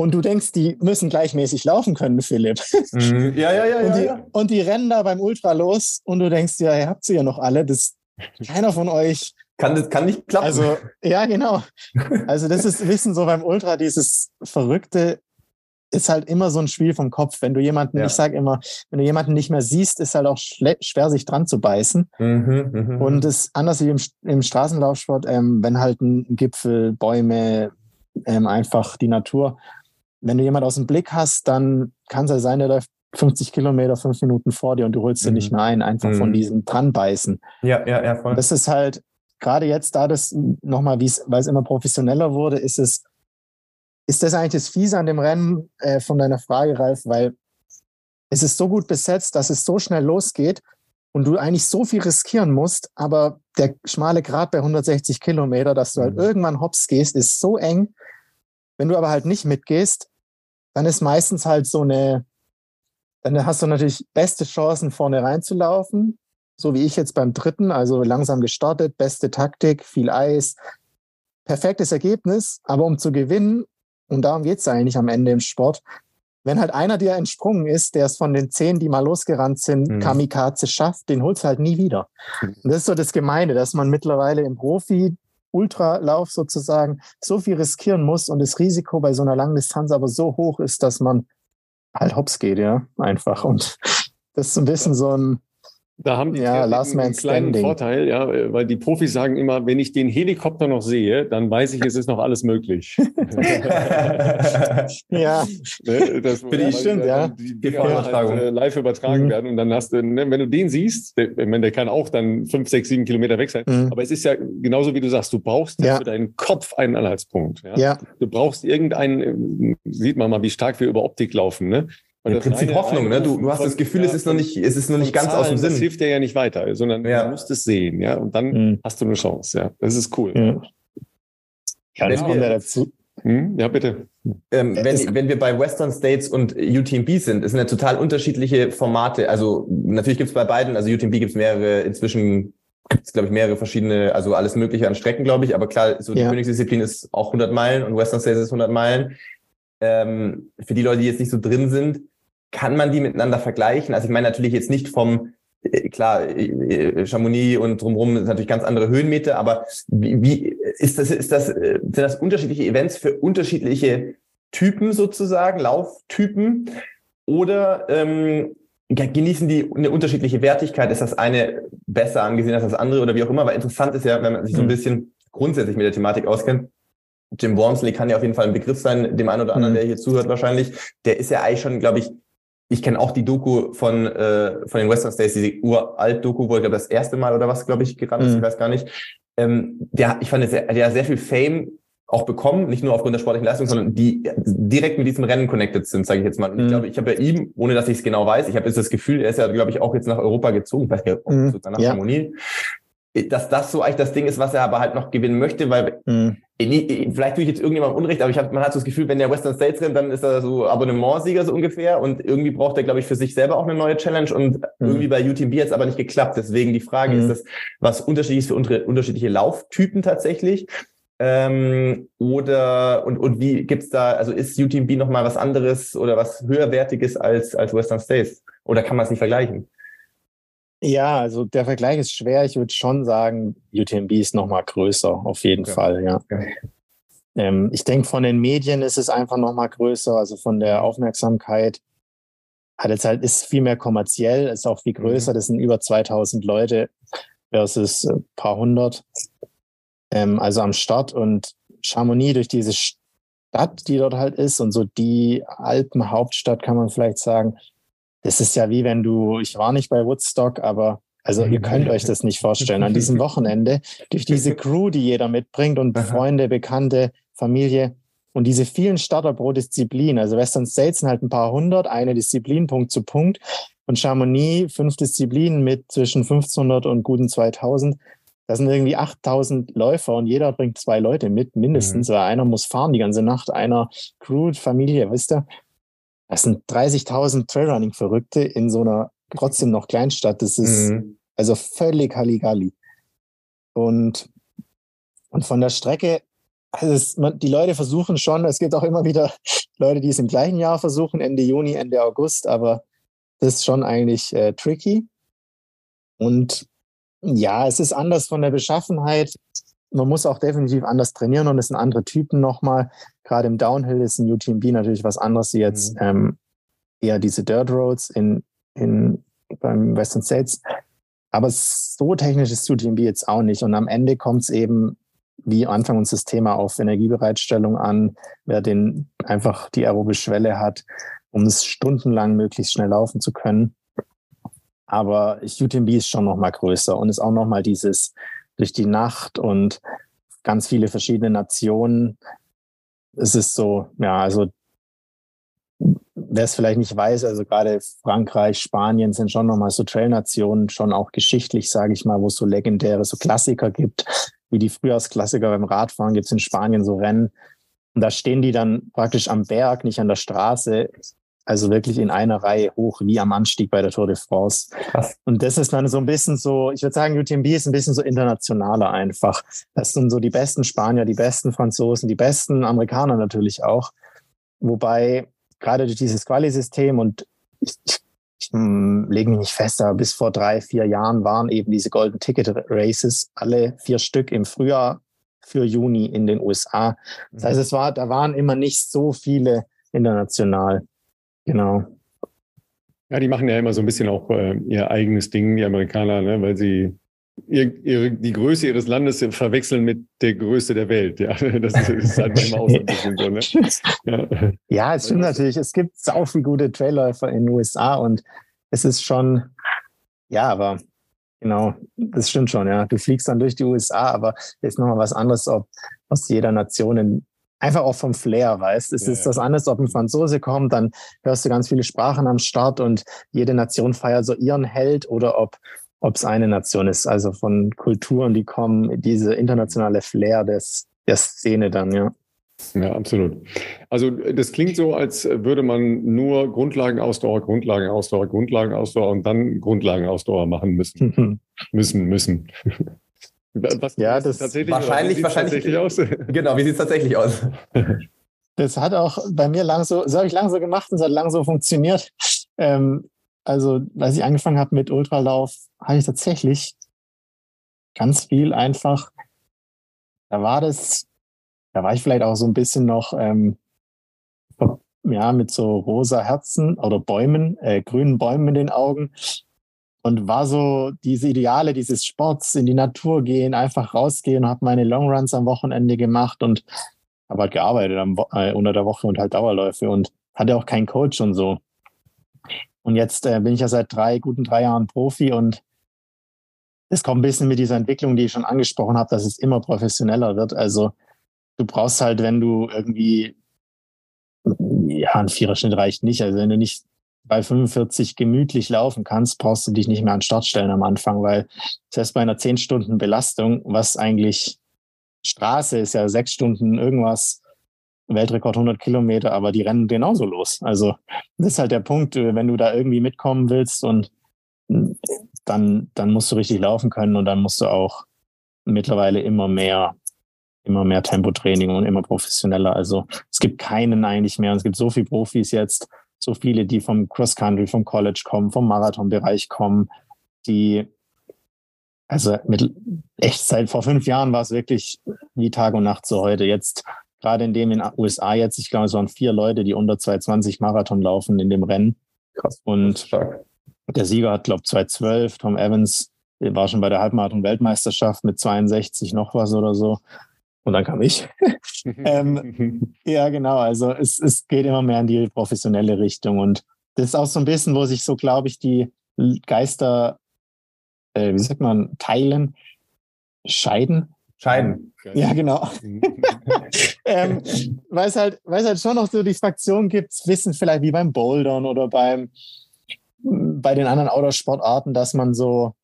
Und du denkst, die müssen gleichmäßig laufen können, Philipp. Mhm. Ja, ja, ja. [LAUGHS] Und die, ja, und die rennen da beim Ultra los und du denkst, ja, ihr habt sie ja noch alle. Das, [LAUGHS] keiner von euch. Kann, das kann nicht klappen. Also, ja, genau. [LAUGHS] Also, das ist Wissen so beim Ultra, dieses verrückte, ist halt immer so ein Spiel vom Kopf. Wenn du jemanden, ja. ich sage immer, wenn du jemanden nicht mehr siehst, ist halt auch schwer, sich dran zu beißen. Mhm, mh, mh. Und es ist anders wie im, im Straßenlaufsport, ähm, wenn halt ein Gipfel, Bäume, ähm, einfach die Natur, wenn du jemanden aus dem Blick hast, dann kann es ja sein, der läuft 50 Kilometer, fünf Minuten vor dir und du holst mhm. ihn nicht mehr ein, einfach mhm. von diesem Dranbeißen. Ja, ja, ja, voll. Das ist halt, gerade jetzt, da das nochmal, weil es immer professioneller wurde, ist es, ist das eigentlich das Fiese an dem Rennen äh, von deiner Frage, Ralf, weil es ist so gut besetzt, dass es so schnell losgeht und du eigentlich so viel riskieren musst, aber der schmale Grat bei 160 Kilometer, dass du halt mhm. irgendwann hops gehst, ist so eng. Wenn du aber halt nicht mitgehst, dann ist meistens halt so eine, dann hast du natürlich beste Chancen vorne reinzulaufen, so wie ich jetzt beim dritten, also langsam gestartet, beste Taktik, viel Eis, perfektes Ergebnis, aber um zu gewinnen, und darum geht es eigentlich am Ende im Sport, wenn halt einer dir entsprungen ist, der es von den zehn, die mal losgerannt sind, mhm. Kamikaze schafft, den holst du halt nie wieder. Mhm. Und das ist so das Gemeine, dass man mittlerweile im Profi Ultralauf sozusagen so viel riskieren muss und das Risiko bei so einer langen Distanz aber so hoch ist, dass man halt hops geht, ja, einfach. Und das ist ein bisschen so ein, da haben die ja, Last einen kleinen standing. Vorteil, ja, weil die Profis sagen immer, wenn ich den Helikopter noch sehe, dann weiß ich, es ist noch alles möglich. [LAUGHS] [LAUGHS] ja, ne, das Für die stimmt, ja. Die Dinger halt, äh, live übertragen mhm. werden und dann hast du, ne, wenn du den siehst, der, meine, der kann auch dann fünf, sechs, sieben Kilometer weg sein. Mhm. Aber es ist ja genauso wie du sagst, du brauchst ja. für deinen Kopf einen Anhaltspunkt. Ja? ja. Du brauchst irgendeinen, sieht man mal, wie stark wir über Optik laufen. Ne? Und Im Prinzip Hoffnung, ne? Du, du hast das Gefühl, es ist noch nicht, es ist noch nicht ganz Zahlen, aus dem Sinn. Das hilft dir ja nicht weiter, sondern ja. du musst es sehen, ja. Und dann mhm. hast du eine Chance, ja. Das ist cool. Ja, ja das kommt ja dazu. Hm? Ja, bitte. Ähm, wenn, wenn wir bei Western States und UTMB sind, es sind ja total unterschiedliche Formate. Also natürlich gibt es bei beiden, also UTMB gibt es mehrere, inzwischen gibt es, glaube ich, mehrere verschiedene, also alles Mögliche an Strecken, glaube ich. Aber klar, so die ja. Königsdisziplin ist auch 100 Meilen und Western States ist 100 Meilen. Ähm, für die Leute, die jetzt nicht so drin sind, kann man die miteinander vergleichen? Also ich meine natürlich jetzt nicht vom, äh, klar, äh, äh, Chamonix und drumherum sind natürlich ganz andere Höhenmeter, aber wie, wie ist das, ist das, sind das unterschiedliche Events für unterschiedliche Typen sozusagen, Lauftypen? Oder ähm, genießen die eine unterschiedliche Wertigkeit? Ist das eine besser angesehen als das andere oder wie auch immer? Weil interessant ist ja, wenn man sich so ein hm. bisschen grundsätzlich mit der Thematik auskennt, Jim Wormsley kann ja auf jeden Fall ein Begriff sein, dem einen oder anderen, mhm. der hier zuhört wahrscheinlich. Der ist ja eigentlich schon, glaube ich, ich kenne auch die Doku von, äh, von den Western States, diese uralt-Doku, wo er, glaube das erste Mal oder was, glaube ich, gerannt ist, mhm. ich weiß gar nicht. Ähm, der, ich fand, der, der hat sehr viel Fame auch bekommen, nicht nur aufgrund der sportlichen Leistung, sondern die direkt mit diesem Rennen connected sind, sage ich jetzt mal. Und ich mhm. glaube, ich habe ja ihm, ohne dass ich es genau weiß, ich habe jetzt das Gefühl, er ist ja, glaube ich, auch jetzt nach Europa gezogen, ich ob mhm. nach ja. Harmonie, dass das so eigentlich das Ding ist, was er aber halt noch gewinnen möchte, weil mhm. vielleicht tue ich jetzt irgendjemandem Unrecht, aber ich hab, man hat so das Gefühl, wenn der Western States rennt, dann ist er so Abonnementsieger so ungefähr und irgendwie braucht er, glaube ich, für sich selber auch eine neue Challenge und mhm. irgendwie bei UTMB hat es aber nicht geklappt. Deswegen die Frage, mhm. ist das was unterschiedliches für unterschiedliche Lauftypen tatsächlich? Ähm, oder und, und wie gibt's da, also ist UTMB nochmal was anderes oder was höherwertiges als, als Western States? Oder kann man es nicht vergleichen? Ja, also der Vergleich ist schwer. Ich würde schon sagen, UTMB ist noch mal größer, auf jeden okay. Fall, ja. Okay. Ähm, ich denke, von den Medien ist es einfach noch mal größer, also von der Aufmerksamkeit. Hat jetzt halt, ist viel mehr kommerziell, ist auch viel größer. Mhm. Das sind über 2000 Leute versus ein paar hundert. Ähm, also am Start und Chamonix durch diese Stadt, die dort halt ist und so die Alpenhauptstadt, kann man vielleicht sagen, das ist ja wie wenn du, ich war nicht bei Woodstock, aber also ihr könnt euch das nicht vorstellen. An diesem Wochenende, durch diese Crew, die jeder mitbringt und Freunde, Bekannte, Familie und diese vielen Starter pro Disziplin. Also Western States sind halt ein paar hundert, eine Disziplin Punkt zu Punkt. Und Chamonix fünf Disziplinen mit zwischen 1500 und guten 2000. Das sind irgendwie 8000 Läufer und jeder bringt zwei Leute mit, mindestens, mhm. weil einer muss fahren die ganze Nacht, einer Crew, Familie, wisst ihr? Das sind 30.000 Trailrunning-Verrückte in so einer trotzdem noch Kleinstadt. Das ist mhm. also völlig Halligalli. Und, und von der Strecke, also es, man, die Leute versuchen schon, es gibt auch immer wieder [LAUGHS] Leute, die es im gleichen Jahr versuchen, Ende Juni, Ende August, aber das ist schon eigentlich äh, tricky. Und ja, es ist anders von der Beschaffenheit. Man muss auch definitiv anders trainieren und es sind andere Typen nochmal gerade im Downhill ist ein UTMB natürlich was anderes wie jetzt mhm. ähm, eher diese Dirt Roads in, in, beim Western States. Aber so technisch ist UTMB jetzt auch nicht. Und am Ende kommt es eben, wie Anfang uns das Thema auf Energiebereitstellung an, wer den einfach die aerobe Schwelle hat, um es stundenlang möglichst schnell laufen zu können. Aber UTMB ist schon noch mal größer und ist auch noch mal dieses durch die Nacht und ganz viele verschiedene Nationen. Es ist so, ja, also wer es vielleicht nicht weiß, also gerade Frankreich, Spanien sind schon nochmal so Trailnationen, schon auch geschichtlich, sage ich mal, wo es so legendäre, so Klassiker gibt, wie die Frühjahrsklassiker beim Radfahren, gibt es in Spanien so Rennen. Und da stehen die dann praktisch am Berg, nicht an der Straße, also wirklich in einer Reihe hoch, wie am Anstieg bei der Tour de France. Krass. Und das ist dann so ein bisschen so, ich würde sagen, UTMB ist ein bisschen so internationaler einfach. Das sind so die besten Spanier, die besten Franzosen, die besten Amerikaner natürlich auch. Wobei gerade durch dieses Quali-System und ich, ich hm, lege mich nicht fest, aber bis vor drei, vier Jahren waren eben diese Golden Ticket Races alle vier Stück im Frühjahr für Juni in den USA. Das heißt, es war, da waren immer nicht so viele international. Genau. Ja, die machen ja immer so ein bisschen auch äh, ihr eigenes Ding, die Amerikaner, ne, weil sie ihr, ihre, die Größe ihres Landes verwechseln mit der Größe der Welt. Ja, [LAUGHS] das ist, ist halt auch so ein bisschen so. Ne? [LAUGHS] Ja. ja, es stimmt natürlich. Es gibt auch viele gute Trailläufer in den USA und es ist schon, ja, aber genau, das stimmt schon. Ja, du fliegst dann durch die USA, aber ist nochmal was anderes, ob aus jeder Nation in, einfach auch vom Flair, weißt. Es ja, ist ja. was anderes, ob ein Franzose kommt, dann hörst du ganz viele Sprachen am Start und jede Nation feiert so ihren Held oder ob ob es eine Nation ist, also von Kulturen, die kommen, diese internationale Flair des, der Szene dann, ja. Ja, absolut. Also das klingt so, als würde man nur Grundlagenausdauer, Grundlagenausdauer, Grundlagenausdauer und dann Grundlagenausdauer machen müssen. [LAUGHS] müssen, müssen. Was ja, das tatsächlich wahrscheinlich, wahrscheinlich. Tatsächlich aus? [LAUGHS] Genau, wie sieht es tatsächlich aus? Das hat auch bei mir lang so, so habe ich lang so gemacht und es hat lang so funktioniert. Ähm, also, als ich angefangen habe mit Ultralauf, hatte ich tatsächlich ganz viel einfach. Da war das, da war ich vielleicht auch so ein bisschen noch, ähm, ja, mit so rosa Herzen oder Bäumen, äh, grünen Bäumen in den Augen. Und war so diese Ideale dieses Sports, in die Natur gehen, einfach rausgehen, habe meine Longruns am Wochenende gemacht und habe halt gearbeitet am, äh, unter der Woche und halt Dauerläufe und hatte auch keinen Coach und so. Und jetzt äh, bin ich ja seit drei, guten drei Jahren Profi und es kommt ein bisschen mit dieser Entwicklung, die ich schon angesprochen habe, dass es immer professioneller wird. Also du brauchst halt, wenn du irgendwie, ja, ein Viererschnitt reicht nicht. Also wenn du nicht bei 45 gemütlich laufen kannst, brauchst du dich nicht mehr an Start stellen am Anfang, weil selbst bei einer 10 Stunden Belastung, was eigentlich Straße ist ja sechs Stunden irgendwas, Weltrekord 100 Kilometer, aber die rennen genauso los. Also das ist halt der Punkt, äh, wenn du da irgendwie mitkommen willst und hm, dann, dann musst du richtig laufen können und dann musst du auch mittlerweile immer mehr, immer mehr Tempotraining und immer professioneller. Also es gibt keinen eigentlich mehr und es gibt so viele Profis jetzt, so viele, die vom Cross-Country, vom College kommen, vom Marathonbereich kommen, die also mit echt seit vor fünf Jahren war es wirklich wie Tag und Nacht so heute. Jetzt gerade in dem in den USA jetzt, ich glaube, es waren vier Leute, die unter 220 Marathon laufen in dem Rennen. Krass. Und der Sieger hat, glaube ich, 212. Tom Evans war schon bei der Halbmarathon-Weltmeisterschaft mit 62 noch was oder so. Und dann kam ich. [LAUGHS] ähm, ja, genau. Also es, es geht immer mehr in die professionelle Richtung. Und das ist auch so ein bisschen, wo sich so, glaube ich, die Geister, äh, wie sagt man, teilen, scheiden. Scheiden. Ja, genau. [LAUGHS] ähm, weil es halt, weil es halt schon noch so die Fraktion gibt, wissen vielleicht wie beim Bouldern oder beim, bei den anderen Outdoor-Sportarten, dass man so,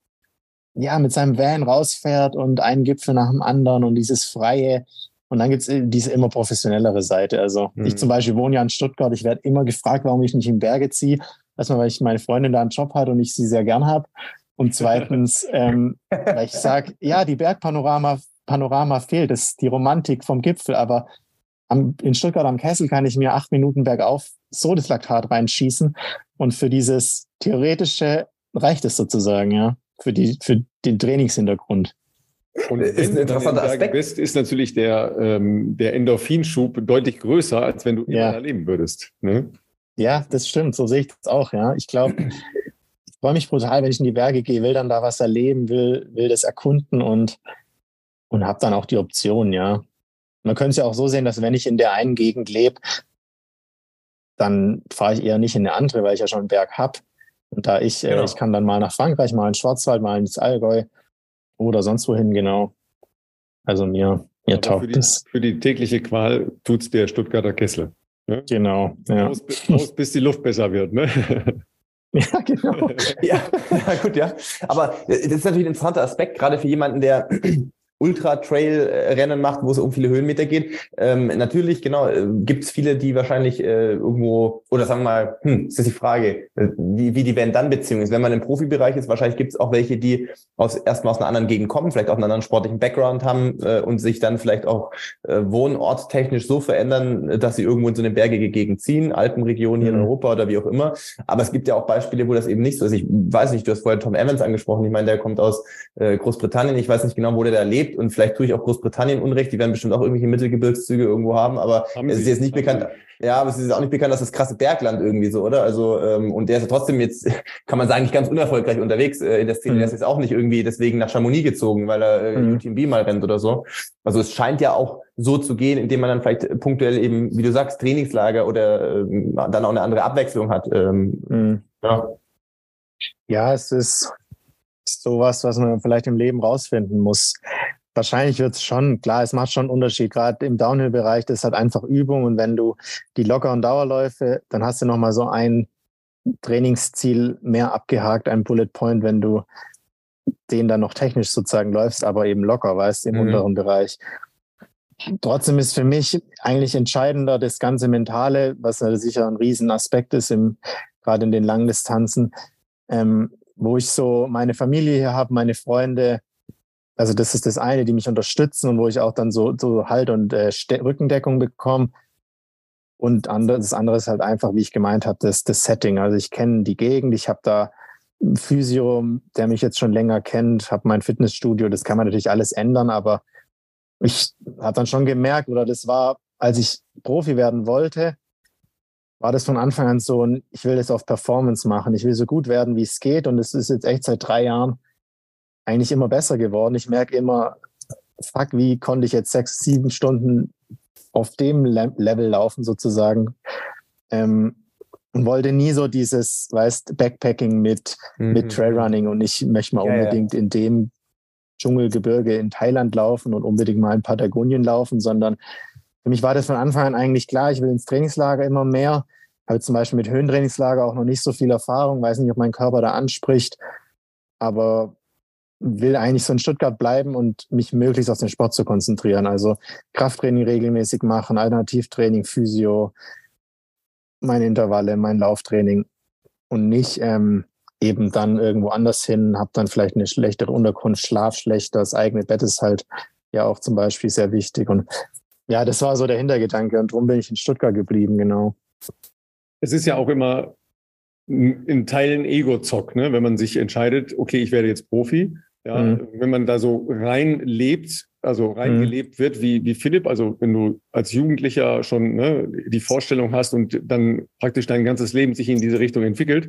ja, mit seinem Van rausfährt und einen Gipfel nach dem anderen und dieses Freie. Und dann gibt es diese immer professionellere Seite. Also mhm. ich zum Beispiel wohne ja in Stuttgart. Ich werde immer gefragt, warum ich nicht in Berge ziehe. Erstmal, weil ich meine Freundin da einen Job hat und ich sie sehr gern habe. Und zweitens, [LAUGHS] ähm, weil ich sage, ja, die Bergpanorama Panorama fehlt, das ist die Romantik vom Gipfel, aber am, in Stuttgart am Kessel kann ich mir acht Minuten bergauf so das Laktat reinschießen und für dieses theoretische reicht es sozusagen, ja, für die, für den Trainingshintergrund. Und ist ein interessanter Aspekt. Bist, ist natürlich der, ähm, der Endorphinschub deutlich größer, als wenn du ja. immer erleben würdest. Ne? Ja, das stimmt. So sehe ich das auch. Ja, ich glaube, ich freue mich brutal, wenn ich in die Berge gehe, will dann da was erleben, will, will das erkunden und, und habe dann auch die Option. Ja, man könnte es ja auch so sehen, dass wenn ich in der einen Gegend lebe, dann fahre ich eher nicht in eine andere, weil ich ja schon einen Berg habe. Und da ich, äh, genau. äh, ich kann dann mal nach Frankreich, mal in Schwarzwald, mal ins Allgäu oder sonst wohin, genau. Also mir, mir taugt für die, das. Für die tägliche Qual tut es der Stuttgarter Kessel. Ne? Genau. Ja. Aus, aus, bis die Luft besser wird, ne? [LAUGHS] Ja, genau. [LAUGHS] ja, [LAUGHS] ja, gut, ja. Aber das ist natürlich ein interessanter Aspekt, gerade für jemanden, der Ultra-Trail-Rennen macht, wo es um viele Höhenmeter geht. Ähm, natürlich, genau, äh, gibt es viele, die wahrscheinlich äh, irgendwo, oder sagen wir mal, hm, ist das die Frage, äh, wie, wie die Van-Dann-Beziehung ist. Wenn man im Profibereich ist, wahrscheinlich gibt es auch welche, die aus, erstmal aus einer anderen Gegend kommen, vielleicht auch einen anderen sportlichen Background haben äh, und sich dann vielleicht auch äh, wohnortstechnisch so verändern, dass sie irgendwo in so eine bergige Gegend ziehen, Alpenregion hier mhm. in Europa oder wie auch immer. Aber es gibt ja auch Beispiele, wo das eben nicht so ist. Ich weiß nicht, du hast vorher Tom Evans angesprochen. Ich meine, der kommt aus äh, Großbritannien. Ich weiß nicht genau, wo der da lebt lebt und vielleicht tue ich auch Großbritannien Unrecht, die werden bestimmt auch irgendwelche Mittelgebirgszüge irgendwo haben, aber haben es ist jetzt nicht bekannt. Ja, aber es ist auch nicht bekannt, dass das krasse Bergland irgendwie so, oder? Also, ähm, und der ist ja trotzdem jetzt, [LAUGHS] kann man sagen, nicht ganz unerfolgreich unterwegs äh, in der Szene. Mhm. Der ist jetzt auch nicht irgendwie deswegen nach Chamonix gezogen, weil er äh, mhm. UTMB mal rennt oder so. Also es scheint ja auch so zu gehen, indem man dann vielleicht punktuell eben, wie du sagst, Trainingslager oder ähm, dann auch eine andere Abwechslung hat. Ähm, mhm. ja. ja, es ist sowas, was man vielleicht im Leben rausfinden muss. Wahrscheinlich wird es schon, klar, es macht schon einen Unterschied. Gerade im Downhill-Bereich, das ist halt einfach Übung. Und wenn du die lockeren Dauerläufe, dann hast du nochmal so ein Trainingsziel mehr abgehakt, ein Bullet Point, wenn du den dann noch technisch sozusagen läufst, aber eben locker, weißt du, im mhm. unteren Bereich. Trotzdem ist für mich eigentlich entscheidender das ganze Mentale, was sicher ein Riesenaspekt ist, im, gerade in den Langdistanzen, ähm, wo ich so meine Familie hier habe, meine Freunde, also das ist das eine, die mich unterstützen und wo ich auch dann so, so Halt und äh, Rückendeckung bekomme. Und andere, das andere ist halt einfach, wie ich gemeint habe, das, das Setting. Also ich kenne die Gegend, ich habe da einen Physio, der mich jetzt schon länger kennt, habe mein Fitnessstudio, das kann man natürlich alles ändern, aber ich habe dann schon gemerkt, oder das war, als ich Profi werden wollte, war das von Anfang an so, ich will das auf Performance machen, ich will so gut werden, wie es geht. Und es ist jetzt echt seit drei Jahren eigentlich immer besser geworden. Ich merke immer, fuck, wie konnte ich jetzt sechs, sieben Stunden auf dem Le Level laufen sozusagen. Ähm, und wollte nie so dieses, weißt, Backpacking mit, mhm. mit Trailrunning und ich möchte mal ja, unbedingt ja. in dem Dschungelgebirge in Thailand laufen und unbedingt mal in Patagonien laufen, sondern für mich war das von Anfang an eigentlich klar, ich will ins Trainingslager immer mehr. Habe zum Beispiel mit Höhentrainingslager auch noch nicht so viel Erfahrung, weiß nicht, ob mein Körper da anspricht, aber will eigentlich so in Stuttgart bleiben und mich möglichst auf den Sport zu konzentrieren. Also Krafttraining regelmäßig machen, Alternativtraining, Physio, meine Intervalle, mein Lauftraining und nicht ähm, eben dann irgendwo anders hin, habe dann vielleicht eine schlechtere Unterkunft, Schlaf schlechter, das eigene Bett ist halt ja auch zum Beispiel sehr wichtig. Und ja, das war so der Hintergedanke und darum bin ich in Stuttgart geblieben, genau. Es ist ja auch immer in Teilen Ego-Zock, ne? wenn man sich entscheidet, okay, ich werde jetzt Profi ja, mhm. wenn man da so rein lebt, also reingelebt mhm. wird, wie, wie Philipp, also wenn du als Jugendlicher schon ne, die Vorstellung hast und dann praktisch dein ganzes Leben sich in diese Richtung entwickelt,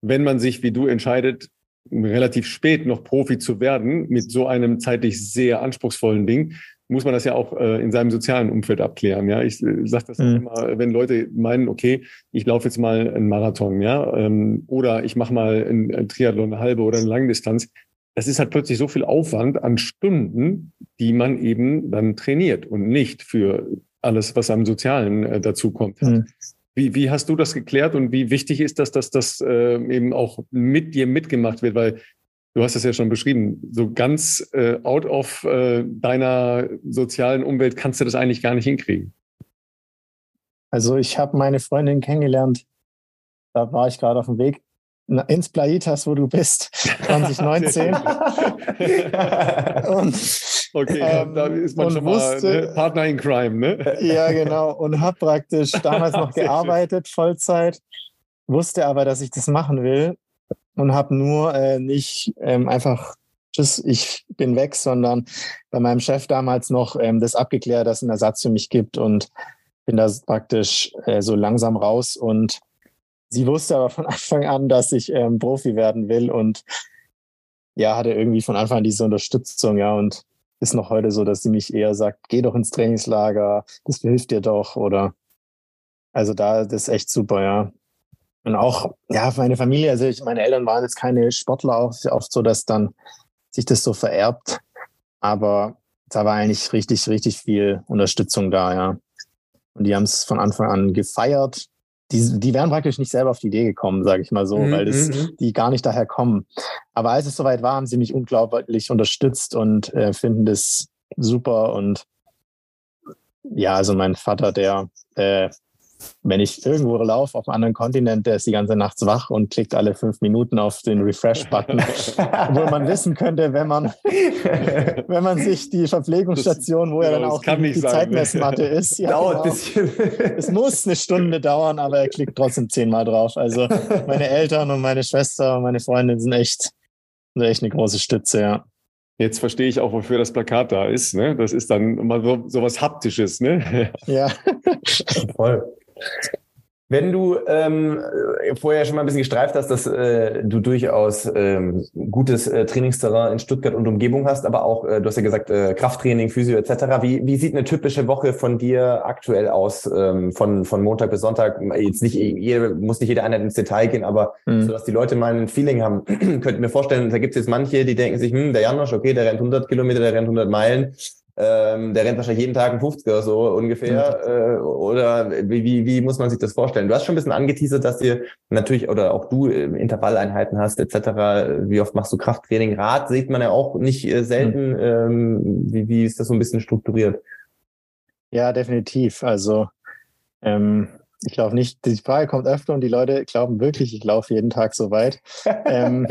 wenn man sich wie du entscheidet, relativ spät noch Profi zu werden, mit so einem zeitlich sehr anspruchsvollen Ding, muss man das ja auch äh, in seinem sozialen Umfeld abklären. Ja, ich äh, sage das mhm. auch immer, wenn Leute meinen, okay, ich laufe jetzt mal einen Marathon, ja, ähm, oder ich mache mal einen Triathlon, eine halbe oder eine Langdistanz das ist halt plötzlich so viel Aufwand an Stunden, die man eben dann trainiert und nicht für alles, was am Sozialen äh, dazukommt. Mhm. Wie, wie hast du das geklärt und wie wichtig ist das, dass das äh, eben auch mit dir mitgemacht wird? Weil du hast das ja schon beschrieben, so ganz äh, out of äh, deiner sozialen Umwelt kannst du das eigentlich gar nicht hinkriegen. Also ich habe meine Freundin kennengelernt, da war ich gerade auf dem Weg ins Plaitas, wo du bist, [LAUGHS] 2019. und, okay, ähm, da ist man schon wusste, mal ne? Partner in Crime, ne? ja, genau. Und habe praktisch damals noch [LAUGHS] gearbeitet, Vollzeit, wusste aber, dass ich das machen will und habe nur äh, nicht ähm, einfach tschüss, ich bin weg, sondern bei meinem Chef damals noch ähm, das abgeklärt, dass es einen Ersatz für mich gibt und bin da praktisch äh, so langsam raus und sie wusste aber von [LAUGHS] Anfang an, dass ich ähm, Profi werden will und ja, hatte irgendwie von Anfang an diese Unterstützung, ja, und ist noch heute so, dass sie mich eher sagt, geh doch ins Trainingslager, das hilft dir doch oder also da, das ist echt super, ja. Und auch, ja, meine Familie, also ich, meine Eltern waren jetzt keine Sportler, auch oft so, dass dann sich das so vererbt. Aber da war eigentlich richtig, richtig viel Unterstützung da, ja. Und die haben es von Anfang an gefeiert. Die, die wären praktisch nicht selber auf die Idee gekommen, sage ich mal so, mhm, weil das, mhm. die gar nicht daher kommen. Aber als es soweit war, haben sie mich unglaublich unterstützt und äh, finden das super. Und ja, also mein Vater, der äh, wenn ich irgendwo laufe auf einem anderen Kontinent, der ist die ganze Nacht wach und klickt alle fünf Minuten auf den Refresh-Button, [LAUGHS] wo man wissen könnte, wenn man, [LAUGHS] wenn man sich die Verpflegungsstation, wo ja dann auch die, die Zeitmessmatte ist, ja, dauert genau, es muss eine Stunde dauern, aber er klickt trotzdem zehnmal drauf. Also meine Eltern und meine Schwester und meine Freundin sind echt, sind echt eine große Stütze, ja. Jetzt verstehe ich auch, wofür das Plakat da ist. Ne? Das ist dann mal so, so was Haptisches. Ne? Ja. [LAUGHS] Voll. Wenn du ähm, vorher schon mal ein bisschen gestreift hast, dass äh, du durchaus ähm, gutes äh, Trainingsterrain in Stuttgart und Umgebung hast, aber auch, äh, du hast ja gesagt, äh, Krafttraining, Physio etc. Wie, wie sieht eine typische Woche von dir aktuell aus, ähm, von, von Montag bis Sonntag? Jetzt nicht jede, muss nicht jeder Einheit ins Detail gehen, aber mhm. so dass die Leute mal ein Feeling haben. [CLEARS THROAT] Könnten mir vorstellen, da gibt es jetzt manche, die denken sich, hm, der Janosch, okay, der rennt 100 Kilometer, der rennt 100 Meilen ähm, der rennt wahrscheinlich jeden Tag ein 50er so ungefähr. Mhm. Äh, oder wie, wie, wie muss man sich das vorstellen? Du hast schon ein bisschen angeteasert, dass ihr natürlich oder auch du äh, Intervalleinheiten hast etc. Wie oft machst du Krafttraining? Rad sieht man ja auch nicht äh, selten. Mhm. Ähm, wie, wie ist das so ein bisschen strukturiert? Ja, definitiv. Also ähm, ich glaube nicht, die Frage kommt öfter und die Leute glauben wirklich, ich laufe jeden Tag so weit. [LAUGHS] ähm,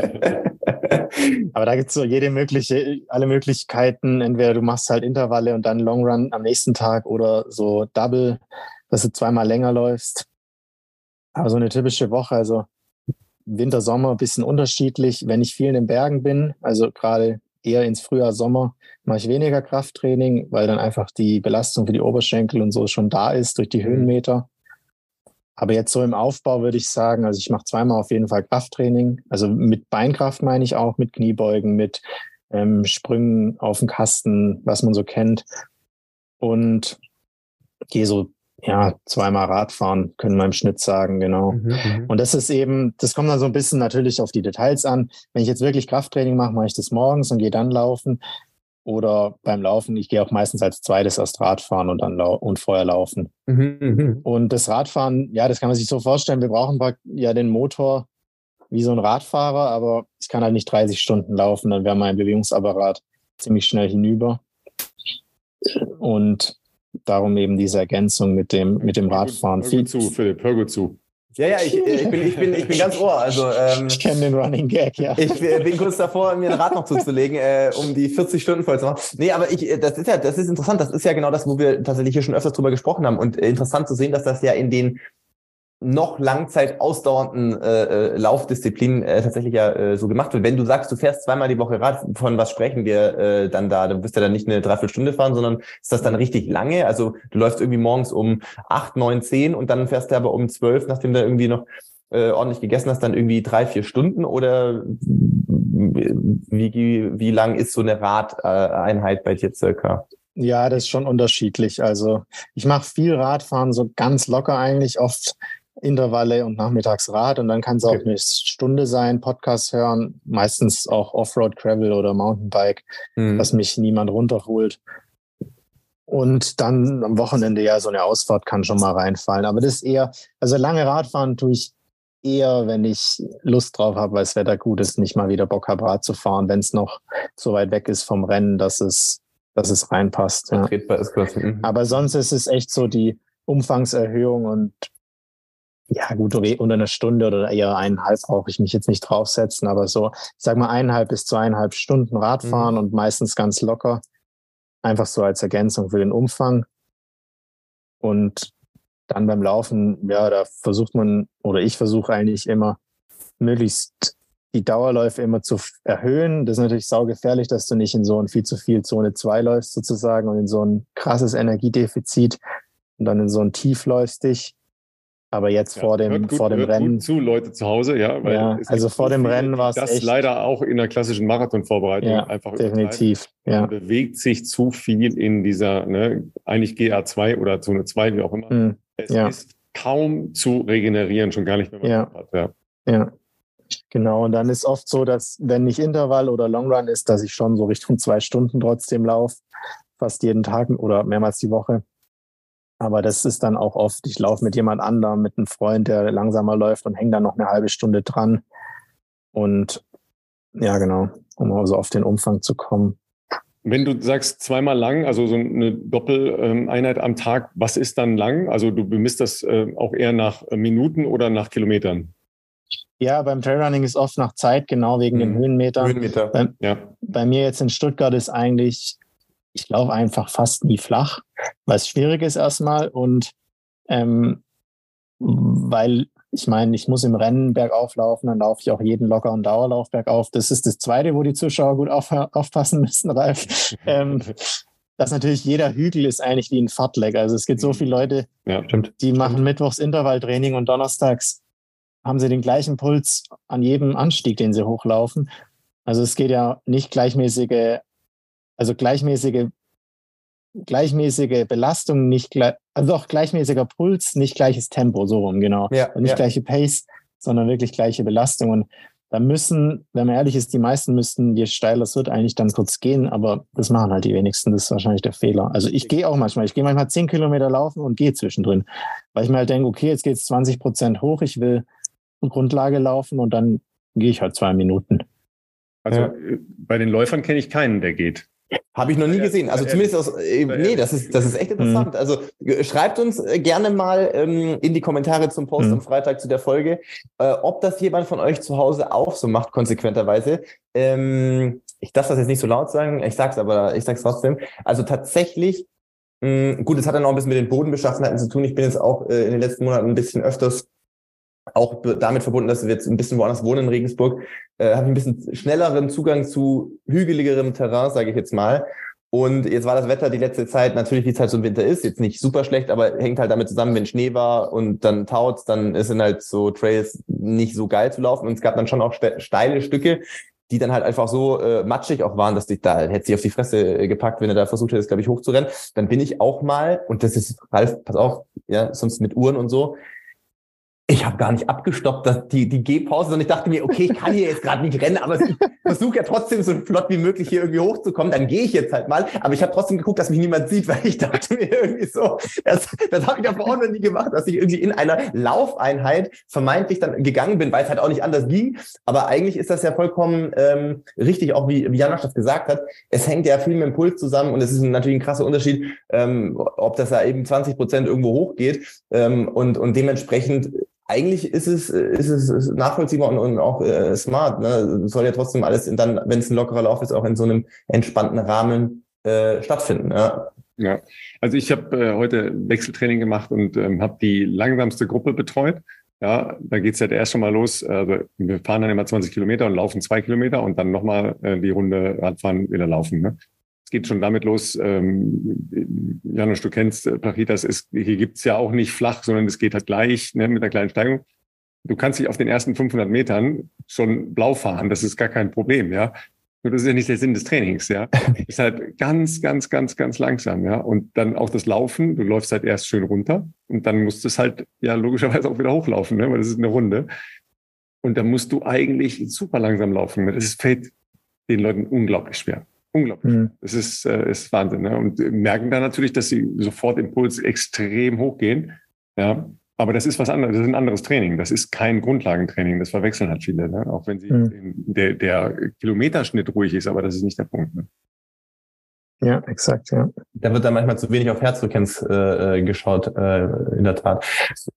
[LAUGHS] aber da gibt es so jede mögliche, alle Möglichkeiten. Entweder du machst halt Intervalle und dann Long Run am nächsten Tag oder so Double, dass du zweimal länger läufst. Aber so eine typische Woche, also Winter, Sommer, ein bisschen unterschiedlich. Wenn ich viel in den Bergen bin, also gerade eher ins Frühjahr, Sommer, mache ich weniger Krafttraining, weil dann einfach die Belastung für die Oberschenkel und so schon da ist durch die Höhenmeter. Aber jetzt so im Aufbau würde ich sagen, also ich mache zweimal auf jeden Fall Krafttraining. Also mit Beinkraft meine ich auch, mit Kniebeugen, mit ähm, Sprüngen auf den Kasten, was man so kennt. Und gehe so, ja, zweimal Radfahren, können wir im Schnitt sagen, genau. Mhm, mhm, und das ist eben, das kommt dann so ein bisschen natürlich auf die Details an. Wenn ich jetzt wirklich Krafttraining mache, mache ich das morgens und gehe dann laufen. Oder beim Laufen, ich gehe auch meistens als zweites erst Radfahren und dann und vorher laufen. Mhm, mhm, und das Radfahren, ja, das kann man sich so vorstellen. Wir brauchen ja den Motor wie so ein Radfahrer, aber ich kann halt nicht 30 Stunden laufen, dann wäre mein Bewegungsapparat ziemlich schnell hinüber. Und darum eben diese Ergänzung mit dem, mit dem Radfahren. Hör gut zu, Philipp, hör gut zu. Ja, ja, ich, ich, bin, ich, bin, ich bin ganz ohr. Also, ähm, ich kenne den Running Gag, ja. Ich bin kurz davor, mir ein Rad noch zuzulegen, äh, um die 40 Stunden voll zu machen. Nee, aber ich, das ist ja, das ist interessant. Das ist ja genau das, wo wir tatsächlich hier schon öfters drüber gesprochen haben. Und äh, interessant zu sehen, dass das ja in den noch Langzeit ausdauernden äh, äh, Laufdisziplinen äh, tatsächlich ja äh, so gemacht wird. Wenn du sagst, du fährst zweimal die Woche Rad, von was sprechen wir äh, dann da? Du wirst ja dann nicht eine Dreiviertelstunde fahren, sondern ist das dann richtig lange? Also du läufst irgendwie morgens um acht, neun, zehn und dann fährst du aber um zwölf, nachdem du irgendwie noch äh, ordentlich gegessen hast, dann irgendwie drei, vier Stunden oder wie, wie lang ist so eine Radeinheit bei dir circa? Ja, das ist schon unterschiedlich. Also ich mache viel Radfahren, so ganz locker eigentlich, oft Intervalle und nachmittags Rad und dann kann es auch okay. eine Stunde sein, Podcast hören, meistens auch Offroad Travel oder Mountainbike, mhm. dass mich niemand runterholt. Und dann am Wochenende ja so eine Ausfahrt kann schon mal reinfallen. Aber das ist eher, also lange Radfahren tue ich eher, wenn ich Lust drauf habe, weil das Wetter gut ist, nicht mal wieder Bock habe, Rad zu fahren, wenn es noch so weit weg ist vom Rennen, dass es, dass es reinpasst. Ja. Mhm. Aber sonst ist es echt so die Umfangserhöhung und ja, gut, unter einer Stunde oder eher eineinhalb brauche ich mich jetzt nicht draufsetzen, aber so, ich sag mal eineinhalb bis zweieinhalb Stunden Radfahren mhm. und meistens ganz locker. Einfach so als Ergänzung für den Umfang. Und dann beim Laufen, ja, da versucht man, oder ich versuche eigentlich immer, möglichst die Dauerläufe immer zu erhöhen. Das ist natürlich saugefährlich, dass du nicht in so ein viel zu viel Zone 2 läufst sozusagen und in so ein krasses Energiedefizit und dann in so ein Tief läufst dich. Aber jetzt ja, vor dem, gut, vor dem Rennen. zu Leute zu Hause, ja. ja also vor dem viele, Rennen war es. Das echt, leider auch in der klassischen Marathonvorbereitung ja, einfach definitiv. Ja. Man bewegt sich zu viel in dieser, ne, eigentlich GA2 oder Zone 2, wie auch immer. Hm, es ja. ist kaum zu regenerieren, schon gar nicht, wenn man ja. hat. Ja. ja. Genau, und dann ist oft so, dass wenn nicht Intervall oder Long Run ist, dass ich schon so Richtung zwei Stunden trotzdem laufe, fast jeden Tag oder mehrmals die Woche. Aber das ist dann auch oft, ich laufe mit jemand anderem, mit einem Freund, der langsamer läuft und hänge dann noch eine halbe Stunde dran. Und ja, genau, um also auf den Umfang zu kommen. Wenn du sagst zweimal lang, also so eine Doppeleinheit am Tag, was ist dann lang? Also du bemisst das äh, auch eher nach Minuten oder nach Kilometern? Ja, beim Trailrunning ist oft nach Zeit, genau wegen mhm. den Höhenmetern. Höhenmeter. Bei, ja. bei mir jetzt in Stuttgart ist eigentlich ich laufe einfach fast nie flach, es schwierig ist erstmal und ähm, weil ich meine, ich muss im Rennen bergauf laufen, dann laufe ich auch jeden lockeren Dauerlauf bergauf. Das ist das Zweite, wo die Zuschauer gut auf, aufpassen müssen, Ralf. [LAUGHS] ähm, dass natürlich jeder Hügel ist eigentlich wie ein Fahrtleck. Also es gibt so viele Leute, ja, die machen Mittwochs Intervalltraining und Donnerstags haben sie den gleichen Puls an jedem Anstieg, den sie hochlaufen. Also es geht ja nicht gleichmäßige also gleichmäßige, gleichmäßige Belastung, nicht also auch gleichmäßiger Puls, nicht gleiches Tempo, so rum, genau. Ja, nicht ja. gleiche Pace, sondern wirklich gleiche Belastung. Und da müssen, wenn man ehrlich ist, die meisten müssten, je steiler es wird, eigentlich dann kurz gehen, aber das machen halt die wenigsten. Das ist wahrscheinlich der Fehler. Also ich gehe auch manchmal, ich gehe manchmal zehn Kilometer laufen und gehe zwischendrin, weil ich mir halt denke, okay, jetzt geht es 20 Prozent hoch, ich will eine Grundlage laufen und dann gehe ich halt zwei Minuten. Also ja. Bei den Läufern kenne ich keinen, der geht. Habe ich noch nie gesehen. Also zumindest aus, äh, nee, das ist, das ist echt interessant. Mhm. Also schreibt uns äh, gerne mal ähm, in die Kommentare zum Post mhm. am Freitag zu der Folge, äh, ob das jemand von euch zu Hause auch so macht, konsequenterweise. Ähm, ich darf das jetzt nicht so laut sagen, ich sag's aber, ich sag's trotzdem. Also tatsächlich, mh, hm, gut, es hat dann auch ein bisschen mit den Bodenbeschaffenheiten zu tun. Ich bin jetzt auch äh, in den letzten Monaten ein bisschen öfters auch damit verbunden, dass wir jetzt ein bisschen woanders wohnen in Regensburg, äh, habe ich ein bisschen schnelleren Zugang zu hügeligerem Terrain, sage ich jetzt mal. Und jetzt war das Wetter die letzte Zeit natürlich, wie es halt so im Winter ist, jetzt nicht super schlecht, aber hängt halt damit zusammen, wenn Schnee war und dann taut, dann sind halt so Trails nicht so geil zu laufen. Und es gab dann schon auch steile Stücke, die dann halt einfach so äh, matschig auch waren, dass dich da hätte sich auf die Fresse äh, gepackt, wenn er da versucht hätte, glaube ich, hochzurennen. Dann bin ich auch mal, und das ist, Ralf, pass auf, ja, sonst mit Uhren und so, ich habe gar nicht abgestoppt, dass die, die Gehpause, und ich dachte mir, okay, ich kann hier jetzt gerade nicht rennen, aber ich versuche ja trotzdem so flott wie möglich hier irgendwie hochzukommen, dann gehe ich jetzt halt mal. Aber ich habe trotzdem geguckt, dass mich niemand sieht, [LAUGHS] weil ich dachte mir irgendwie so, das, das habe ich ja vorhin noch nie gemacht, dass ich irgendwie in einer Laufeinheit vermeintlich dann gegangen bin, weil es halt auch nicht anders ging. Aber eigentlich ist das ja vollkommen ähm, richtig, auch wie, wie Janosch das gesagt hat. Es hängt ja viel mit dem Puls zusammen und es ist natürlich ein krasser Unterschied, ähm, ob das ja eben 20 Prozent irgendwo hochgeht ähm, und, und dementsprechend eigentlich ist es, ist es nachvollziehbar und, und auch äh, smart. Ne? Soll ja trotzdem alles in, dann, wenn es ein lockerer Lauf ist, auch in so einem entspannten Rahmen äh, stattfinden. Ja. ja, also ich habe äh, heute Wechseltraining gemacht und ähm, habe die langsamste Gruppe betreut. Ja, da geht's ja erst schon mal los. Also wir fahren dann immer 20 Kilometer und laufen zwei Kilometer und dann nochmal äh, die Runde Radfahren wieder laufen. Ne? Geht schon damit los, ähm, Janusz, du kennst äh, Plachitas, ist, hier gibt's ja auch nicht flach, sondern es geht halt gleich ne, mit einer kleinen Steigung. Du kannst dich auf den ersten 500 Metern schon blau fahren, das ist gar kein Problem, ja. Nur das ist ja nicht der Sinn des Trainings, ja. [LAUGHS] ist halt ganz, ganz, ganz, ganz langsam, ja. Und dann auch das Laufen, du läufst halt erst schön runter und dann musst du es halt ja logischerweise auch wieder hochlaufen, ne? weil das ist eine Runde. Und dann musst du eigentlich super langsam laufen. Das fällt den Leuten unglaublich schwer. Unglaublich. Mhm. Es ist, äh, ist Wahnsinn. Ne? Und merken dann natürlich, dass sie sofort Impuls extrem hochgehen. Ja. Aber das ist was anderes, das ist ein anderes Training. Das ist kein Grundlagentraining. Das verwechseln halt viele, ne? auch wenn sie mhm. der, der Kilometerschnitt ruhig ist, aber das ist nicht der Punkt. Ne? Ja, exakt, ja. Da wird dann manchmal zu wenig auf Herzfrequenz äh, äh geschaut, äh, in der Tat.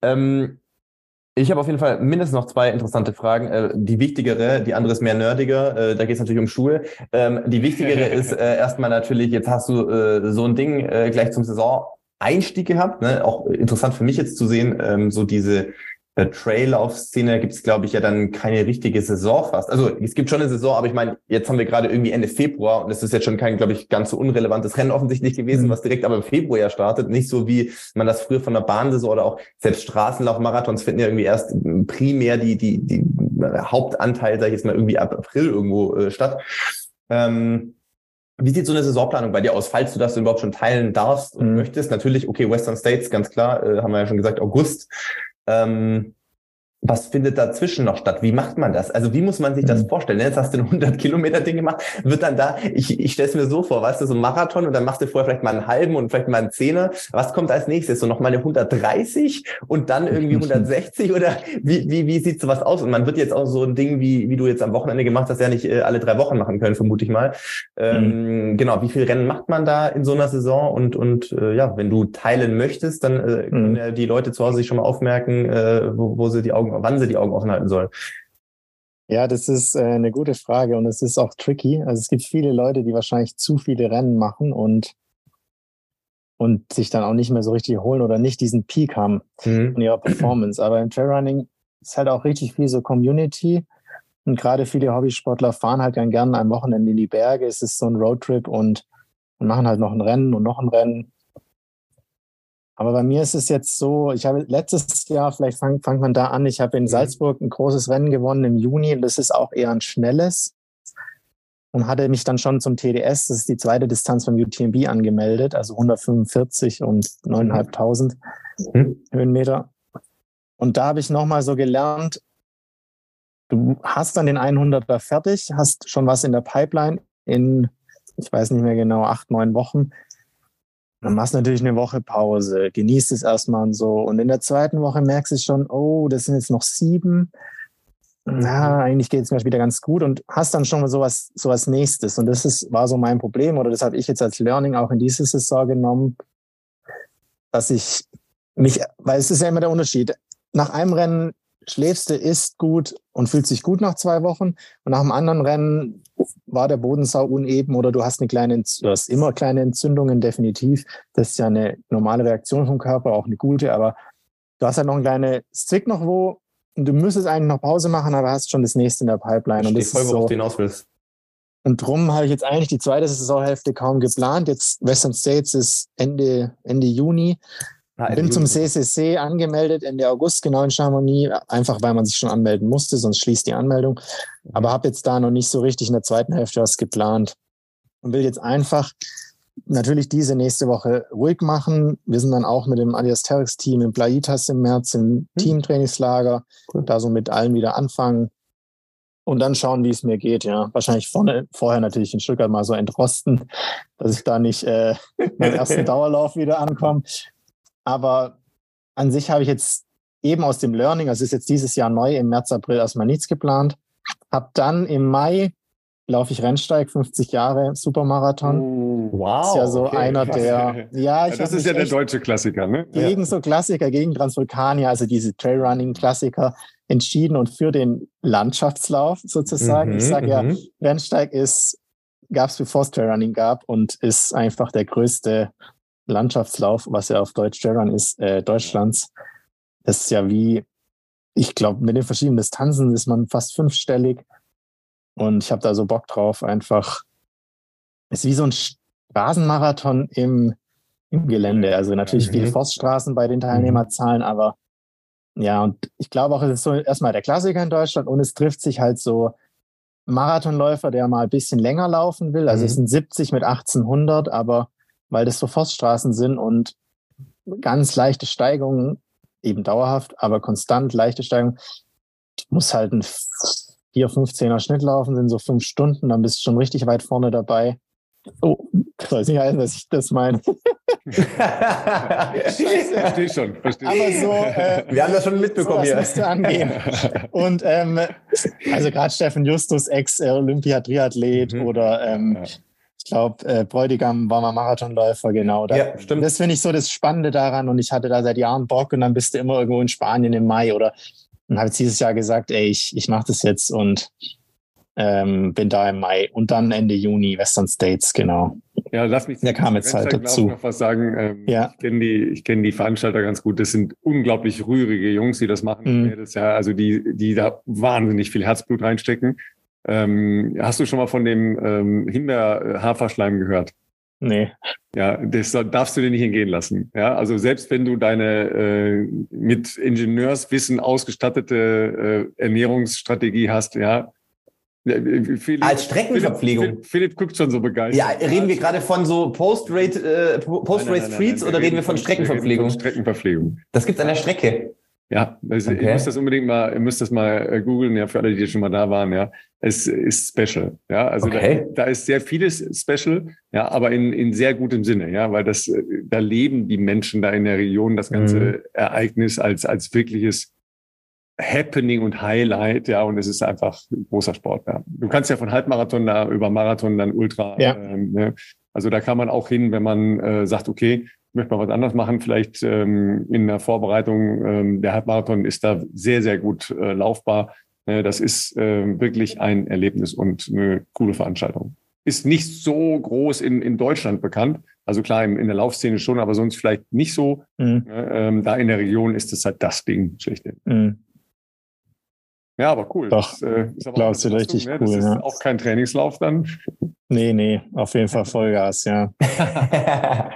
Ähm, ich habe auf jeden Fall mindestens noch zwei interessante Fragen. Äh, die wichtigere, die andere ist mehr nerdiger. Äh, da geht es natürlich um Schuhe. Ähm, die wichtigere ist [LAUGHS] äh, erstmal natürlich, jetzt hast du so ein Ding gleich zum Saison-Einstieg gehabt. Ne? Auch interessant für mich jetzt zu sehen, ähm, so diese äh, Traillauf-Szene gibt es, glaube ich, ja dann keine richtige Saison fast. Also es gibt schon eine Saison, aber ich meine, jetzt haben wir gerade irgendwie Ende Februar und es ist jetzt schon kein, glaube ich, ganz so unrelevantes Rennen offensichtlich gewesen, mhm. was direkt aber im Februar ja startet. Nicht so wie man das früher von der Bahnsaison oder auch selbst Straßenlauf, Marathons finden ja irgendwie erst primär die, die, die Hauptanteil, sag ich jetzt mal, irgendwie ab April irgendwo äh, statt. Ähm, wie sieht so eine Saisonplanung bei dir aus, falls du das überhaupt schon teilen darfst und mhm. möchtest? Natürlich, okay, Western States, ganz klar, äh, haben wir ja schon gesagt, August. Ähm, was findet dazwischen noch statt? Wie macht man das? Also wie muss man sich das mhm. vorstellen? Jetzt hast du ein 100 Kilometer Ding gemacht, wird dann da, ich, ich stelle es mir so vor, weißt du, so ein Marathon und dann machst du vorher vielleicht mal einen halben und vielleicht mal einen Zehner. Was kommt als nächstes? So nochmal eine 130 und dann irgendwie 160 oder wie, wie, wie sieht sowas aus? Und man wird jetzt auch so ein Ding, wie, wie du jetzt am Wochenende gemacht hast, ja nicht äh, alle drei Wochen machen können, vermute ich mal. Ähm, mhm. Genau, wie viel Rennen macht man da in so einer Saison? Und, und äh, ja, wenn du teilen möchtest, dann äh, können mhm. die Leute zu Hause sich schon mal aufmerken, äh, wo, wo sie die Augen wann sie die Augen offen halten sollen? Ja, das ist äh, eine gute Frage und es ist auch tricky. Also es gibt viele Leute, die wahrscheinlich zu viele Rennen machen und und sich dann auch nicht mehr so richtig holen oder nicht diesen Peak haben mhm. in ihrer Performance. Aber im Trailrunning ist halt auch richtig viel so Community. Und gerade viele Hobbysportler fahren halt dann gerne am Wochenende in die Berge. Es ist so ein Roadtrip und, und machen halt noch ein Rennen und noch ein Rennen. Aber bei mir ist es jetzt so, ich habe letztes Jahr, vielleicht fangt fang man da an, ich habe in mhm. Salzburg ein großes Rennen gewonnen im Juni. Das ist auch eher ein schnelles. Und hatte mich dann schon zum TDS, das ist die zweite Distanz vom UTMB, angemeldet, also 145 und 9.500 mhm. Höhenmeter. Und da habe ich nochmal so gelernt, du hast dann den 100er fertig, hast schon was in der Pipeline in, ich weiß nicht mehr genau, acht, neun Wochen. Dann machst du natürlich eine Woche Pause, genießt es erstmal und so. Und in der zweiten Woche merkst du schon, oh, das sind jetzt noch sieben. Na, eigentlich geht es mir wieder ganz gut und hast dann schon mal sowas, sowas Nächstes. Und das ist, war so mein Problem oder das habe ich jetzt als Learning auch in diese Saison genommen, dass ich mich, weil es ist ja immer der Unterschied. Nach einem Rennen schläfst du, isst gut und fühlst dich gut nach zwei Wochen. Und nach einem anderen Rennen war der Bodensau uneben oder du hast eine kleine, du hast immer kleine Entzündungen, definitiv. Das ist ja eine normale Reaktion vom Körper, auch eine gute, aber du hast halt noch ein kleines Stick noch wo und du müsstest eigentlich noch Pause machen, aber hast schon das nächste in der Pipeline. Ich und das voll, ist so, hinaus willst. Und drum habe ich jetzt eigentlich die zweite Saisonhälfte kaum geplant. Jetzt Western States ist Ende, Ende Juni. Ah, Bin zum CCC angemeldet Ende August, genau in Chamonix, einfach weil man sich schon anmelden musste, sonst schließt die Anmeldung. Aber habe jetzt da noch nicht so richtig in der zweiten Hälfte was geplant und will jetzt einfach natürlich diese nächste Woche ruhig machen. Wir sind dann auch mit dem Adiasterix-Team in Plaitas im März im hm. Teamtrainingslager, cool. da so mit allen wieder anfangen und dann schauen, wie es mir geht. Ja, wahrscheinlich vorne, vorher natürlich in Stuttgart mal so entrosten, dass ich da nicht äh, [LAUGHS] meinen ersten [LAUGHS] Dauerlauf wieder ankomme. Aber an sich habe ich jetzt eben aus dem Learning, also ist jetzt dieses Jahr neu, im März, April erstmal nichts geplant. Hab dann im Mai laufe ich Rennsteig, 50 Jahre Supermarathon. Oh, wow. Ist ja so okay, einer krass. der, ja, ich ja, Das ist ja der deutsche Klassiker, ne? Gegen ja. so Klassiker, gegen Transvulkania, also diese Trailrunning-Klassiker entschieden und für den Landschaftslauf sozusagen. Mhm, ich sage ja, mhm. Rennsteig ist, gab es bevor es Trailrunning gab und ist einfach der größte Landschaftslauf, was ja auf Deutsch Trailrun ist, äh, Deutschlands. Das ist ja wie, ich glaube, mit den verschiedenen Distanzen ist man fast fünfstellig. Und ich habe da so Bock drauf, einfach. Ist wie so ein Straßenmarathon im, im Gelände. Also natürlich mhm. viele Forststraßen bei den Teilnehmerzahlen, aber ja, und ich glaube auch, es ist so erstmal der Klassiker in Deutschland und es trifft sich halt so Marathonläufer, der mal ein bisschen länger laufen will. Also mhm. es sind 70 mit 1800, aber weil das so Forststraßen sind und ganz leichte Steigungen, eben dauerhaft, aber konstant leichte Steigungen. Muss halt ein 4, 15er Schnitt laufen, sind so fünf Stunden, dann bist du schon richtig weit vorne dabei. Oh, soll es nicht heißen, dass ich das meine. [LAUGHS] verstehe schon, verstehe Aber so, äh, wir haben das schon mitbekommen so, hier. müsste angehen. Und ähm, also gerade Steffen Justus, Ex-Olympia-Triathlet mhm. oder ähm, ich glaube, äh, Bräutigam war mal Marathonläufer, genau. Da, ja, stimmt. Das finde ich so das Spannende daran und ich hatte da seit Jahren Bock und dann bist du immer irgendwo in Spanien im Mai oder und habe jetzt dieses Jahr gesagt, ey, ich, ich mache das jetzt und ähm, bin da im Mai und dann Ende Juni Western States, genau. Ja, lass mich. Der kam jetzt halt dazu. noch was sagen. Ähm, ja. Ich kenne die, ich kenne die Veranstalter ganz gut. Das sind unglaublich rührige Jungs, die das machen. Mhm. Das ja, also die, die da wahnsinnig viel Herzblut reinstecken. Ähm, hast du schon mal von dem ähm, Himbeer-Haferschleim gehört? Nee. Ja, das darfst du dir nicht entgehen lassen. Ja, also selbst wenn du deine äh, mit Ingenieurswissen ausgestattete äh, Ernährungsstrategie hast, ja. Philipp, Als Streckenverpflegung. Philipp, Philipp, guckt schon so begeistert. Ja, reden wir gerade von so Post-Rate, äh, Treats oder reden wir von Streckenverpflegung? Von Streckenverpflegung. Das gibt's an der Strecke. Ja, also okay. ihr müsst das unbedingt mal, ihr müsst das mal äh, googeln, ja, für alle, die schon mal da waren, ja. Es ist special, ja. Also okay. da, da, ist sehr vieles special, ja, aber in, in sehr gutem Sinne, ja, weil das, äh, da leben die Menschen da in der Region das ganze mhm. Ereignis als, als wirkliches Happening und Highlight, ja, und es ist einfach großer Sport, ja. Du kannst ja von Halbmarathon da über Marathon dann Ultra, ja. ähm, ne? Also da kann man auch hin, wenn man äh, sagt, okay, möchte mal was anderes machen, vielleicht ähm, in der Vorbereitung. Ähm, der Halbmarathon ist da sehr, sehr gut äh, laufbar. Äh, das ist äh, wirklich ein Erlebnis und eine coole Veranstaltung. Ist nicht so groß in, in Deutschland bekannt. Also klar, in, in der Laufszene schon, aber sonst vielleicht nicht so. Mhm. Ähm, da in der Region ist es halt das Ding schlechthin. Mhm. Ja, aber cool. Doch, das, äh, ist aber glaubst du richtig ne? cool. Das ist ja. auch kein Trainingslauf dann. Nee, nee, auf jeden Fall [LAUGHS] Vollgas, ja. [LAUGHS]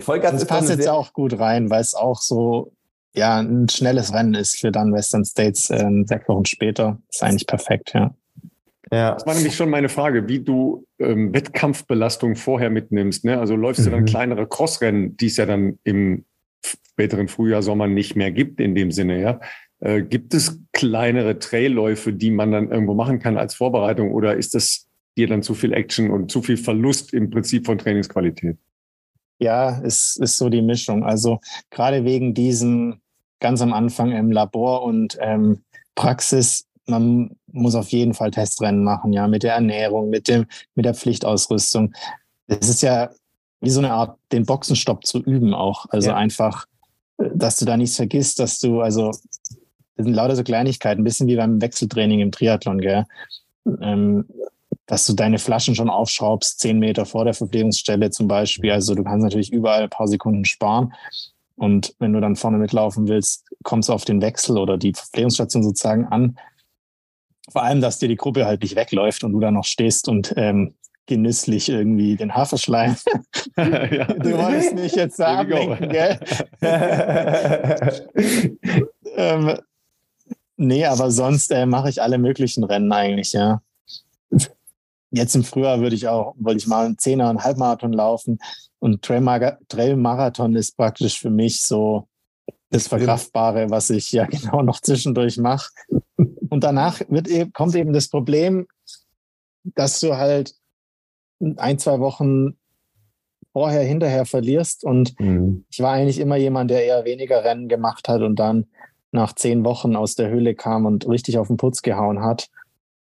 Vollgas das passt jetzt auch gut rein, weil es auch so ja ein schnelles Rennen ist für dann Western States äh, sechs Wochen später. Ist eigentlich perfekt, ja. Ja. Das war nämlich schon meine Frage, wie du ähm, Wettkampfbelastung vorher mitnimmst. Ne? Also läufst mhm. du dann mhm. kleinere Crossrennen, die es ja dann im späteren Frühjahr, Sommer nicht mehr gibt in dem Sinne, ja? Äh, gibt es kleinere Trailläufe, die man dann irgendwo machen kann als Vorbereitung oder ist das dir dann zu viel Action und zu viel Verlust im Prinzip von Trainingsqualität? Ja, es ist so die Mischung. Also gerade wegen diesen ganz am Anfang im Labor und ähm, Praxis, man muss auf jeden Fall Testrennen machen, ja, mit der Ernährung, mit dem, mit der Pflichtausrüstung. Es ist ja wie so eine Art, den Boxenstopp zu üben auch. Also ja. einfach, äh, dass du da nichts vergisst, dass du, also, das sind lauter so Kleinigkeiten, ein bisschen wie beim Wechseltraining im Triathlon, gell. Ähm, dass du deine Flaschen schon aufschraubst, zehn Meter vor der Verpflegungsstelle zum Beispiel. Also du kannst natürlich überall ein paar Sekunden sparen. Und wenn du dann vorne mitlaufen willst, kommst du auf den Wechsel oder die Verpflegungsstation sozusagen an. Vor allem, dass dir die Gruppe halt nicht wegläuft und du da noch stehst und ähm, genüsslich irgendwie den Haferschleim. [LAUGHS] ja. Du wolltest mich jetzt sagen, gell? [LAUGHS] ähm, nee, aber sonst äh, mache ich alle möglichen Rennen eigentlich, ja jetzt im Frühjahr würde ich auch, wollte ich mal einen Zehner, einen Halbmarathon laufen. Und Trailmarathon ist praktisch für mich so das Verkraftbare, was ich ja [LAUGHS] genau noch zwischendurch mache. Und danach wird, e-, kommt eben das Problem, dass du halt ein, zwei Wochen vorher, hinterher verlierst. Und mhm. ich war eigentlich immer jemand, der eher weniger Rennen gemacht hat und dann nach zehn Wochen aus der Höhle kam und richtig auf den Putz gehauen hat.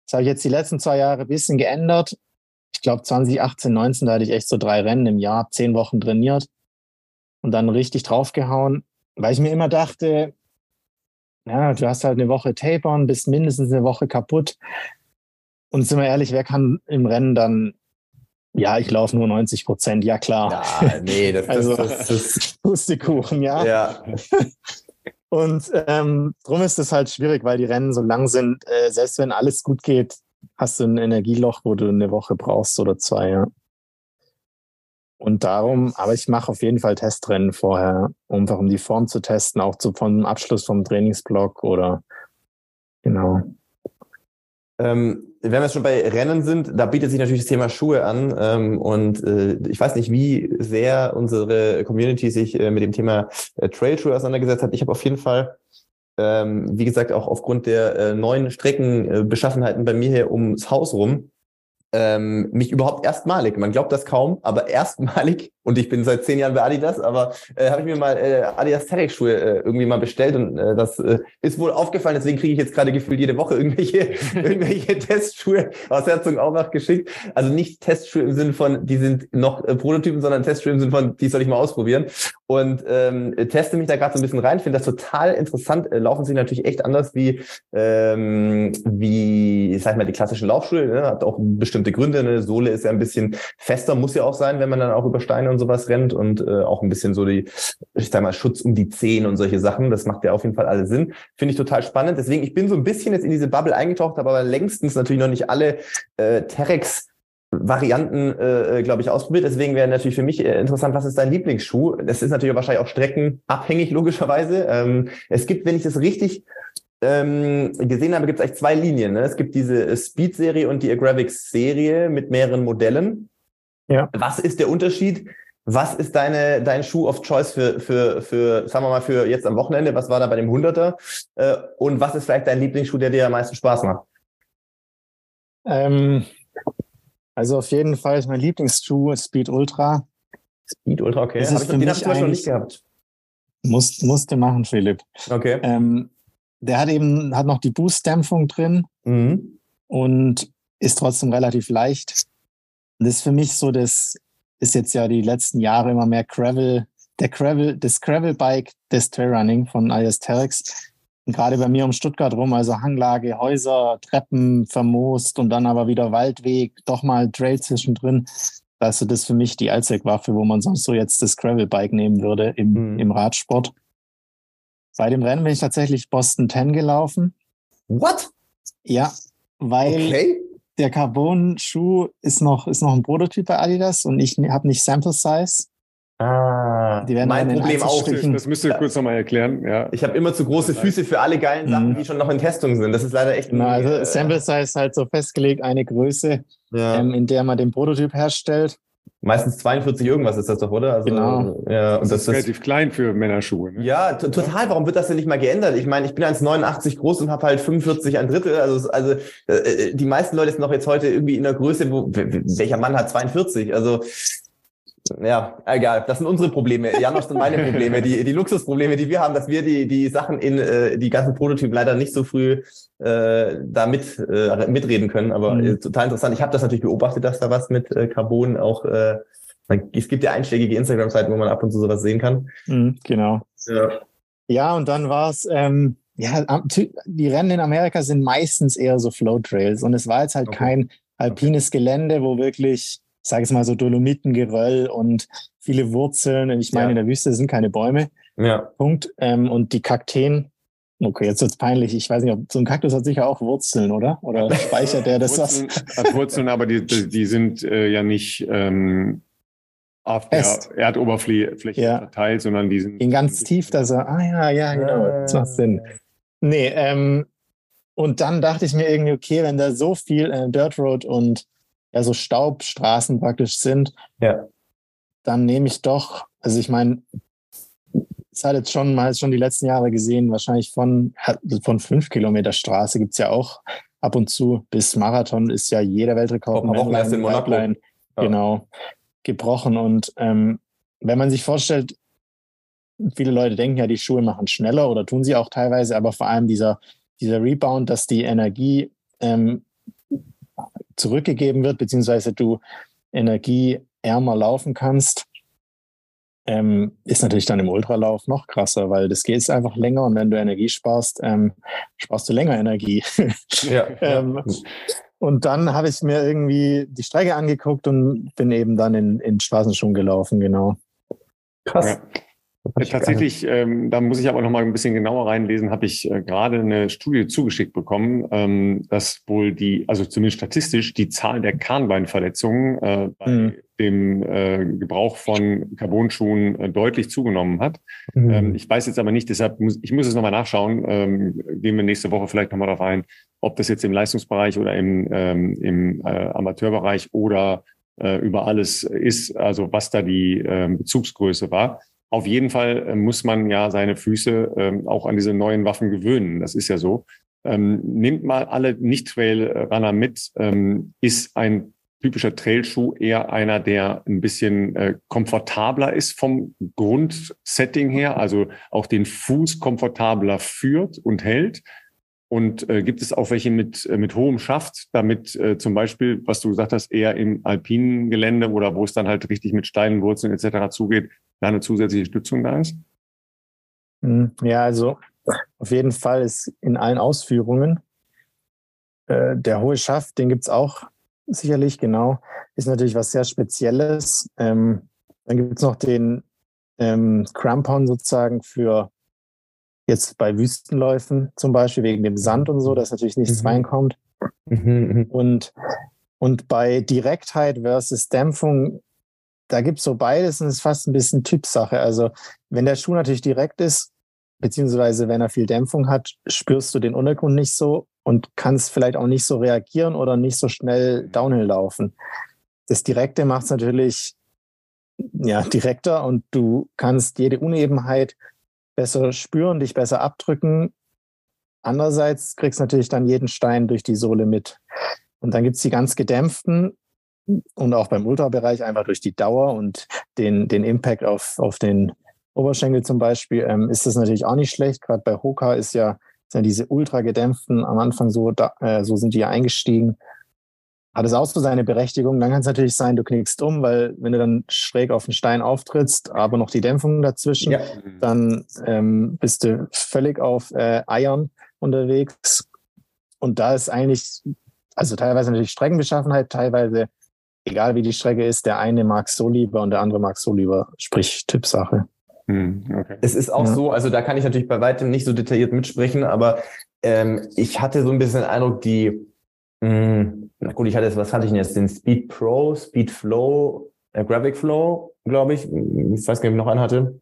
Das habe ich jetzt die letzten zwei Jahre ein bisschen geändert. Ich glaube 2018, 19, da hatte ich echt so drei Rennen im Jahr, zehn Wochen trainiert und dann richtig draufgehauen, weil ich mir immer dachte, ja, du hast halt eine Woche Tapern, bist mindestens eine Woche kaputt. Und sind wir ehrlich, wer kann im Rennen dann, ja, ich laufe nur 90 Prozent, ja klar. Ja, nee, das, also, das, das, das [LAUGHS] Pustekuchen, ja. Ja. [LAUGHS] Und ähm, drum ist es halt schwierig, weil die Rennen so lang sind. Äh, selbst wenn alles gut geht, hast du ein Energieloch, wo du eine Woche brauchst oder zwei. Ja. Und darum, aber ich mache auf jeden Fall Testrennen vorher, einfach um die Form zu testen, auch zu, vom Abschluss vom Trainingsblock oder genau. Ähm, wenn wir schon bei Rennen sind, da bietet sich natürlich das Thema Schuhe an. Ähm, und äh, ich weiß nicht, wie sehr unsere Community sich äh, mit dem Thema äh, Trailschuhe auseinandergesetzt hat. Ich habe auf jeden Fall, ähm, wie gesagt, auch aufgrund der äh, neuen Streckenbeschaffenheiten bei mir hier ums Haus rum, ähm, mich überhaupt erstmalig, man glaubt das kaum, aber [LAUGHS] erstmalig und ich bin seit zehn Jahren bei Adidas, aber äh, habe ich mir mal äh, Adidas Terrex-Schuhe äh, irgendwie mal bestellt und äh, das äh, ist wohl aufgefallen, deswegen kriege ich jetzt gerade gefühlt jede Woche irgendwelche, [LAUGHS] irgendwelche [LAUGHS] Testschuhe aus Herzogenaurach geschickt. Also nicht Testschuhe im Sinne von, die sind noch äh, Prototypen, sondern Testschuhe im Sinne von, die soll ich mal ausprobieren. Und ähm, teste mich da gerade so ein bisschen rein, finde das total interessant. Äh, laufen sie natürlich echt anders wie, ähm, wie, sag ich mal, die klassischen Laufschuhe. Ne? Hat auch bestimmte Gründe. Eine Sohle ist ja ein bisschen fester, muss ja auch sein, wenn man dann auch über Steine und sowas rennt und äh, auch ein bisschen so die, ich sag mal, Schutz um die Zehen und solche Sachen. Das macht ja auf jeden Fall alle Sinn. Finde ich total spannend. Deswegen, ich bin so ein bisschen jetzt in diese Bubble eingetaucht, aber längstens natürlich noch nicht alle äh, Terex Varianten, äh, glaube ich, ausprobiert. Deswegen wäre natürlich für mich äh, interessant, was ist dein Lieblingsschuh? Das ist natürlich wahrscheinlich auch streckenabhängig, logischerweise. Ähm, es gibt, wenn ich das richtig ähm, gesehen habe, gibt es eigentlich zwei Linien. Ne? Es gibt diese Speed-Serie und die Agravics-Serie mit mehreren Modellen. Ja. Was ist der Unterschied? Was ist deine, dein Schuh of Choice für, für, für, sagen wir mal, für jetzt am Wochenende? Was war da bei dem 100er? Äh, und was ist vielleicht dein Lieblingsschuh, der dir am meisten Spaß macht? Ähm, also auf jeden Fall ist mein Lieblingsschuh Speed Ultra. Speed Ultra, okay. Das ist hab ich, den habe ich noch nicht gehabt. Muss, musste machen, Philipp. Okay. Ähm, der hat eben hat noch die Boost-Dämpfung drin mhm. und ist trotzdem relativ leicht. Das ist für mich so, das ist jetzt ja die letzten Jahre immer mehr Gravel, der Gravel, das Gravel-Bike des Trailrunning von IS Terex. Und gerade bei mir um Stuttgart rum, also Hanglage, Häuser, Treppen vermoost und dann aber wieder Waldweg, doch mal Trail zwischendrin. Also das ist für mich die Allzweckwaffe, wo man sonst so jetzt das Gravel-Bike nehmen würde im, mhm. im Radsport. Bei dem Rennen bin ich tatsächlich Boston 10 gelaufen. What? Ja, weil okay. Der Carbon-Schuh ist noch, ist noch ein Prototyp bei Adidas und ich habe nicht Sample Size. Ah, die werden mein Problem auch. Das müsst ihr kurz nochmal erklären. Ja. Ich habe immer zu große Füße für alle geilen Sachen, mhm. die schon noch in Testung sind. Das ist leider echt. Genau, also äh, Sample Size ist halt so festgelegt, eine Größe, ja. ähm, in der man den Prototyp herstellt. Meistens 42 irgendwas ist das doch, oder? Also, genau. Ja, und das, das ist relativ klein für Männerschuhe. Ne? Ja, total. Warum wird das denn nicht mal geändert? Ich meine, ich bin 1,89 groß und habe halt 45 ein Drittel. Also, also äh, die meisten Leute sind noch jetzt heute irgendwie in der Größe, wo welcher Mann hat 42? Also ja, egal. Das sind unsere Probleme. Janos sind meine [LAUGHS] Probleme. Die, die Luxusprobleme, die wir haben, dass wir die, die Sachen in äh, die ganzen Prototypen leider nicht so früh äh, da mit, äh, mitreden können. Aber mhm. äh, total interessant. Ich habe das natürlich beobachtet, dass da was mit äh, Carbon auch äh, es gibt ja einschlägige Instagram-Seiten, wo man ab und zu sowas sehen kann. Mhm, genau. Ja. ja, und dann war es, ähm, ja, die Rennen in Amerika sind meistens eher so Flow-Trails und es war jetzt halt okay. kein alpines. Gelände, wo wirklich sage ich mal so Dolomitengeröll und viele Wurzeln. Ich meine, ja. in der Wüste sind keine Bäume. Ja. Punkt. Ähm, und die Kakteen, okay, jetzt wird's peinlich. Ich weiß nicht, ob so ein Kaktus hat sicher auch Wurzeln, oder? Oder [LAUGHS] speichert der das Wurzeln, was? Hat Wurzeln, aber die, die sind äh, ja nicht ähm, auf der Fest. Erdoberfläche ja. verteilt, sondern die sind. Gehen ganz tief, dass er, ah ja, ja, genau, das macht Sinn. Nee, ähm, und dann dachte ich mir irgendwie, okay, wenn da so viel äh, Dirt Road und ja so Staubstraßen praktisch sind, ja. dann nehme ich doch, also ich meine, es hat jetzt schon, mal schon die letzten Jahre gesehen, wahrscheinlich von, von fünf Kilometer Straße gibt es ja auch ab und zu. Bis Marathon ist ja jeder Weltrekord in Pipeline, ja. genau, gebrochen. Und ähm, wenn man sich vorstellt, viele Leute denken ja, die Schuhe machen schneller oder tun sie auch teilweise, aber vor allem dieser, dieser Rebound, dass die Energie ähm, zurückgegeben wird, beziehungsweise du energieärmer laufen kannst, ähm, ist natürlich dann im Ultralauf noch krasser, weil das geht einfach länger und wenn du Energie sparst, ähm, sparst du länger Energie. [LAUGHS] ja, ähm, und dann habe ich mir irgendwie die Strecke angeguckt und bin eben dann in, in Straßenschuhen gelaufen, genau. Krass. Tatsächlich, ähm, da muss ich aber noch mal ein bisschen genauer reinlesen, habe ich äh, gerade eine Studie zugeschickt bekommen, ähm, dass wohl die, also zumindest statistisch, die Zahl der Kahnbeinverletzungen äh, bei mhm. dem äh, Gebrauch von Carbonschuhen äh, deutlich zugenommen hat. Mhm. Ähm, ich weiß jetzt aber nicht, deshalb muss ich muss es nochmal nachschauen, ähm, gehen wir nächste Woche vielleicht nochmal darauf ein, ob das jetzt im Leistungsbereich oder im, ähm, im äh, Amateurbereich oder äh, über alles ist, also was da die äh, Bezugsgröße war. Auf jeden Fall äh, muss man ja seine Füße ähm, auch an diese neuen Waffen gewöhnen. Das ist ja so. Ähm, nimmt mal alle Nicht-Trail-Runner mit, ähm, ist ein typischer Trailschuh eher einer, der ein bisschen äh, komfortabler ist vom Grundsetting her, also auch den Fuß komfortabler führt und hält. Und äh, gibt es auch welche mit, äh, mit hohem Schaft, damit äh, zum Beispiel, was du gesagt hast, eher im alpinen Gelände oder wo es dann halt richtig mit steilen Wurzeln etc. zugeht, da eine zusätzliche Stützung da ist? Hm, ja, also auf jeden Fall ist in allen Ausführungen äh, der hohe Schaft, den gibt's auch sicherlich, genau. Ist natürlich was sehr Spezielles. Ähm, dann gibt's noch den ähm, Crampon sozusagen für jetzt bei Wüstenläufen zum Beispiel wegen dem Sand und so, dass natürlich nichts mhm. reinkommt. Mhm, mhm. Und, und bei Direktheit versus Dämpfung, da gibt's so beides und es ist fast ein bisschen Typsache. Also wenn der Schuh natürlich direkt ist, beziehungsweise wenn er viel Dämpfung hat, spürst du den Untergrund nicht so und kannst vielleicht auch nicht so reagieren oder nicht so schnell Downhill laufen. Das Direkte macht es natürlich ja, direkter und du kannst jede Unebenheit besser spüren, dich besser abdrücken. Andererseits kriegst du natürlich dann jeden Stein durch die Sohle mit. Und dann gibt's die ganz gedämpften und auch beim Ultrabereich einfach durch die Dauer und den, den Impact auf, auf den Oberschenkel zum Beispiel, ähm, ist das natürlich auch nicht schlecht. Gerade bei Hoka ist ja, sind ja diese ultra gedämpften am Anfang so, da, äh, so sind die ja eingestiegen. Hat es auch so seine Berechtigung. Dann kann es natürlich sein, du knickst um, weil wenn du dann schräg auf den Stein auftrittst, aber noch die Dämpfung dazwischen, ja. dann ähm, bist du völlig auf äh, Eiern unterwegs. Und da ist eigentlich, also teilweise natürlich Streckenbeschaffenheit, teilweise, egal wie die Strecke ist, der eine mag so lieber und der andere mag so lieber, sprich Tippsache. Hm, okay. Es ist auch ja. so, also da kann ich natürlich bei weitem nicht so detailliert mitsprechen, aber ähm, ich hatte so ein bisschen den Eindruck, die, mh, hm, na gut, ich hatte jetzt, was hatte ich denn jetzt? Den Speed Pro, Speed Flow, äh, Graphic Flow, glaube ich. Ich weiß gar nicht, ob ich noch einen hatte.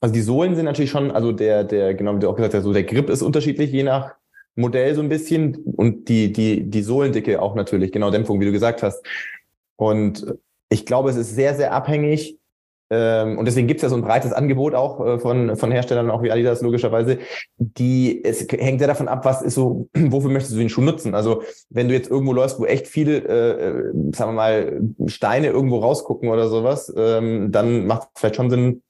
Also die Sohlen sind natürlich schon, also der, der, genau wie du auch gesagt hast, so der Grip ist unterschiedlich, je nach Modell so ein bisschen und die, die, die Sohlendicke auch natürlich, genau Dämpfung, wie du gesagt hast. Und ich glaube, es ist sehr, sehr abhängig und deswegen gibt es ja so ein breites Angebot auch äh, von, von Herstellern, auch wie Adidas logischerweise. Die, es hängt sehr davon ab, was ist so, [CLEARS THROAT] wofür möchtest du den Schuh nutzen? Also wenn du jetzt irgendwo läufst, wo echt viele, äh, äh, sagen wir mal, Steine irgendwo rausgucken oder sowas, ähm, dann macht es vielleicht schon Sinn,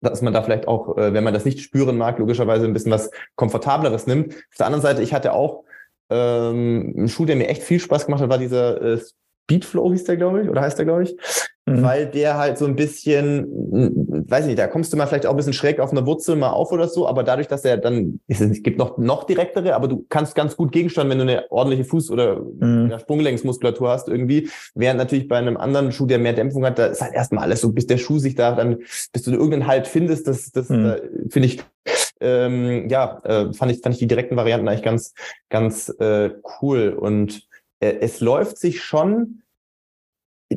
dass man da vielleicht auch, äh, wenn man das nicht spüren mag, logischerweise ein bisschen was Komfortableres nimmt. Auf der anderen Seite, ich hatte auch ähm, einen Schuh, der mir echt viel Spaß gemacht hat, war dieser äh, Speedflow hieß der, glaube ich, oder heißt der, glaube ich. Mhm. Weil der halt so ein bisschen, weiß nicht, da kommst du mal vielleicht auch ein bisschen schräg auf eine Wurzel mal auf oder so, aber dadurch, dass er dann, es gibt noch, noch direktere, aber du kannst ganz gut gegensteuern, wenn du eine ordentliche Fuß- oder mhm. Sprunggelenksmuskulatur hast irgendwie. Während natürlich bei einem anderen Schuh, der mehr Dämpfung hat, da ist halt erstmal alles so, bis der Schuh sich da dann, bis du irgendeinen Halt findest, das, das mhm. äh, finde ich, ähm, ja, äh, fand ich, fand ich die direkten Varianten eigentlich ganz, ganz äh, cool und äh, es läuft sich schon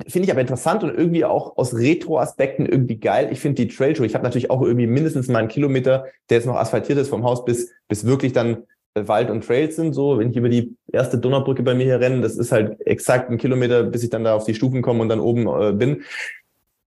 Finde ich aber interessant und irgendwie auch aus Retro-Aspekten irgendwie geil. Ich finde die Trailshow, ich habe natürlich auch irgendwie mindestens mal einen Kilometer, der jetzt noch asphaltiert ist vom Haus bis, bis wirklich dann äh, Wald und Trails sind. So, wenn ich über die erste Donnerbrücke bei mir hier renne, das ist halt exakt ein Kilometer, bis ich dann da auf die Stufen komme und dann oben äh, bin.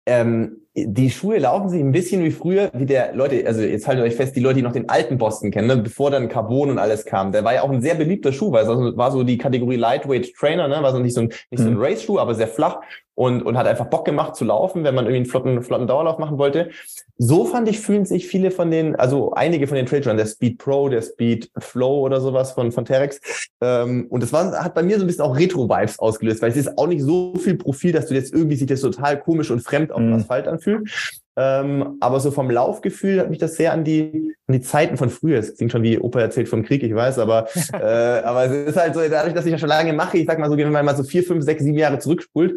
Ähm, die Schuhe laufen sich ein bisschen wie früher, wie der Leute, also jetzt haltet euch fest, die Leute, die noch den alten Boston kennen, ne, bevor dann Carbon und alles kam. Der war ja auch ein sehr beliebter Schuh, weil es war so die Kategorie Lightweight Trainer, ne, war so nicht so ein, nicht so ein mhm. Race-Schuh, aber sehr flach und, und hat einfach Bock gemacht zu laufen, wenn man irgendwie einen flotten, flotten Dauerlauf machen wollte. So fand ich, fühlen sich viele von den, also einige von den Trailrunnern, der Speed Pro, der Speed Flow oder sowas von, von Terex. Ähm, und das war, hat bei mir so ein bisschen auch Retro-Vibes ausgelöst, weil es ist auch nicht so viel Profil, dass du jetzt irgendwie sich das total komisch und fremd auf dem mhm. Asphalt anfühlt. Ähm, aber so vom Laufgefühl hat mich das sehr an die, an die Zeiten von früher. Es klingt schon wie Opa erzählt vom Krieg, ich weiß, aber, [LAUGHS] äh, aber es ist halt so, dadurch, dass ich ja schon lange mache, ich sag mal so, wenn man mal so vier, fünf, sechs, sieben Jahre zurückspult,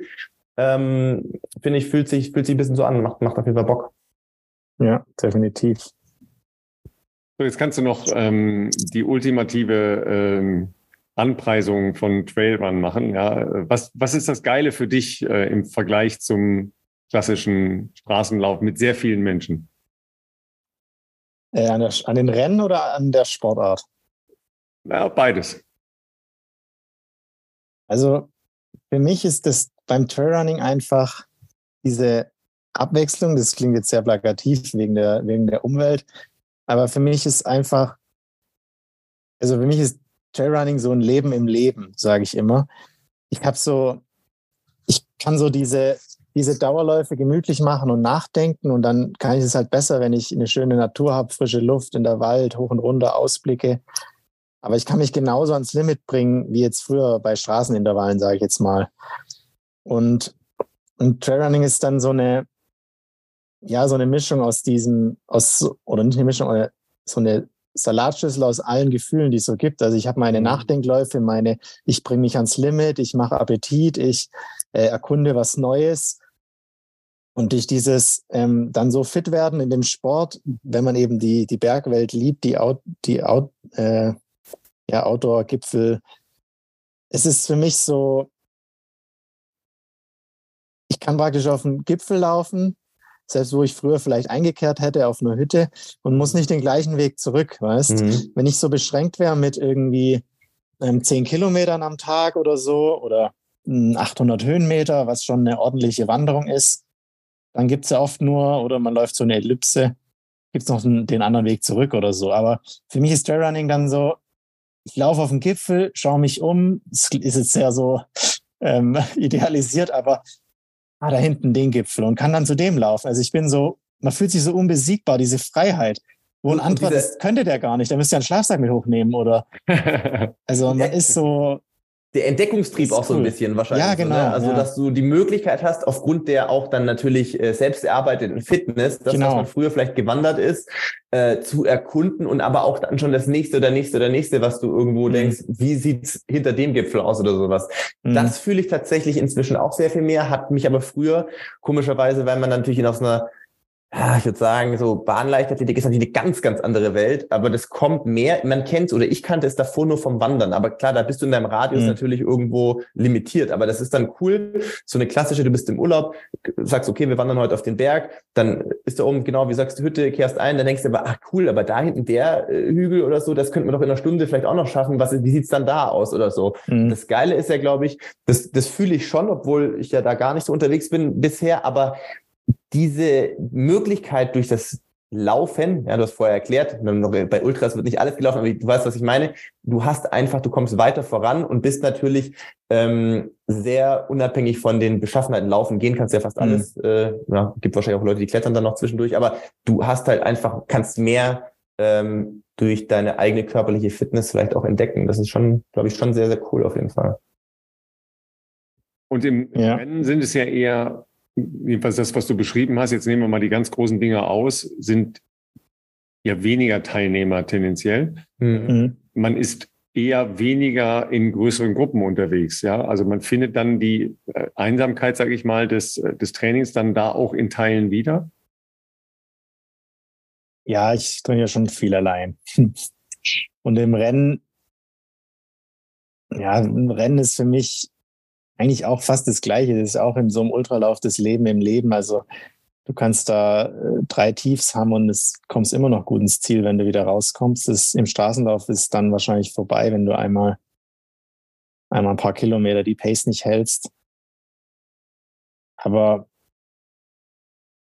ähm, finde ich, fühlt sich, fühlt sich ein bisschen so an, macht, macht auf jeden Fall Bock. Ja, definitiv. So, jetzt kannst du noch ähm, die ultimative ähm, Anpreisung von Trailrun machen. Ja, was, was ist das Geile für dich äh, im Vergleich zum klassischen Straßenlauf mit sehr vielen Menschen? Äh, an, der, an, den Rennen oder an der Sportart? Ja, beides. Also für mich ist das beim Trailrunning einfach diese Abwechslung. Das klingt jetzt sehr plakativ wegen der, wegen der Umwelt. Aber für mich ist einfach, also für mich ist Trailrunning so ein Leben im Leben, sage ich immer. Ich habe so, kann so diese, diese Dauerläufe gemütlich machen und nachdenken und dann kann ich es halt besser, wenn ich eine schöne Natur habe, frische Luft in der Wald, hoch und runter, Ausblicke. Aber ich kann mich genauso ans Limit bringen wie jetzt früher bei Straßenintervallen, sage ich jetzt mal. Und, und Trailrunning ist dann so eine, ja, so eine Mischung aus diesem, aus, oder nicht eine Mischung, so eine Salatschüssel aus allen Gefühlen, die es so gibt. Also ich habe meine mhm. Nachdenkläufe, meine, ich bringe mich ans Limit, ich mache Appetit, ich äh, erkunde was Neues. Und durch dieses ähm, dann so fit werden in dem Sport, wenn man eben die, die Bergwelt liebt, die, Out, die Out, äh, ja, Outdoor-Gipfel, es ist für mich so, ich kann praktisch auf den Gipfel laufen, selbst wo ich früher vielleicht eingekehrt hätte auf einer Hütte und muss nicht den gleichen Weg zurück, weißt? Mhm. Wenn ich so beschränkt wäre mit irgendwie ähm, 10 Kilometern am Tag oder so oder 800 hm, Höhenmeter, was schon eine ordentliche Wanderung ist, dann gibt es ja oft nur, oder man läuft so eine Ellipse, gibt es noch den, den anderen Weg zurück oder so. Aber für mich ist Trailrunning dann so, ich laufe auf den Gipfel, schaue mich um, es ist jetzt sehr so ähm, [LAUGHS] idealisiert, aber ah, da hinten den Gipfel und kann dann zu dem laufen. Also ich bin so, man fühlt sich so unbesiegbar, diese Freiheit. Wo ein anderer, das könnte der gar nicht, der müsste ja einen Schlafsack mit hochnehmen oder. [LAUGHS] Also man ist so, der Entdeckungstrieb auch so ein bisschen wahrscheinlich. Ja, genau. So, ne? Also, ja. dass du die Möglichkeit hast, aufgrund der auch dann natürlich äh, selbst erarbeiteten Fitness, das, genau. was man früher vielleicht gewandert ist, äh, zu erkunden und aber auch dann schon das nächste oder nächste oder nächste, was du irgendwo mhm. denkst, wie sieht's hinter dem Gipfel aus oder sowas. Mhm. Das fühle ich tatsächlich inzwischen auch sehr viel mehr, hat mich aber früher, komischerweise, weil man natürlich in aus einer ich würde sagen, so Bahnleichtathletik ist natürlich eine ganz, ganz andere Welt, aber das kommt mehr, man kennt oder ich kannte es davor nur vom Wandern, aber klar, da bist du in deinem Radius mhm. natürlich irgendwo limitiert, aber das ist dann cool, so eine klassische, du bist im Urlaub, sagst, okay, wir wandern heute auf den Berg, dann ist da oben, genau, wie sagst du, Hütte, kehrst ein, dann denkst du aber, ach cool, aber da hinten der äh, Hügel oder so, das könnten wir doch in einer Stunde vielleicht auch noch schaffen, was, wie sieht's dann da aus oder so. Mhm. Das Geile ist ja, glaube ich, das, das fühle ich schon, obwohl ich ja da gar nicht so unterwegs bin bisher, aber diese Möglichkeit durch das Laufen, ja, du hast vorher erklärt, bei Ultras wird nicht alles gelaufen, aber du weißt, was ich meine. Du hast einfach, du kommst weiter voran und bist natürlich ähm, sehr unabhängig von den Beschaffenheiten laufen. Gehen kannst ja fast mhm. alles. Mhm. Äh, ja, gibt wahrscheinlich auch Leute, die klettern dann noch zwischendurch, aber du hast halt einfach, kannst mehr ähm, durch deine eigene körperliche Fitness vielleicht auch entdecken. Das ist schon, glaube ich, schon sehr, sehr cool auf jeden Fall. Und im ja. Rennen sind es ja eher jedenfalls das, was du beschrieben hast, jetzt nehmen wir mal die ganz großen Dinge aus, sind ja weniger Teilnehmer tendenziell. Mhm. Man ist eher weniger in größeren Gruppen unterwegs. Ja, also man findet dann die äh, Einsamkeit, sage ich mal, des, äh, des Trainings dann da auch in Teilen wieder. Ja, ich trainiere schon viel allein. [LAUGHS] Und im Rennen, ja, ein Rennen ist für mich eigentlich auch fast das Gleiche. Das ist auch in so einem Ultralauf das Leben im Leben. Also du kannst da äh, drei Tiefs haben und es kommst immer noch gut ins Ziel, wenn du wieder rauskommst. Das im Straßenlauf ist dann wahrscheinlich vorbei, wenn du einmal einmal ein paar Kilometer die Pace nicht hältst. Aber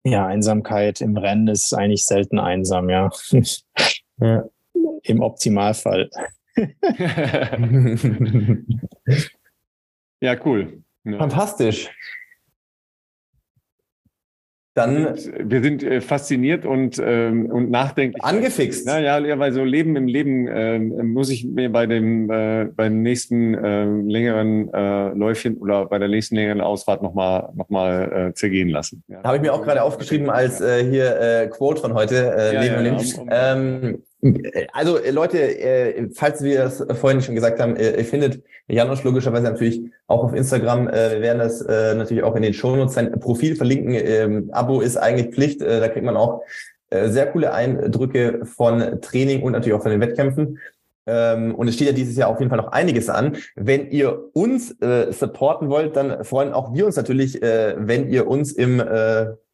ja, Einsamkeit im Rennen ist eigentlich selten einsam, ja. ja. [LAUGHS] Im Optimalfall. [LAUGHS] [LAUGHS] Ja, cool. Ja. Fantastisch. Dann, wir sind äh, fasziniert und, ähm, und nachdenklich. Angefixt. Ja, ja, weil so Leben im Leben äh, muss ich mir bei dem äh, beim nächsten äh, längeren äh, Läufchen oder bei der nächsten längeren Ausfahrt nochmal noch mal, äh, zergehen lassen. Ja. Habe ich mir auch gerade aufgeschrieben als äh, hier äh, Quote von heute, äh, ja, Leben im Leben. Ähm, also äh, Leute, äh, falls wir das vorhin schon gesagt haben, äh, ihr findet Janusz logischerweise natürlich auch auf Instagram. Wir werden das natürlich auch in den Shownotes sein Profil verlinken. Ähm, Abo ist eigentlich Pflicht. Da kriegt man auch sehr coole Eindrücke von Training und natürlich auch von den Wettkämpfen. Ähm, und es steht ja dieses Jahr auf jeden Fall noch einiges an. Wenn ihr uns supporten wollt, dann freuen auch wir uns natürlich, wenn ihr uns im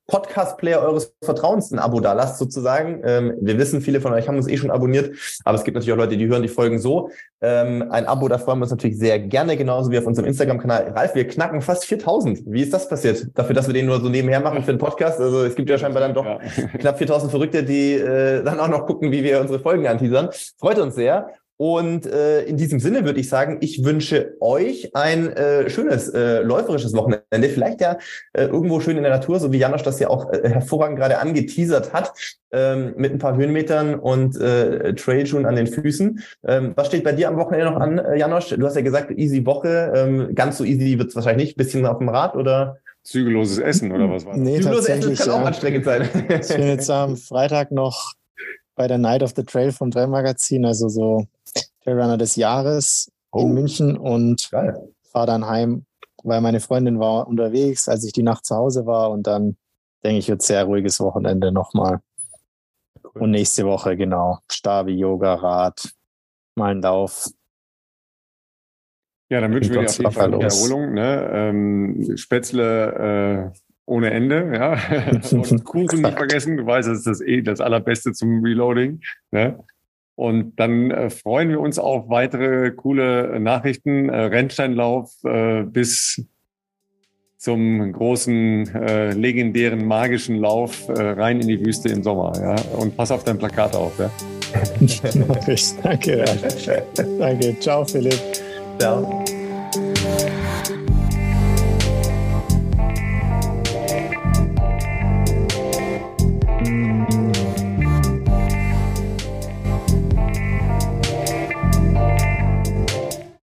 Podcast-Player eures Vertrauens ein Abo da lasst, sozusagen. Ähm, wir wissen, viele von euch haben uns eh schon abonniert, aber es gibt natürlich auch Leute, die hören die Folgen so. Ähm, ein Abo, da freuen wir uns natürlich sehr gerne, genauso wie auf unserem Instagram-Kanal. Ralf, wir knacken fast 4000. Wie ist das passiert? Dafür, dass wir den nur so nebenher machen für den Podcast. Also es gibt ja scheinbar dann doch ja. knapp 4000 Verrückte, die äh, dann auch noch gucken, wie wir unsere Folgen anteasern. Freut uns sehr. Und äh, in diesem Sinne würde ich sagen, ich wünsche euch ein äh, schönes äh, läuferisches Wochenende. Vielleicht ja äh, irgendwo schön in der Natur, so wie Janosch das ja auch äh, hervorragend gerade angeteasert hat, ähm, mit ein paar Höhenmetern und äh, Trailschuhen an den Füßen. Ähm, was steht bei dir am Wochenende noch an, äh, Janosch? Du hast ja gesagt, easy Woche. Ähm, ganz so easy wird es wahrscheinlich nicht. Bisschen auf dem Rad oder? Zügelloses Essen oder was war das? Nee, Zügelloses. Essen kann ja. auch anstrengend sein. Ich bin jetzt am Freitag noch bei der Night of the Trail vom Trailmagazin, also so Trailrunner des Jahres Oh. in München und fahre dann heim, weil meine Freundin war unterwegs, als ich die Nacht zu Hause war und dann denke ich, wird sehr ruhiges Wochenende nochmal. Und nächste Woche, genau, Stabi, Yoga, Rad, mal ein Lauf. Ja, dann wünschen wir dir auf jeden Fall los. Erholung. Ne? Ähm, Spätzle äh, ohne Ende, ja. [LAUGHS] Und Kuchen nicht vergessen. Du weißt, das ist das eh das Allerbeste zum Reloading. Ne? Und dann äh, freuen wir uns auf weitere coole Nachrichten. Äh, Rennsteinlauf äh, bis zum großen, äh, legendären, magischen Lauf äh, rein in die Wüste im Sommer. Ja? Und pass auf dein Plakat auf. Ja? Mach [LAUGHS] ich. Danke. Danke. Ciao, Philipp. Ciao.